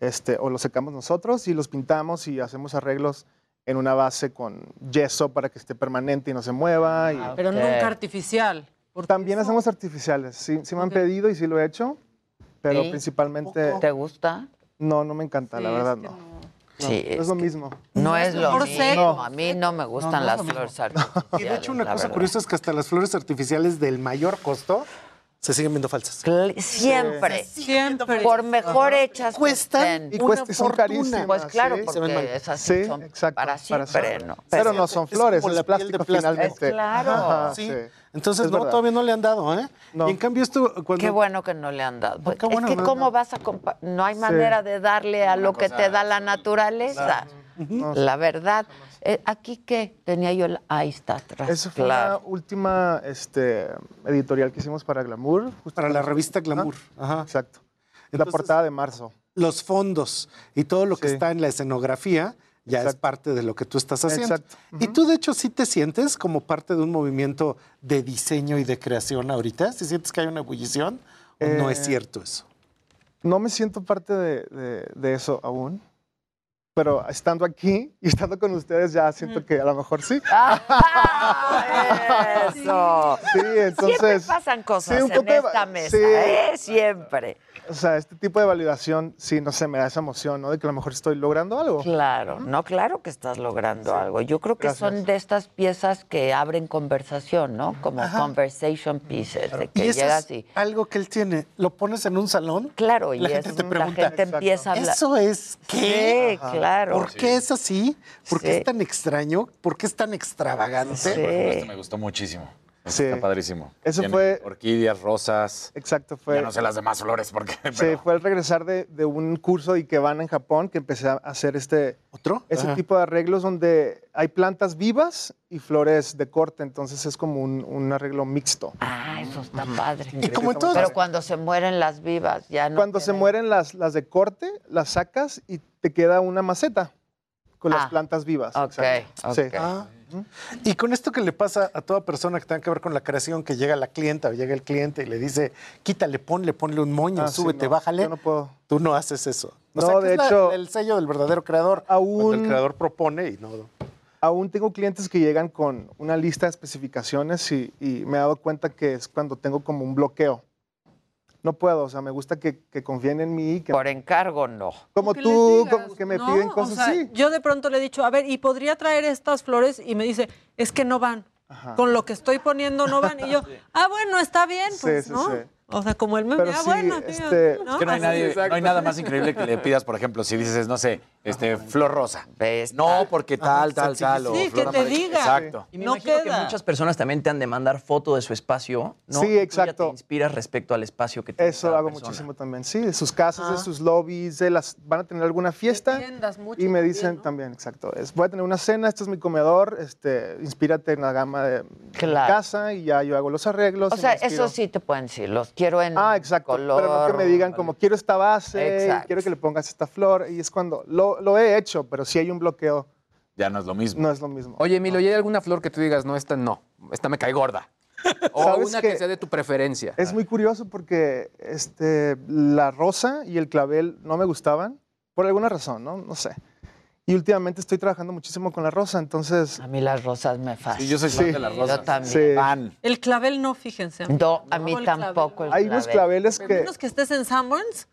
S40: este, o los secamos nosotros y los pintamos y hacemos arreglos en una base con yeso para que esté permanente y no se mueva. y-
S26: Pero nunca artificial.
S40: También
S26: eso-
S40: hacemos artificiales. Sí, sí me han pedido y sí lo he hecho, pero
S1: ¿Sí?
S40: principalmente
S1: ¿Te gusta?
S40: no, no me encanta, la verdad
S26: es que
S40: no.
S26: no.
S40: No,
S1: Sí,
S40: no es lo mismo.
S1: No es lo mismo. A mí no me gustan
S39: No, no es
S1: las flores artificiales.
S39: Y de hecho una cosa
S1: verdad.
S39: curiosa es que hasta las flores artificiales del mayor costo se siguen viendo falsas.
S1: Siempre.
S26: Siempre.
S1: Por mejor hechas
S39: Cuestan.
S40: Y,
S39: Una
S40: cuesta, y son carísimas.
S1: Pues claro,
S40: sí.
S1: Porque esas sí son
S40: exacto,
S1: para
S40: para
S1: siempre.
S40: Pero no son
S39: Es
S40: flores, es
S39: de
S40: plástico
S39: plástico.
S40: finalmente.
S1: Es claro.
S40: Ajá,
S39: Sí.
S40: sí.
S39: Entonces,
S40: Es
S39: no,
S40: verdad.
S39: todavía no le han dado, ¿eh?
S26: No.
S39: Y en cambio esto, cuando...
S1: Qué bueno que no le han dado. Pues,
S39: qué
S1: es
S39: bueno
S1: que
S39: no
S1: cómo vas a compa- no hay manera de darle a lo que te da la naturaleza. La verdad. Eh, ¿Aquí qué? Tenía yo el... Ahí está atrás.
S40: Esa fue
S1: claro.
S40: la última este, editorial que hicimos para Glamour. justo
S39: Para la revista Glamour. Ajá.
S40: Exacto. la
S39: Entonces-
S40: portada de marzo.
S39: Los fondos y todo lo que
S40: Sí.
S39: está en la escenografía ya es
S40: Exacto.
S39: parte de lo que tú estás haciendo.
S40: Exacto.
S39: Y tú, de hecho, sí te sientes como parte de un movimiento de diseño y de creación ahorita. ¿Si sientes que hay una ebullición? ¿O no es
S40: Eh,
S39: cierto eso?
S40: No me siento parte de, de- de eso aún. Pero estando aquí y estando con ustedes ya siento que a lo mejor sí.
S1: Eso.
S40: Sí, entonces...
S1: Siempre pasan cosas
S40: sí, un
S1: en esta mesa,
S40: sí.
S1: ¿eh? Siempre.
S40: O sea, este tipo de validación, sí, no sé, me da esa emoción, ¿no? De que a lo mejor estoy logrando algo.
S1: Claro, no, claro que estás logrando algo. Yo creo que son de estas piezas que abren conversación, ¿no? Como
S39: Ajá.
S1: conversation pieces, de que
S39: Y eso
S1: llegas
S39: es
S1: y...
S39: algo que él tiene. Lo pones en un salón.
S1: Claro, y
S39: la gente
S1: es-
S39: te
S1: la
S39: pregunta.
S1: gente empieza a hablar.
S39: ¿Eso es qué?
S1: Sí, claro.
S39: ¿Por qué es así? ¿Por qué
S1: Sí.
S39: es tan extraño? ¿Por qué es tan extravagante?
S23: Este me gustó muchísimo.
S40: Sí.
S23: Está padrísimo.
S40: Eso
S23: Tiene
S40: fue-
S23: Orquídeas, rosas.
S40: Exacto, fue...
S23: Ya no sé las demás flores porque.
S40: Sí, fue al regresar de, de un curso de Ikebana en Japón que empecé a hacer este...
S39: ¿Otro?
S40: Ese
S39: Ajá.
S40: tipo de arreglos donde hay plantas vivas y flores de corte, entonces es como un, un arreglo mixto.
S1: Ah, eso está padre.
S40: Y como en todas
S1: Pero cuando se mueren las vivas, ya no.
S40: Cuando se mueren las, las de corte, las sacas y te queda una maceta con las
S1: Ah,
S40: plantas vivas.
S1: ok,
S40: exacto. Sí.
S39: Ah. Y con esto que le pasa a toda persona que tenga que ver con la creación, que llega la clienta o llega el cliente y le dice, quítale, ponle, ponle un moño,
S40: Ah, sí,
S39: súbete,
S40: no,
S39: bájale.
S40: yo no puedo.
S39: Tú no haces eso. O
S40: No,
S39: sea,
S40: de
S39: es la-
S40: hecho,
S39: el sello del verdadero creador. Cuando
S40: Aún,
S39: el creador propone y no.
S40: aún tengo clientes que llegan con una lista de especificaciones y, y me he dado cuenta que es cuando tengo como un bloqueo. No puedo, o sea, me gusta que, que confíen en mí. Que,
S1: Por encargo, no.
S40: como tú, como que me
S26: ¿no?
S40: piden
S26: O
S40: cosas
S26: sea,
S40: así.
S26: Yo de pronto le he dicho, a ver, ¿y podría traer estas flores? Y me dice, es que no van. Con lo que estoy poniendo no van. Y yo, ah, bueno, está bien,
S40: Sí,
S26: pues,
S40: sí,
S26: ¿no?
S40: sí.
S26: O sea, como el meme,
S40: Pero
S26: ah,
S40: sí,
S26: bueno,
S40: este-
S26: ¿no?
S23: Es que no hay, nadie- no hay nada más increíble que le pidas, por ejemplo, si dices, no sé, este, flor rosa. No, porque tal, tal, tal. o
S26: Sí, que
S23: flor
S26: te
S23: amarilla.
S26: diga.
S23: Exacto.
S25: Y me
S26: No
S25: imagino que
S26: queda.
S25: muchas personas también te han de mandar foto de su espacio, ¿no?
S40: Sí,
S25: Y tú ya
S40: exacto.
S25: te inspiras respecto al espacio que tiene
S40: Eso
S25: cada
S40: hago
S25: persona.
S40: muchísimo también, sí, de sus casas, de
S26: Ah.
S40: sus lobbies, de las van a tener alguna fiesta
S26: Tiendas mucho
S40: y me
S26: también,
S40: dicen
S26: ¿no?
S40: también, exacto, es, voy a tener una cena, este es mi comedor, este, inspírate en la gama de
S1: Claro.
S40: casa y ya yo hago los arreglos.
S1: O
S40: y
S1: sea, eso sí te pueden decir, los quiero en
S40: Ah, exacto,
S1: color.
S40: pero no que me digan como quiero esta base, quiero que le pongas esta flor y es cuando lo, lo he hecho, pero si hay un bloqueo,
S23: Ya no es lo mismo.
S40: no es lo mismo.
S24: Oye, Emilio, ¿y hay alguna flor que tú digas, no, esta no, esta me cae gorda? O
S40: ¿Sabes
S24: una que sea de tu preferencia.
S40: Es muy curioso porque este, la rosa y el clavel no me gustaban por alguna razón, ¿no? No sé. Y últimamente estoy trabajando muchísimo con la rosa, entonces...
S1: A mí las rosas me fascinan.
S23: Sí, yo soy fan
S40: Sí.
S23: de las
S1: Yo
S23: rosas.
S1: también.
S40: Sí.
S23: Fan.
S26: El clavel no, fíjense.
S1: No, a mí
S26: el
S1: tampoco el
S40: Hay unos
S1: clavel.
S40: claveles
S26: A
S40: que...
S26: menos que estés en Sanborns,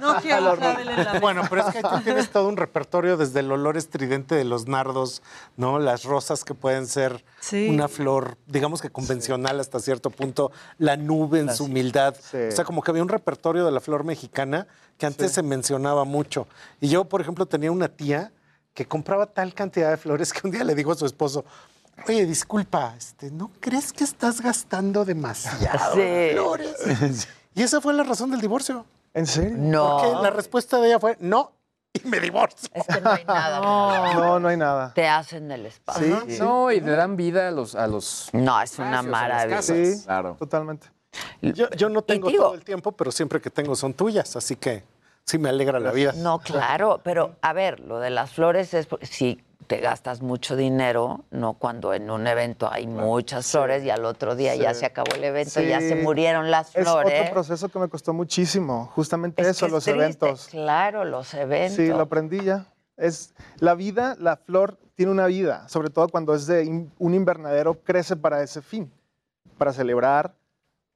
S26: no quiero clavel en la mesa.
S39: Bueno, pero es que tú tienes todo un repertorio desde el olor estridente de los nardos, ¿no? Las rosas que pueden ser
S26: Sí.
S39: una flor, digamos que convencional hasta cierto punto, la nube en su humildad.
S40: Sí.
S39: O sea, como que había un repertorio de la flor mexicana que antes se mencionaba mucho. Y yo, por ejemplo, tenía una tía que compraba tal cantidad de flores que un día le dijo a su esposo, Oye, disculpa, este, ¿no crees que estás gastando demasiado
S1: Sí.
S39: flores? Y esa fue la razón del divorcio.
S40: ¿En serio?
S1: No.
S39: Porque la respuesta de ella fue no y me divorcio.
S1: Es que no hay nada.
S40: No, no hay nada.
S1: Te hacen el espacio.
S40: Sí, sí.
S24: No, y le dan vida a los... A los
S1: No, es una maravilla.
S40: Sí,
S23: Claro.
S40: totalmente.
S39: Yo, yo no tengo
S1: digo-
S39: todo el tiempo, pero siempre que tengo son tuyas, así que sí me alegra la vida.
S1: No, claro, pero a ver, lo de las flores es si te gastas mucho dinero, no cuando en un evento hay muchas flores y al otro día ya se acabó el evento, ya
S40: Sí.
S1: se murieron las
S40: Es
S1: flores.
S40: otro proceso que me costó muchísimo, justamente
S1: Es
S40: eso,
S1: que es
S40: los
S1: triste,
S40: eventos.
S1: Claro, los eventos.
S40: Sí, lo aprendí ya. Es la vida, la flor tiene una vida, sobre todo cuando es de in- un invernadero, crece para ese fin, para celebrar,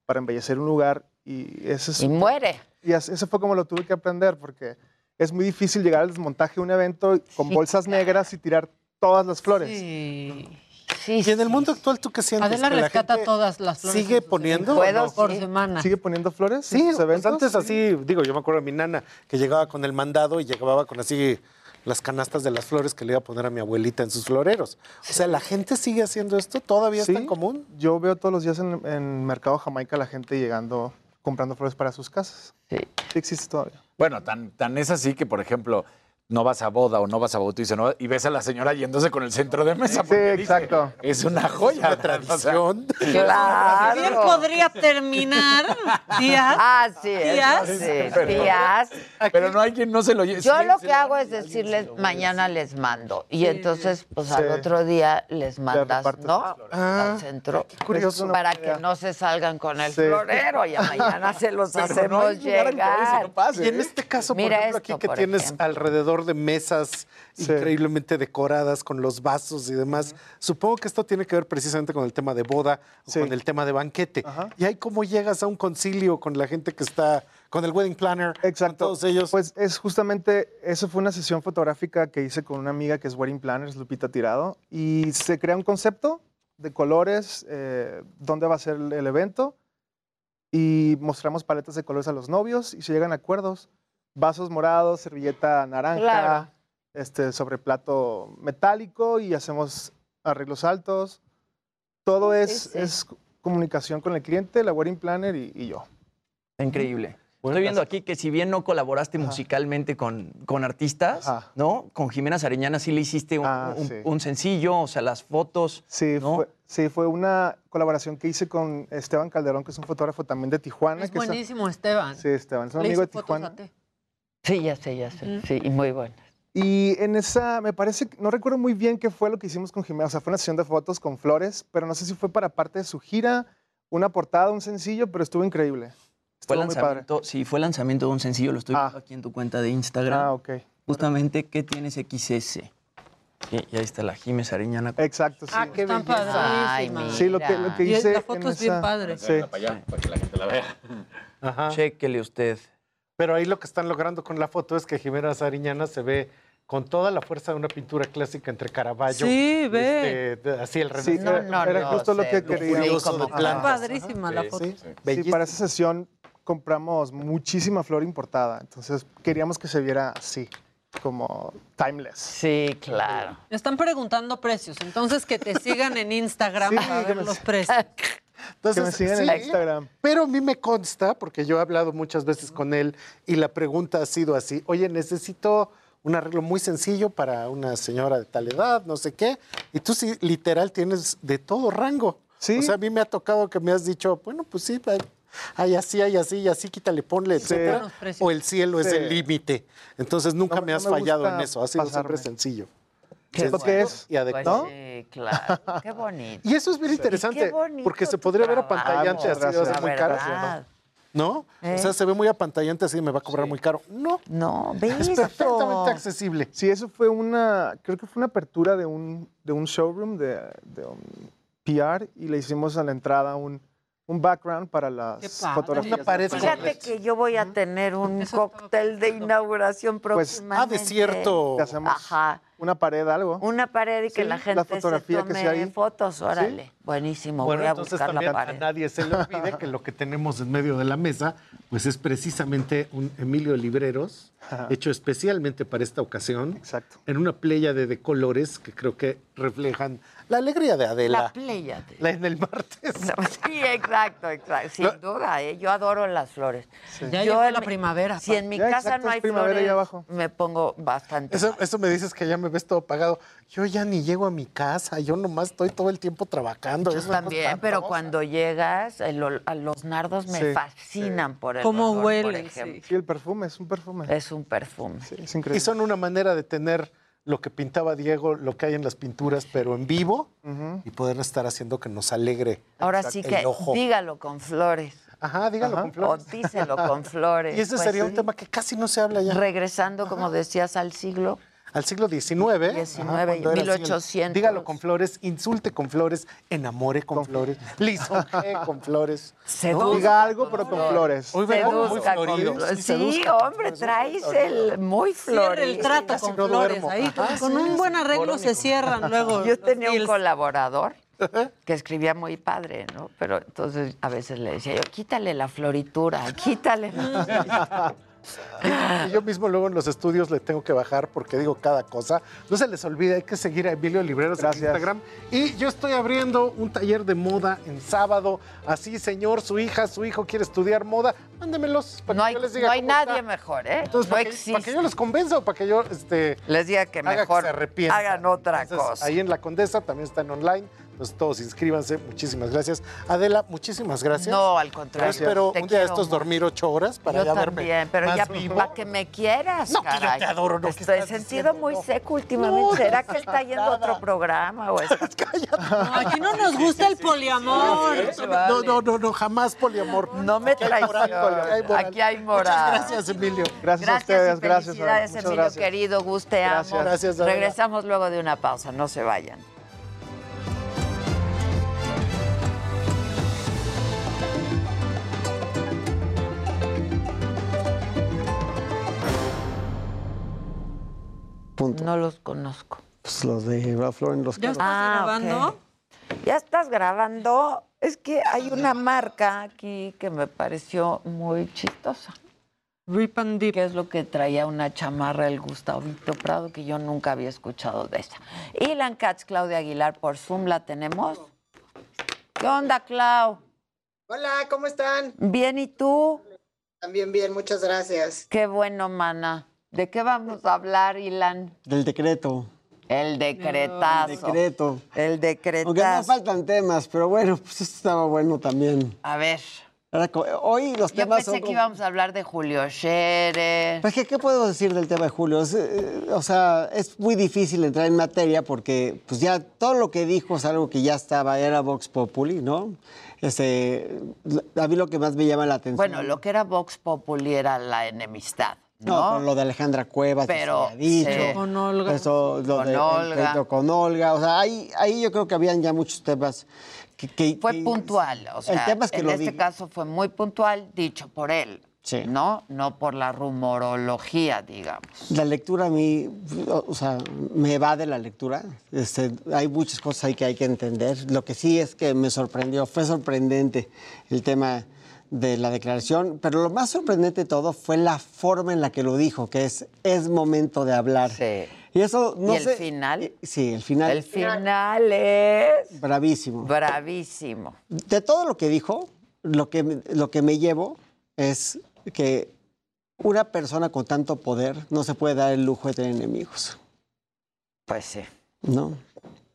S40: para embellecer un lugar y ese es
S1: Y muere.
S40: Y eso fue como lo tuve que aprender porque es muy difícil llegar al desmontaje de un evento con
S1: Sí,
S40: bolsas negras y tirar todas las flores.
S26: Sí.
S1: Sí,
S39: Y en el mundo actual, ¿tú qué sientes?
S26: Adela
S39: ¿Que la
S26: rescata
S39: gente
S26: todas las flores.
S39: ¿Sigue poniendo?
S1: ¿Puedo?
S26: Por
S1: Sí.
S26: semana.
S40: ¿Sigue poniendo flores?
S39: Sí,
S40: en sus
S39: pues
S40: eventos?
S39: antes así, digo, yo me acuerdo de mi nana que llegaba con el mandado y llegaba con así las canastas de las flores que le iba a poner a mi abuelita en sus floreros. O sea, ¿la gente sigue haciendo esto? ¿Todavía
S40: Sí.
S39: es tan común?
S40: Yo veo todos los días en, en Mercado Jamaica la gente llegando, comprando flores para sus casas.
S1: Sí.
S40: Sí existe todavía.
S23: Bueno, tan, tan es así que, por ejemplo, no vas a boda o no vas a bautizo ¿no? y ves a la señora yéndose con el centro de mesa.
S40: Sí,
S23: dice,
S40: exacto.
S23: Es una joya.
S39: Una tradición.
S1: Claro.
S26: Bien podría terminar, días.
S1: Ah, sí,
S26: Tías.
S1: eso sí, tías.
S23: Pero no hay quien no se lo lleve.
S1: Yo
S23: Sí,
S1: lo que hago es decirles, mañana les mando. Y entonces, pues al otro día les mandas, ¿no? Al centro.
S39: curioso.
S1: Para que no se salgan con el
S40: Sí.
S1: florero. Y a mañana se los
S23: Pero no
S1: hacemos llegar.
S23: pase,
S39: Y en
S23: ¿eh?
S39: este caso, por
S1: Mira
S39: ejemplo,
S1: esto,
S39: aquí que
S1: por
S39: tienes
S1: ejemplo.
S39: alrededor alrededor de mesas increíblemente decoradas con los vasos y demás. Supongo que esto tiene que ver precisamente con el tema de boda o con el tema de banquete. Y ahí cómo llegas a un concilio con la gente que está, con el wedding planner, con todos ellos.
S40: Pues es justamente, eso fue una sesión fotográfica que hice con una amiga que es wedding planner, es Lupita Tirado, y se crea un concepto de colores, eh, dónde va a ser el evento, y mostramos paletas de colores a los novios y se llegan a acuerdos. Vasos morados, servilleta naranja,
S1: Claro.
S40: este, sobre plato metálico y hacemos arreglos altos. Todo es, es comunicación con el cliente, la wedding planner y, y yo.
S25: Increíble. Estoy viendo aquí que si bien no colaboraste musicalmente con, con artistas, ¿no? Con Jimena Sariñana sí le hiciste un, un-
S40: sí.
S25: un sencillo, o sea, las fotos.
S40: Sí, fue, sí, fue una colaboración que hice con Esteban Calderón, que es un fotógrafo también de Tijuana.
S26: Es
S40: que
S26: buenísimo, Esteban.
S40: Sí, Esteban, es un
S26: Le
S40: amigo de Tijuana.
S1: Sí, ya sé, ya sé. Sí, y muy bueno.
S40: Y en esa, me parece, no recuerdo muy bien qué fue lo que hicimos con Jimena, o sea, fue una sesión de fotos con flores, pero no sé si fue para parte de su gira, una portada, un sencillo, pero estuvo increíble.
S25: Fue
S40: Estuvo muy padre.
S25: lanzamiento, sí, fue lanzamiento de un sencillo, lo estoy viendo aquí en tu cuenta de Instagram.
S40: Ah, ok.
S25: Justamente, ¿qué tienes XS? Y, y ahí está la Jimena Sariñana.
S40: Exacto, sí.
S26: Ah, qué
S25: Están
S26: belleza.
S25: padrísimas.
S40: Sí, lo que, lo que
S26: Y
S40: hice.
S26: la foto
S40: en
S26: es bien
S40: esa-
S26: padre.
S40: Sí.
S4: para que la gente la vea.
S39: Ajá.
S25: Chéquele usted.
S39: Pero ahí lo que están logrando con la foto es que Jimena Sariñana se ve con toda la fuerza de una pintura clásica entre Caravaggio.
S26: Sí, ve.
S39: este, de- así el
S40: Sí, era- era justo lo que quería.
S26: Padrísima la foto.
S39: sí.
S40: Sí, para esa sesión compramos muchísima flor importada, entonces queríamos que se viera así, como timeless.
S1: Sí, claro.
S26: Me están preguntando precios, entonces que te sigan en Instagram
S39: Sí,
S26: para ver
S39: me-
S26: los precios.
S39: Entonces,
S40: Que me sigan en
S39: sí,
S40: Instagram.
S39: Pero a mí me consta, porque yo he hablado muchas veces con él y la pregunta ha sido así, oye, necesito un arreglo muy sencillo para una señora de tal edad, no sé qué, y tú sí, literal, tienes de todo rango.
S40: Sí.
S39: O sea, a mí me ha tocado que me has dicho, bueno, pues sí, hay- así, hay así, y así, quítale, ponle, etcétera.
S26: Buenos precios.
S39: O el cielo es
S40: Sí.
S39: el límite. Entonces nunca
S40: No-
S39: me
S40: no
S39: has
S40: me
S39: fallado en eso, ha sido
S40: pasarme.
S39: siempre sencillo.
S1: Qué
S39: Sencillo
S40: bueno. es?
S39: Y
S1: Pues
S39: adecuado.
S1: sí, claro. Qué bonito.
S39: Y eso es bien interesante,
S1: qué bonito
S39: porque se podría ver
S1: trabajo,
S39: apantallante así, a
S1: La
S39: muy caro. ¿No?
S1: ¿Eh?
S39: O sea, se ve muy apantallante así, me va a cobrar muy caro. No,
S1: No, ve
S39: es perfectamente accesible.
S40: Sí, eso fue una, creo que fue una apertura de un, de un showroom, de, de un PR, y le hicimos a la entrada un, un background para las fotografías.
S39: Una pared con-
S1: Fíjate que yo voy a tener un cóctel de inauguración
S40: Pues,
S1: próximamente.
S39: ah, de cierto.
S40: Hacemos
S1: Ajá.
S40: Una pared, algo.
S1: Una pared y que
S40: Sí,
S1: la
S40: la
S1: gente
S40: fotografía
S1: se
S40: que
S1: tome
S40: ahí.
S1: fotos, órale. Buenísimo,
S39: Bueno,
S1: voy a
S39: entonces
S1: buscar
S39: también
S1: la
S39: a
S1: pared.
S39: nadie se le olvide que lo que tenemos en medio de la mesa, pues es precisamente un Emilio Libreros, hecho especialmente para esta ocasión,
S40: Exacto.
S39: en una pléyade de colores que creo que reflejan la alegría de Adela.
S1: La Pléyade.
S39: La en el martes.
S1: Sí, exacto, exacto. Sin duda, ¿eh? yo adoro las flores.
S26: Ya
S1: Yo
S26: llegó
S1: en
S26: la
S1: mi-
S26: primavera.
S1: Si en mi
S40: Ya,
S1: casa
S40: exacto,
S1: no hay flores,
S40: abajo.
S1: me pongo bastante.
S39: Eso,
S1: mal.
S39: eso me dices que ya me ves todo pagado. Yo ya ni llego a mi casa, yo nomás estoy todo el tiempo trabajando.
S1: Yo también, pero cuando llegas, el a los nardos me
S40: Sí,
S1: fascinan por el
S26: Cómo
S1: olor, por
S26: huelen,
S1: ejemplo.
S40: Sí, el perfume, es un perfume.
S1: Es un perfume.
S40: Sí, es
S39: Y
S40: increíble.
S39: son una manera de tener lo que pintaba Diego, lo que hay en las pinturas, pero en vivo y poder estar haciendo que nos alegre.
S1: Ahora sí que
S39: ojo.
S1: dígalo con flores.
S39: Ajá, dígalo
S40: Ajá.
S39: con flores.
S1: O díselo con flores.
S39: Y ese
S1: Pues
S39: sería
S1: sí.
S39: un tema que casi no se habla ya.
S1: Regresando, como decías, al siglo.
S39: Al siglo XIX.
S1: XIX,
S39: cuando era así el
S1: 1800.
S39: Dígalo con flores, insulte con flores, enamore con flores, lisonjee con flores.
S1: Seduzca
S40: Diga algo, pero
S1: con
S40: flores.
S39: Hoy vengo muy
S1: Seduzca con
S39: florido.
S1: flores.
S39: Sí,
S1: hombre,
S39: flores,
S1: traes el muy
S26: Cierra el trato con
S39: no
S26: flores.
S39: duermo.
S26: Ahí, con-
S39: Ajá,
S26: con
S39: sí,
S26: un buen arreglo se cierran luego.
S1: Yo tenía un colaborador que escribía muy padre, ¿no? Pero entonces a veces le decía yo, quítale la floritura, quítale. la-".
S39: Y yo mismo luego en los estudios le tengo que bajar porque digo cada cosa. No se les olvide, hay que seguir a Emilio Libreros
S40: Gracias.
S39: en Instagram. Y yo estoy abriendo un taller de moda en sábado. Así, señor, su hija, su hijo quiere estudiar moda, mándemelos para
S1: No
S39: que
S1: hay,
S39: yo les diga
S1: no hay
S39: cómo
S1: nadie
S39: está.
S1: mejor, ¿eh?
S39: Entonces,
S1: no
S39: para, que,
S1: existe.
S39: para que yo los convenza o para que yo este,
S1: Les diga que
S39: haga
S1: mejor
S39: que se arrepientan.
S1: hagan otra
S39: Entonces,
S1: cosa.
S39: Ahí en La Condesa también está en online. Pues todos inscríbanse. Muchísimas gracias. Adela, muchísimas gracias.
S1: No, al contrario,
S39: Yo espero
S1: te
S39: un día de estos
S1: mucho.
S39: dormir ocho horas para
S1: yo
S39: ya
S1: también,
S39: verme
S1: pero
S39: más
S1: ya
S39: vivo.
S1: para que me quieras,
S39: No, que yo
S1: caray.
S39: te adoro, no, ¿qué
S1: Estoy sentido muy seco últimamente.
S39: No,
S1: ¿Será
S39: no
S1: que está yendo a otro programa o es-
S26: No, aquí no nos gusta el poliamor.
S39: No, no, no, no, jamás poliamor.
S1: No me traiciones.
S39: aquí hay moral. Muchas gracias, Emilio.
S40: Gracias, a ustedes, gracias.
S1: felicidades, Emilio
S40: gracias.
S1: querido. Guste, amo.
S39: Gracias.
S1: Regresamos luego de una pausa. No se vayan. No los conozco.
S41: Pues los de Ralph Lauren, los
S26: ¿Ya estás
S1: Ah,
S26: grabando?
S1: ¿Ya estás grabando? Es que hay una marca aquí que me pareció muy chistosa.
S26: Rip and Dip.
S1: Que es lo que traía una chamarra el Gustavito Prado, que yo nunca había escuchado de esa. Ilan Katz, Claudia Aguilar, por Zoom la tenemos. ¿Qué onda, Clau?
S42: Hola, ¿cómo están?
S1: Bien, ¿y tú?
S42: También bien, muchas gracias.
S1: Qué bueno, mana. ¿De qué vamos a hablar, Ilan?
S41: Del decreto.
S1: El decretazo.
S41: El decreto.
S1: El decretazo.
S41: Aunque no faltan temas, pero bueno, pues esto estaba bueno también.
S1: A ver.
S41: Hoy los
S1: Yo
S41: temas
S1: pensé
S41: son
S1: que
S41: como-
S1: íbamos a hablar de Julio Scherer.
S41: Pues, ¿qué, ¿qué puedo decir del tema de Julio? Es, eh, o sea, es muy difícil entrar en materia porque pues ya todo lo que dijo es algo que ya estaba, era Vox Populi, ¿no? Este, a mí lo que más me llama la atención...
S1: Bueno, lo que era Vox Populi era la enemistad,
S41: No,
S1: ¿no?
S41: lo de Alejandra Cuevas, que
S1: Pero,
S41: se había dicho.
S1: sí.
S26: Con Olga.
S41: Eso, lo
S1: Con
S41: de el
S1: Olga.
S41: pleito con Olga. O sea, ahí, ahí yo creo que habían ya muchos temas que... que-
S1: Fue
S41: que-
S1: puntual, o sea,
S41: el tema es que
S1: en
S41: lo
S1: este
S41: dije.
S1: caso fue muy puntual, dicho por él,
S41: Sí.
S1: ¿no? No por la rumorología, digamos.
S41: La lectura a mí, o o sea, me va de la lectura. Este, hay muchas cosas ahí que hay que entender. Lo que sí es que me sorprendió, fue sorprendente el tema de la declaración, pero lo más sorprendente de todo fue la forma en la que lo dijo, que es, es momento de hablar. Y eso, no
S1: ¿Y el
S41: sé-
S1: final?
S41: Sí, el final.
S1: El final es
S41: Bravísimo.
S1: bravísimo.
S41: De todo lo que dijo, lo que, lo que me llevo es que una persona con tanto poder no se puede dar el lujo de tener enemigos.
S1: Pues sí.
S41: ¿No?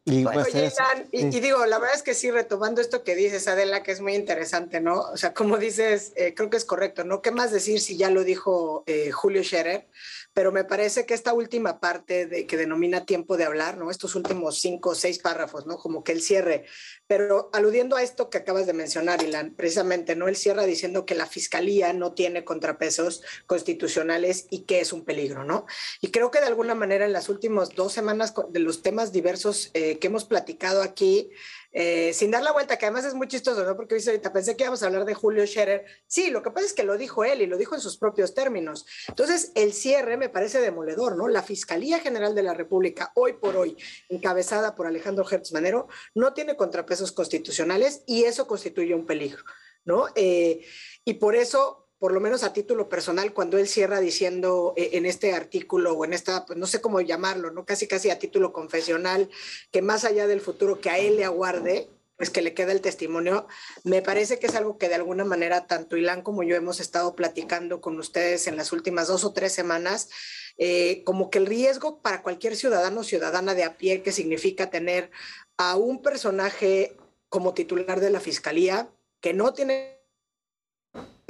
S41: Y pues
S42: Oye, y digo, la verdad es que sí, retomando esto que dices, Adela, que es muy interesante, ¿no? O sea, como dices, eh, creo que es correcto, ¿no? ¿Qué más decir si ya lo dijo eh, Julio Scherer? Pero me parece que esta última parte de, que denomina tiempo de hablar, ¿no? Estos últimos cinco o seis párrafos, ¿no? Como que el cierre. Pero aludiendo a esto que acabas de mencionar, Ilan, precisamente, ¿no? Él cierra diciendo que la fiscalía no tiene contrapesos constitucionales y que es un peligro, ¿no? Y creo que de alguna manera en las últimas dos semanas de los temas diversos eh, que hemos platicado aquí, eh, sin dar la vuelta, que además es muy chistoso, ¿no? Porque ahorita, pensé que íbamos a hablar de Julio Scherer. Sí, lo que pasa es que lo dijo él y lo dijo en sus propios términos. Entonces, el cierre me parece demoledor, ¿no? La Fiscalía General de la República, hoy por hoy, encabezada por Alejandro Hertz Manero, no tiene contrapesos constitucionales y eso constituye un peligro, ¿no? Eh, y por eso por lo menos a título personal, cuando él cierra diciendo eh, en este artículo o en esta, pues no sé cómo llamarlo, ¿no? Casi casi a título confesional, que más allá del futuro que a él le aguarde, pues que le queda el testimonio, me parece que es algo que de alguna manera tanto Ilan como yo hemos estado platicando con ustedes en las últimas dos o tres semanas, eh, como que el riesgo para cualquier ciudadano o ciudadana de a pie que significa tener a un personaje como titular de la fiscalía que no tiene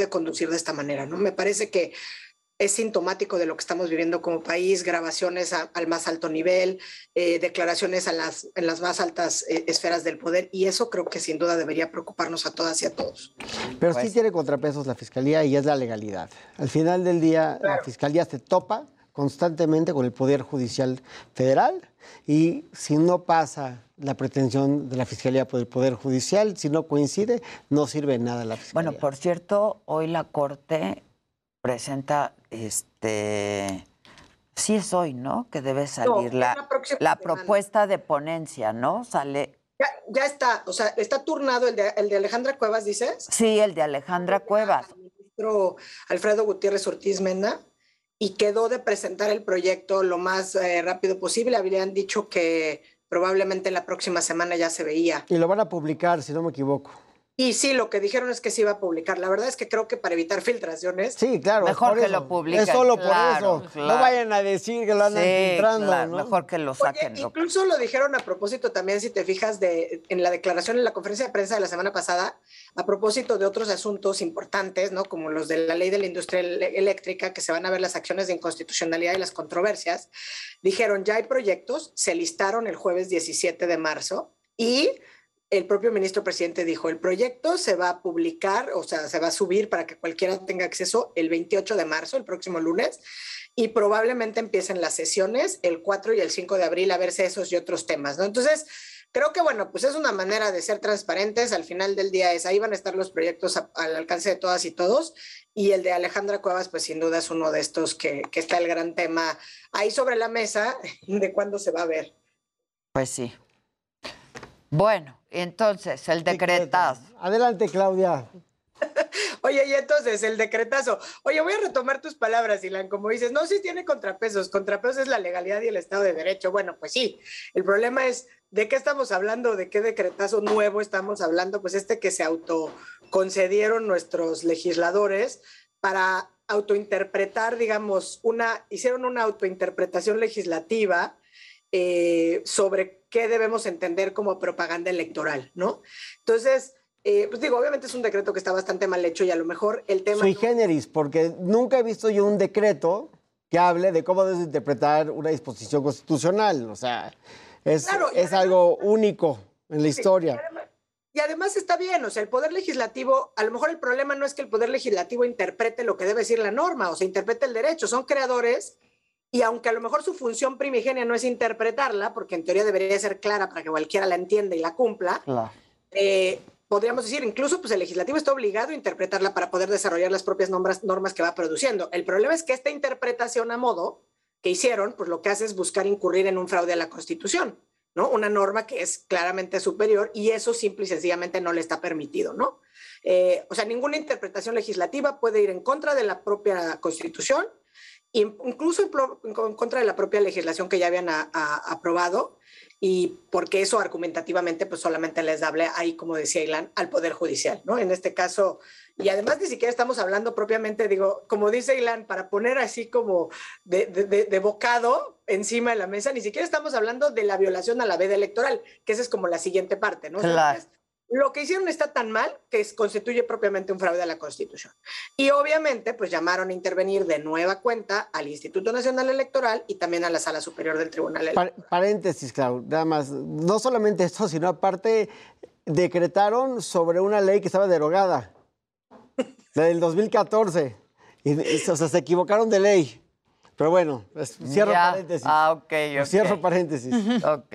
S42: de conducir de esta manera, ¿no? Me parece que es sintomático de lo que estamos viviendo como país, grabaciones a- al más alto nivel, eh, declaraciones a las, en las más altas eh, esferas del poder, y eso creo que sin duda debería preocuparnos a todas y a todos.
S41: Pero
S1: Pues
S41: sí tiene contrapesos la fiscalía y es la legalidad. Al final del día, la fiscalía se topa constantemente con el Poder Judicial Federal y si no pasa la pretensión de la fiscalía por el Poder Judicial, si no coincide, no sirve nada la fiscalía.
S1: Bueno, por cierto, hoy la Corte presenta este sí es hoy, ¿no? Que debe salir la,
S42: la próxima
S1: la
S42: semana.
S1: propuesta de ponencia, ¿no? Sale
S42: Ya, ya está, o sea, está turnado el de, el de Alejandra Cuevas, dices,
S1: Sí, el de Alejandra Cuevas.
S42: ministro Alfredo Gutiérrez Ortiz Mena, y quedó de presentar el proyecto lo más eh, rápido posible. Habían dicho que probablemente la próxima semana ya se veía.
S41: Y lo van a publicar, si no me equivoco.
S42: Y sí, lo que dijeron es que se iba a publicar. La verdad es que creo que para evitar filtraciones.
S1: Sí, claro. Mejor que lo publiquen.
S41: Es solo
S1: claro,
S41: por eso.
S1: claro.
S41: No vayan a decir que lo andan
S1: Sí,
S41: filtrando.
S1: claro,
S41: ¿no?
S1: Mejor que lo saquen.
S42: incluso lo dijeron a propósito también, si te fijas, de, en la declaración, en la conferencia de prensa de la semana pasada, a propósito de otros asuntos importantes, ¿no? Como los de la ley de la industria eléctrica, que se van a ver las acciones de inconstitucionalidad y las controversias, dijeron, ya hay proyectos, se listaron el jueves 17 de marzo y el propio ministro presidente dijo, el proyecto se va a publicar, o sea, se va a subir para que cualquiera tenga acceso el 28 de marzo, el próximo lunes, y probablemente empiecen las sesiones el 4 y el 5 de abril a verse esos y otros temas, ¿no? Entonces, creo que, bueno, pues es una manera de ser transparentes, al final del día es, ahí van a estar los proyectos al alcance de todas y todos, y el de Alejandra Cuevas, pues sin duda es uno de estos que, que está el gran tema ahí sobre la mesa de cuándo se va a ver.
S1: Pues sí. Bueno, entonces, el decretazo.
S41: Adelante, Claudia.
S42: Oye, y entonces el decretazo. Oye, voy a retomar tus palabras, Ilan. Como dices, no, sí tiene contrapesos. Contrapesos es la legalidad y el Estado de Derecho. Bueno, pues sí. El problema es, ¿de qué estamos hablando? ¿De qué decretazo nuevo estamos hablando? Pues este que se autoconcedieron nuestros legisladores para autointerpretar, digamos, una, hicieron una autointerpretación legislativa eh, sobre qué debemos entender como propaganda electoral, ¿no? Entonces, eh, pues digo, obviamente es un decreto que está bastante mal hecho y a lo mejor el tema...
S41: Sui generis, porque nunca he visto yo un decreto que hable de cómo debes interpretar una disposición constitucional. O sea, es,
S42: Claro, y
S41: algo único en la historia.
S42: Y además está bien, o sea, el Poder Legislativo, a lo mejor el problema no es que el Poder Legislativo interprete lo que debe decir la norma, o sea, interprete el derecho, son creadores y aunque a lo mejor su función primigenia no es interpretarla, porque en teoría debería ser clara para que cualquiera la entienda y la cumpla, eh, podríamos decir, incluso pues el legislativo está obligado a interpretarla para poder desarrollar las propias normas, normas que va produciendo. El problema es que esta interpretación a modo que hicieron, pues lo que hace es buscar incurrir en un fraude a la Constitución, ¿no? Una norma que es claramente superior y eso simple y sencillamente no le está permitido, ¿no? Eh, o sea, ninguna interpretación legislativa puede ir en contra de la propia Constitución, incluso en, pro- en contra de la propia legislación que ya habían a- a- aprobado y porque eso argumentativamente pues solamente les hable ahí, como decía Ilan, al Poder Judicial, ¿no? En este caso, y además ni siquiera estamos hablando propiamente, digo, como dice Ilan, para poner así como de, de- de- de bocado encima de la mesa, ni siquiera estamos hablando de la violación a la veda electoral, que esa es como la siguiente parte, ¿no? O sea,
S1: Claro.
S42: es- lo que hicieron está tan mal que es- constituye propiamente un fraude a la Constitución. Y obviamente, pues llamaron a intervenir de nueva cuenta al Instituto Nacional Electoral y también a la Sala Superior del Tribunal Electoral.
S41: Par- paréntesis, Clau, nada más. No solamente esto, sino aparte decretaron sobre una ley que estaba derogada, la del 2014. Y, y, o sea, se equivocaron de ley. Pero bueno, cierro
S1: Ya.
S41: paréntesis.
S1: Ah, ok, ok.
S41: Cierro paréntesis.
S1: Ok.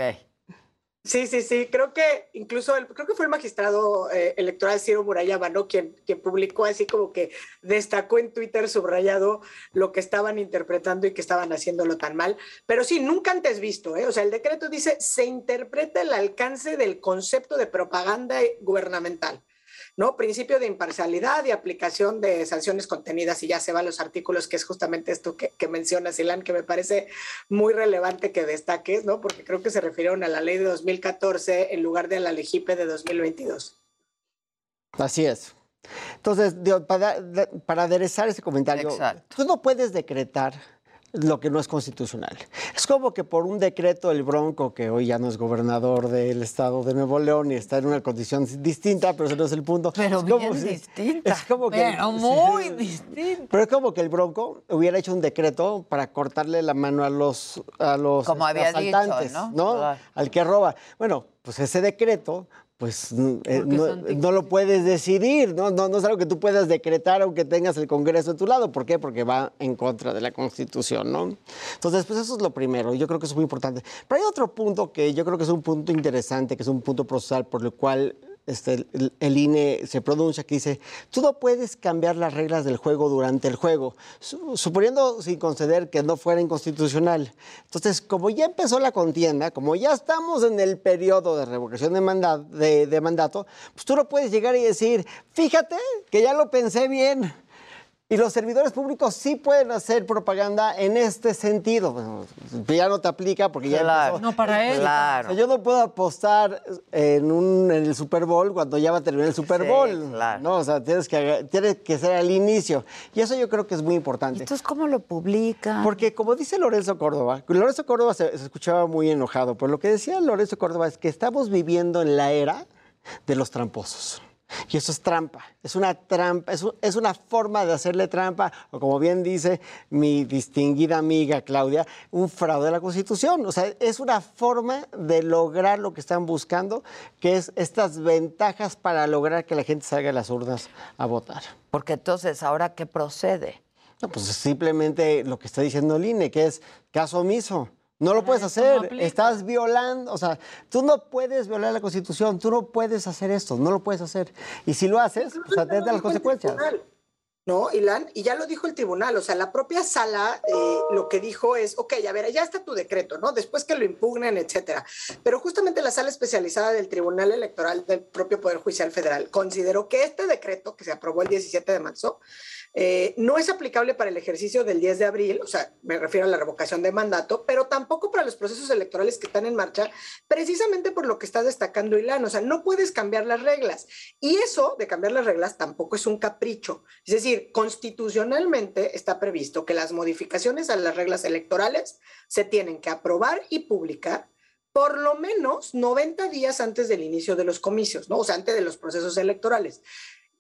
S42: Sí, sí, sí. Creo que incluso el- creo que fue el magistrado eh, electoral Ciro Murayama, ¿no? Quien, quien publicó así como que destacó en Twitter subrayado lo que estaban interpretando y que estaban haciéndolo tan mal. Pero sí, nunca antes visto, ¿eh? O sea, el decreto dice se interpreta el alcance del concepto de propaganda gubernamental. ¿No? Principio de imparcialidad y aplicación de sanciones contenidas y ya se va a los artículos, que es justamente esto que, que mencionas, Ilan, que me parece muy relevante que destaques, ¿no? Porque creo que se refirieron a la ley de 2014 en lugar de a la LEGIPE de 2022.
S41: Así es. Entonces, para, de- para aderezar ese comentario, tú no puedes decretar lo que no es constitucional. Es como que por un decreto el Bronco, que hoy ya no es gobernador del estado de Nuevo León y está en una condición distinta, pero ese no es el punto.
S1: Pero
S41: Es
S1: bien distinta.
S41: Es como que,
S1: pero muy distinta.
S41: Pero es como que el Bronco hubiera hecho un decreto para cortarle la mano a los, a los
S1: Como había dicho,
S41: asaltantes,
S1: ¿no?
S41: Al que roba. Bueno, pues ese decreto, pues eh,
S1: Porque
S41: no, lo puedes decidir, ¿no? ¿no? No es algo que tú puedas decretar aunque tengas el Congreso de tu lado. ¿Por qué? Porque va en contra de la Constitución, ¿no? Entonces, pues eso es lo primero. Yo creo que es muy importante. Pero hay otro punto que yo creo que es un punto interesante, que es un punto procesal por el cual este, el, el INE se pronuncia, que dice, tú no puedes cambiar las reglas del juego durante el juego, su- suponiendo sin conceder que no fuera inconstitucional. Entonces, como ya empezó la contienda, como ya estamos en el periodo de revocación de, manda- de mandato, pues tú no puedes llegar y decir, fíjate que ya lo pensé bien. Y los servidores públicos sí pueden hacer propaganda en este sentido. Bueno, ya no te aplica porque ya
S1: Claro.
S41: empezó.
S26: No, para él.
S1: Claro.
S41: O sea, yo no puedo apostar en, un, en el Super Bowl cuando ya va a terminar el Super
S1: Sí,
S41: Bowl.
S1: claro.
S41: No, o sea, tienes que, tienes que ser al inicio. Y eso yo creo que es muy importante.
S1: Entonces, ¿cómo lo publican?
S41: Porque como dice Lorenzo Córdoba, Lorenzo Córdoba se, se escuchaba muy enojado, pero lo que decía Lorenzo Córdoba es que estamos viviendo en la era de los tramposos. Y eso es trampa, es una trampa, es, es una forma de hacerle trampa, o como bien dice mi distinguida amiga Claudia, un fraude a la Constitución. O sea, es una forma de lograr lo que están buscando, que es estas ventajas para lograr que la gente salga a las urnas a votar.
S1: Porque entonces, ¿ahora qué procede?
S41: No, pues simplemente lo que está diciendo el INE, que es caso omiso. No lo puedes hacer, estás violando, o sea, tú no puedes violar la Constitución, tú no puedes hacer esto, no lo puedes hacer. Y si lo haces, pues atente a las consecuencias.
S42: ¿no, Ilan? Y ya lo dijo el tribunal, o sea, la propia sala eh, lo que dijo es, ok, a ver, ya está tu decreto, ¿no? Después que lo impugnen, etcétera. Pero justamente la sala especializada del Tribunal Electoral del propio Poder Judicial Federal consideró que este decreto, que se aprobó el 17 de marzo, eh, no es aplicable para el ejercicio del 10 de abril, o sea, me refiero a la revocación de mandato, pero tampoco para los procesos electorales que están en marcha, precisamente por lo que está destacando Ilan, o sea, no puedes cambiar las reglas. Y eso de cambiar las reglas tampoco es un capricho. Es decir, constitucionalmente está previsto que las modificaciones a las reglas electorales se tienen que aprobar y publicar por lo menos 90 días antes del inicio de los comicios, ¿no? O sea, antes de los procesos electorales.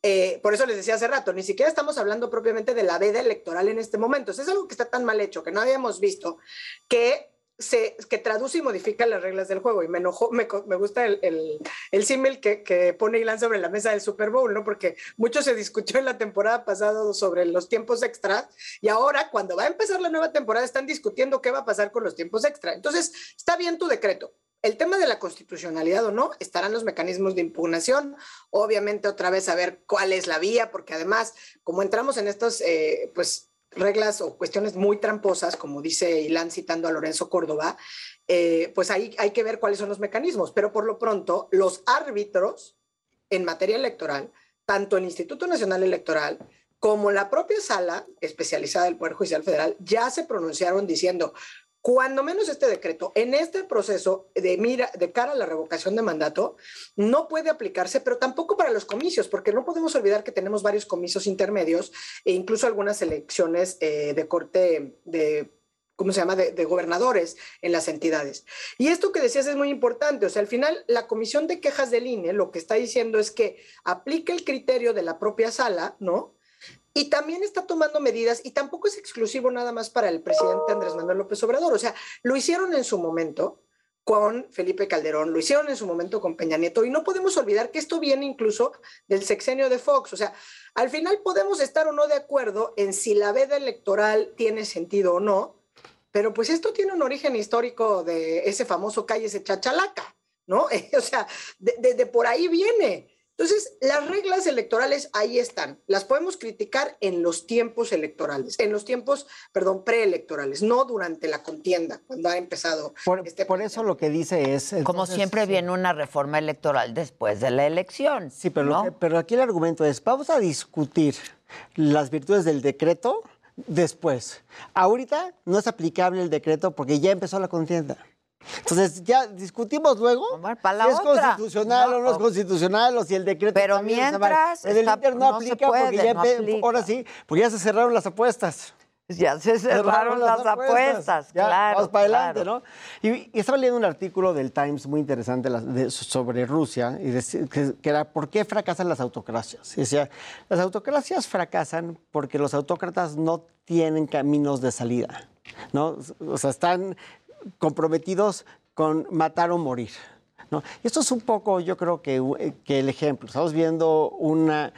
S42: Eh, por eso les decía hace rato, ni siquiera estamos hablando propiamente de la veda electoral en este momento. Es algo que está tan mal hecho, que no habíamos visto, que se que traduce y modifica las reglas del juego. Y me enojó, me gusta el, el, el símil que, que pone Ilan sobre la mesa del Super Bowl, ¿no? Porque mucho se discutió en la temporada pasada sobre los tiempos extras y ahora, cuando va a empezar la nueva temporada, están discutiendo qué va a pasar con los tiempos extra. Entonces, está bien tu decreto. El tema de la constitucionalidad o no, estarán los mecanismos de impugnación. Obviamente, otra vez, a ver cuál es la vía, porque además, como entramos en estos, eh, pues, reglas o cuestiones muy tramposas, como dice Ilan citando a Lorenzo Córdoba, eh, pues ahí hay que ver cuáles son los mecanismos. Pero por lo pronto, los árbitros en materia electoral, tanto el Instituto Nacional Electoral como la propia sala especializada del Poder Judicial Federal, ya se pronunciaron diciendo, cuando menos este decreto, en este proceso de mira, de cara a la revocación de mandato, no puede aplicarse, pero tampoco para los comicios, porque no podemos olvidar que tenemos varios comicios intermedios e incluso algunas elecciones eh, de corte de ¿cómo se llama?, de, de, gobernadores en las entidades. Y esto que decías es muy importante, o sea, al final la comisión de quejas del INE lo que está diciendo es que aplique el criterio de la propia sala, ¿no? Y también está tomando medidas, y tampoco es exclusivo nada más para el presidente Andrés Manuel López Obrador, o sea, lo hicieron en su momento con Felipe Calderón, lo hicieron en su momento con Peña Nieto, y no podemos olvidar que esto viene incluso del sexenio de Fox, o sea, al final podemos estar o no de acuerdo en si la veda electoral tiene sentido o no, pero pues esto tiene un origen histórico de ese famoso calle ese chachalaca, ¿no? o sea, de, de, de por ahí viene. Entonces, las reglas electorales ahí están. Las podemos criticar en los tiempos electorales, en los tiempos, perdón, preelectorales, no durante la contienda, cuando ha empezado.
S41: Por, este por eso lo que dice es...
S1: Entonces, Como siempre viene una reforma electoral después de la elección.
S41: Sí, pero,
S1: ¿no?
S41: que, pero aquí el argumento es, vamos a discutir las virtudes del decreto después. Ahorita no es aplicable el decreto porque ya empezó la contienda. Entonces ya discutimos luego
S1: para
S41: si es
S1: otra.
S41: constitucional no, o no es constitucional o si el decreto
S1: pero mientras
S41: el
S1: está,
S41: Inter no,
S1: no
S41: aplica
S1: puede,
S41: porque ya
S1: no
S41: aplica. ahora sí porque ya se cerraron las apuestas
S1: ya se cerraron, cerraron las, las, apuestas, apuestas
S41: ya,
S1: claro
S41: vamos para adelante
S1: claro.
S41: no y, y, estaba leyendo un artículo del Times muy interesante de, sobre Rusia y de, que, que, era por qué fracasan las autocracias y decía las autocracias fracasan porque los autócratas no tienen caminos de salida no o sea están comprometidos con matar o morir. esto es un poco, yo creo que, que el ejemplo. Estamos viendo una,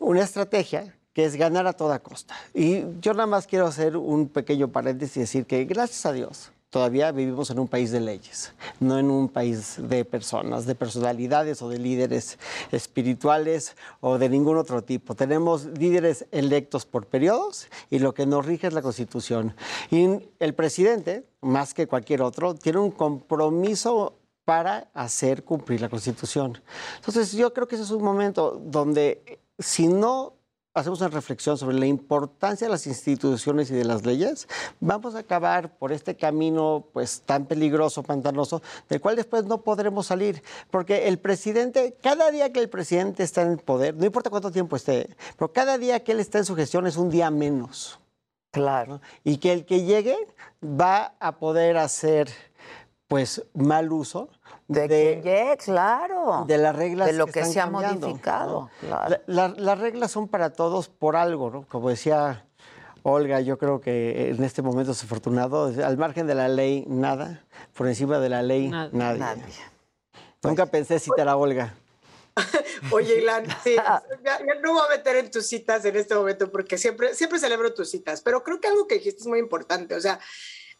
S41: una, estrategia que es ganar a toda costa. Y yo nada más quiero hacer un pequeño paréntesis y decir que gracias a Dios todavía vivimos en un país de leyes, no en un país de personas, de personalidades o de líderes espirituales o de ningún otro tipo. Tenemos líderes electos por periodos y lo que nos rige es la Constitución. Y el presidente, más que cualquier otro, tiene un compromiso para hacer cumplir la Constitución. Entonces yo creo que ese es un momento donde si no hacemos una reflexión sobre la importancia de las instituciones y de las leyes, vamos a acabar por este camino pues tan peligroso, pantanoso, del cual después no podremos salir, porque el presidente, cada día que el presidente está en el poder, no importa cuánto tiempo esté, pero cada día que él está en su gestión es un día menos.
S1: Claro.
S41: Y que el que llegue va a poder hacer pues mal uso
S1: de, quien llegue, claro.
S41: de las reglas
S1: de lo que,
S41: están
S1: se ha
S41: cambiando,
S1: modificado.
S41: ¿no?
S1: claro.
S41: La- la- las reglas son para todos por algo, ¿no? Como decía Olga, yo creo que en este momento es afortunado, al margen de la ley, nada, por encima de la ley,
S26: Nada.
S41: nadie. Nunca pensé citar a Olga.
S42: Oye, Ilan, sí, ya, ya no voy a meter en tus citas en este momento porque siempre, siempre celebro tus citas, pero creo que algo que dijiste es muy importante. O sea,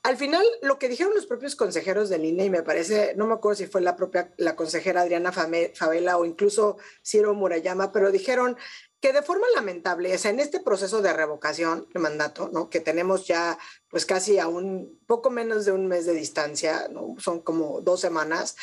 S42: al final, lo que dijeron los propios consejeros del INE, y me parece, no me acuerdo si fue la propia, la consejera Adriana Favela o incluso Ciro Murayama, pero dijeron que de forma lamentable, o sea, en este proceso de revocación de mandato, ¿no? Que tenemos ya, pues casi a un poco menos de un mes de distancia. Son como dos semanas,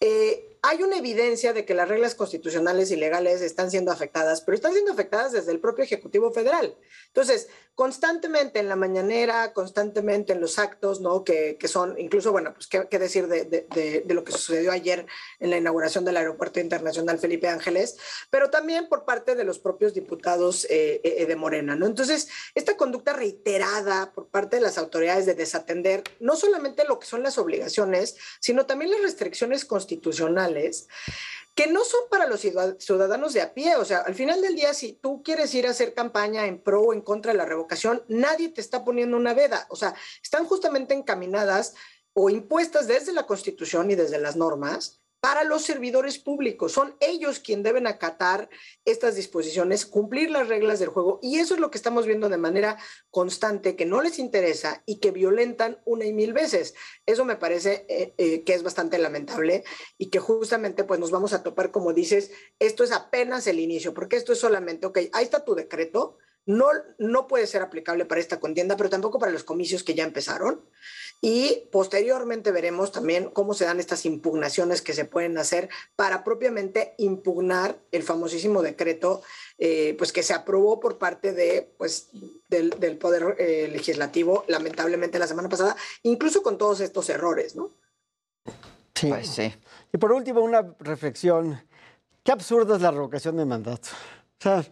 S42: eh, hay una evidencia de que las reglas constitucionales y legales están siendo afectadas, pero están siendo afectadas desde el propio Ejecutivo Federal. Entonces, constantemente en la mañanera, constantemente en los actos, ¿no? Que, que son, incluso, bueno, pues qué, qué decir de, de- de- de lo que sucedió ayer en la inauguración del Aeropuerto Internacional Felipe Ángeles, pero también por parte de los propios diputados eh, eh, de Morena, ¿no? Entonces, esta conducta reiterada por parte de las autoridades de desatender no solamente lo que son las obligaciones, sino también las restricciones constitucionales que no son para los ciudad- ciudadanos de a pie. O sea, al final del día, si tú quieres ir a hacer campaña en pro o en contra de la revocación, nadie te está poniendo una veda. O sea, están justamente encaminadas o impuestas desde la Constitución y desde las normas para los servidores públicos. Son ellos quienes deben acatar estas disposiciones, cumplir las reglas del juego y eso es lo que estamos viendo de manera constante, que no les interesa y que violentan una y mil veces. Eso me parece eh, eh, que es bastante lamentable y que justamente pues nos vamos a topar, como dices, esto es apenas el inicio, porque esto es solamente, ok, ahí está tu decreto, no, no puede ser aplicable para esta contienda, pero tampoco para los comicios que ya empezaron. Y posteriormente veremos también cómo se dan estas impugnaciones que se pueden hacer para propiamente impugnar el famosísimo decreto eh, pues que se aprobó por parte de, pues, del, del Poder eh, Legislativo, lamentablemente la semana pasada, incluso con todos estos errores, ¿no?
S41: Sí.
S1: Pues sí.
S41: Y por último, una reflexión. Qué absurda es la revocación de mandato. O sea,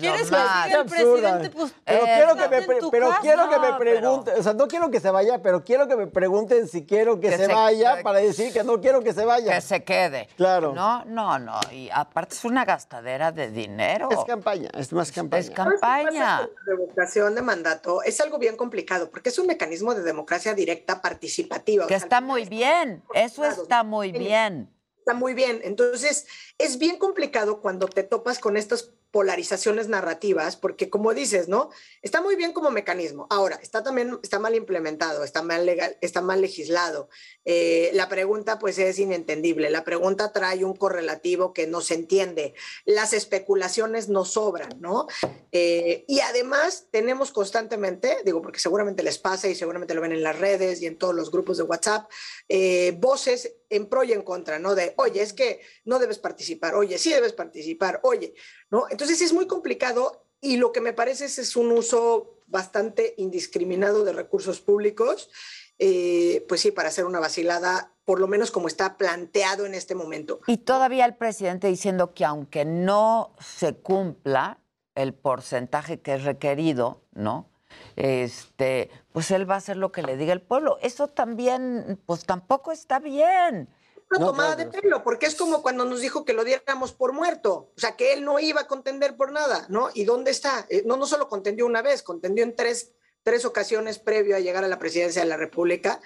S26: ¿Quieres que siga el presidente? Pues,
S41: Pero,
S1: Eh,
S41: quiero que me, pero
S26: casa.
S41: quiero que me
S1: No, pero-
S41: pregunten, o sea, no quiero que se vaya, pero quiero que me pregunten si quiero que,
S1: Que
S41: se,
S1: se-
S41: vaya
S1: que-
S41: para decir que no quiero que se vaya.
S1: Que se quede.
S41: Claro.
S1: No, no, no. Y aparte es una gastadera de dinero.
S41: Es campaña, es más campaña.
S1: Es campaña.
S42: La revocación de mandato es algo bien complicado porque es un mecanismo de democracia directa participativa. O
S1: Que
S42: sea,
S1: está muy bien. Eso está muy bien.
S42: Está muy bien. Entonces, es bien complicado cuando te topas con estas polarizaciones narrativas, porque como dices, ¿no? Está muy bien como mecanismo. Ahora, está también, está mal implementado, está mal legal, está mal legislado. Eh, la pregunta, pues, es inentendible. La pregunta trae un correlativo que no se entiende. Las especulaciones no sobran, ¿no? Eh, y además tenemos constantemente, digo, porque seguramente les pasa y seguramente lo ven en las redes y en todos los grupos de WhatsApp, eh, voces en pro y en contra, ¿no? De, oye, es que no debes participar, oye, sí debes participar, oye, ¿no? Entonces es muy complicado y lo que me parece es, un uso bastante indiscriminado de recursos públicos, eh, pues sí, para hacer una vacilada, por lo menos como está planteado en este momento.
S1: Y todavía el presidente diciendo que aunque no se cumpla el porcentaje que es requerido, ¿no? Este, pues él va a hacer lo que le diga el pueblo. Eso también, pues tampoco está bien.
S42: Una tomada de pelo, porque es como cuando nos dijo que lo diéramos por muerto, o sea, que él no iba a contender por nada, ¿no? ¿Y dónde está? Eh, no, no solo contendió una vez, contendió en tres, tres ocasiones previo a llegar a la presidencia de la República.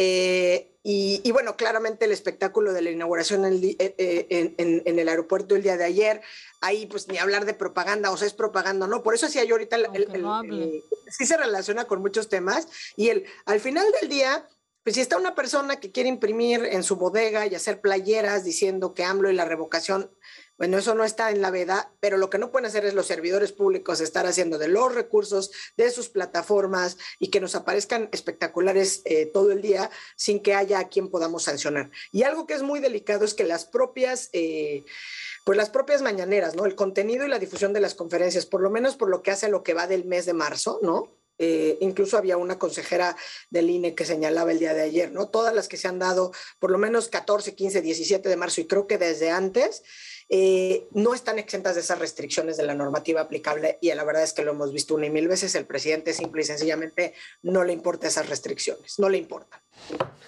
S42: Eh, y, y, bueno, claramente el espectáculo de la inauguración en, el, eh, en, en, en, el aeropuerto el día de ayer, ahí pues ni hablar de propaganda, o sea, es propaganda, ¿no? Por eso decía yo ahorita, el, sí se relaciona con muchos temas y el, al final del día, pues si está una persona que quiere imprimir en su bodega y hacer playeras diciendo que AMLO y la revocación Bueno, eso no está en la veda, pero lo que no pueden hacer es los servidores públicos estar haciendo de los recursos de sus plataformas y que nos aparezcan espectaculares eh, todo el día sin que haya a quien podamos sancionar. Y algo que es muy delicado es que las propias... Eh, pues las propias mañaneras, ¿no? El contenido y la difusión de las conferencias, por lo menos por lo que hace lo que va del mes de marzo, ¿no? Eh, incluso había una consejera del INE que señalaba el día de ayer, ¿no? Todas las que se han dado, por lo menos 14, 15, 17 de marzo y creo que desde antes, eh, no están exentas de esas restricciones de la normativa aplicable y la verdad es que lo hemos visto una y mil veces, el presidente simple y sencillamente no le importa esas restricciones, no le importa.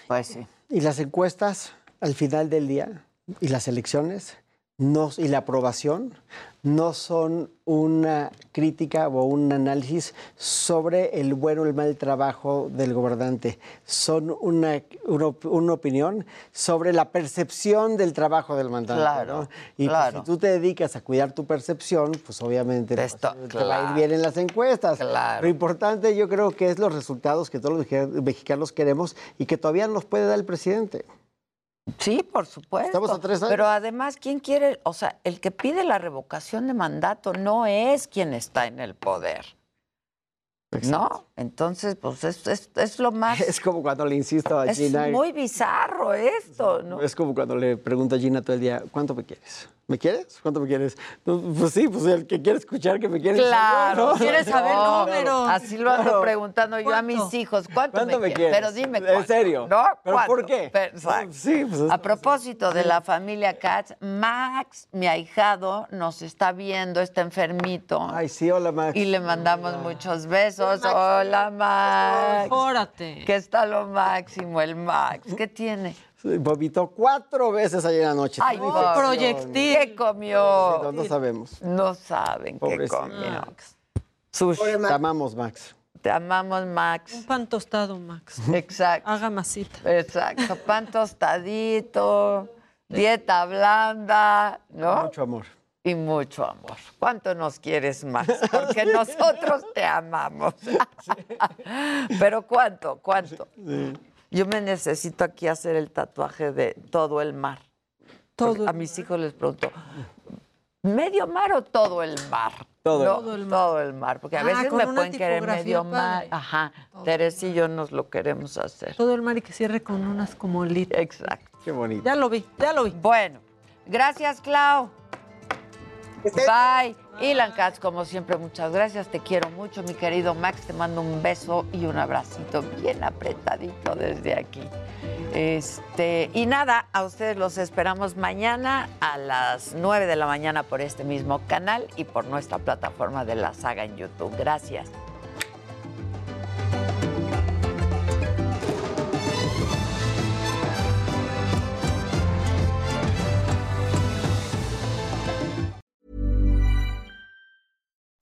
S1: Pues sí.
S41: Y las encuestas al final del día y las elecciones no, y la aprobación no son una crítica o un análisis sobre el bueno o el mal trabajo del gobernante, son una, una, opinión sobre la percepción del trabajo del mandante.
S1: Claro,
S41: Y pues, si tú te dedicas a cuidar tu percepción, pues obviamente pues, te va a ir bien en las encuestas. Lo importante yo creo que es los resultados que todos los mexicanos queremos y que todavía nos puede dar el presidente.
S1: Sí, por supuesto.
S41: Estamos a tres años.
S1: Pero además, ¿quién quiere? O sea, el que pide la revocación de mandato no es quien está en el poder. ¿No? Entonces, pues es, es, es, lo más.
S41: Es como cuando le insisto a Gina.
S1: Es muy bizarro esto, ¿no?
S41: Es como cuando le pregunto a Gina todo el día: ¿cuánto me quieres? ¿Me quieres? ¿Cuánto me quieres? Pues sí, pues el que quiere escuchar que me quiere.
S1: Claro,
S41: ¿no?
S1: quieres saber números. Así lo ando preguntando yo a mis hijos. ¿Cuánto, me, quieres? Pero dime cuánto.
S41: ¿En serio?
S1: ¿No?
S41: ¿Pero por qué?
S1: sí, pues, a propósito de la familia Katz, Max, mi ahijado, nos está viendo, está enfermito.
S41: Ay, sí, hola Max.
S1: Y le mandamos muchos besos. Hola Max.
S26: Mejórate.
S1: Que está lo máximo el Max. ¿Qué tiene?
S41: Vomitó cuatro veces ayer anoche.
S1: Ay,
S26: proyectil.
S1: ¿Qué comió?
S41: No, no, sabemos.
S1: No saben
S41: Pobrecito.
S1: qué comió.
S26: Max.
S1: Sushi.
S41: Te amamos, Max.
S1: Te amamos, Max.
S26: Un pan tostado, Max.
S1: Exacto.
S26: Haga masita.
S1: Exacto. Pan tostadito, dieta blanda, ¿no?
S41: Mucho amor.
S1: Y mucho amor. ¿Cuánto nos quieres más? Porque nosotros te amamos. Pero ¿cuánto? ¿Cuánto? Yo me necesito aquí hacer el tatuaje de todo el mar.
S26: Todo
S1: a mis hijos les pregunto, ¿medio mar o todo el mar?
S41: Todo,
S1: No,
S26: Todo el mar.
S1: todo el mar, porque a
S26: Ah,
S1: veces me pueden querer medio mar. Ajá, Teres y yo nos lo queremos hacer.
S26: Todo el mar y que cierre con unas como lit.
S1: Exacto.
S41: Qué bonito.
S26: Ya lo vi, ya lo vi.
S1: Bueno, gracias, Clau. Bye. Ilan Katz, como siempre, muchas gracias. Te quiero mucho, mi querido Max. Te mando un beso y un abracito bien apretadito desde aquí. Este, y nada, a ustedes los esperamos mañana a las 9 de la mañana por este mismo canal y por nuestra plataforma de la saga en YouTube. Gracias.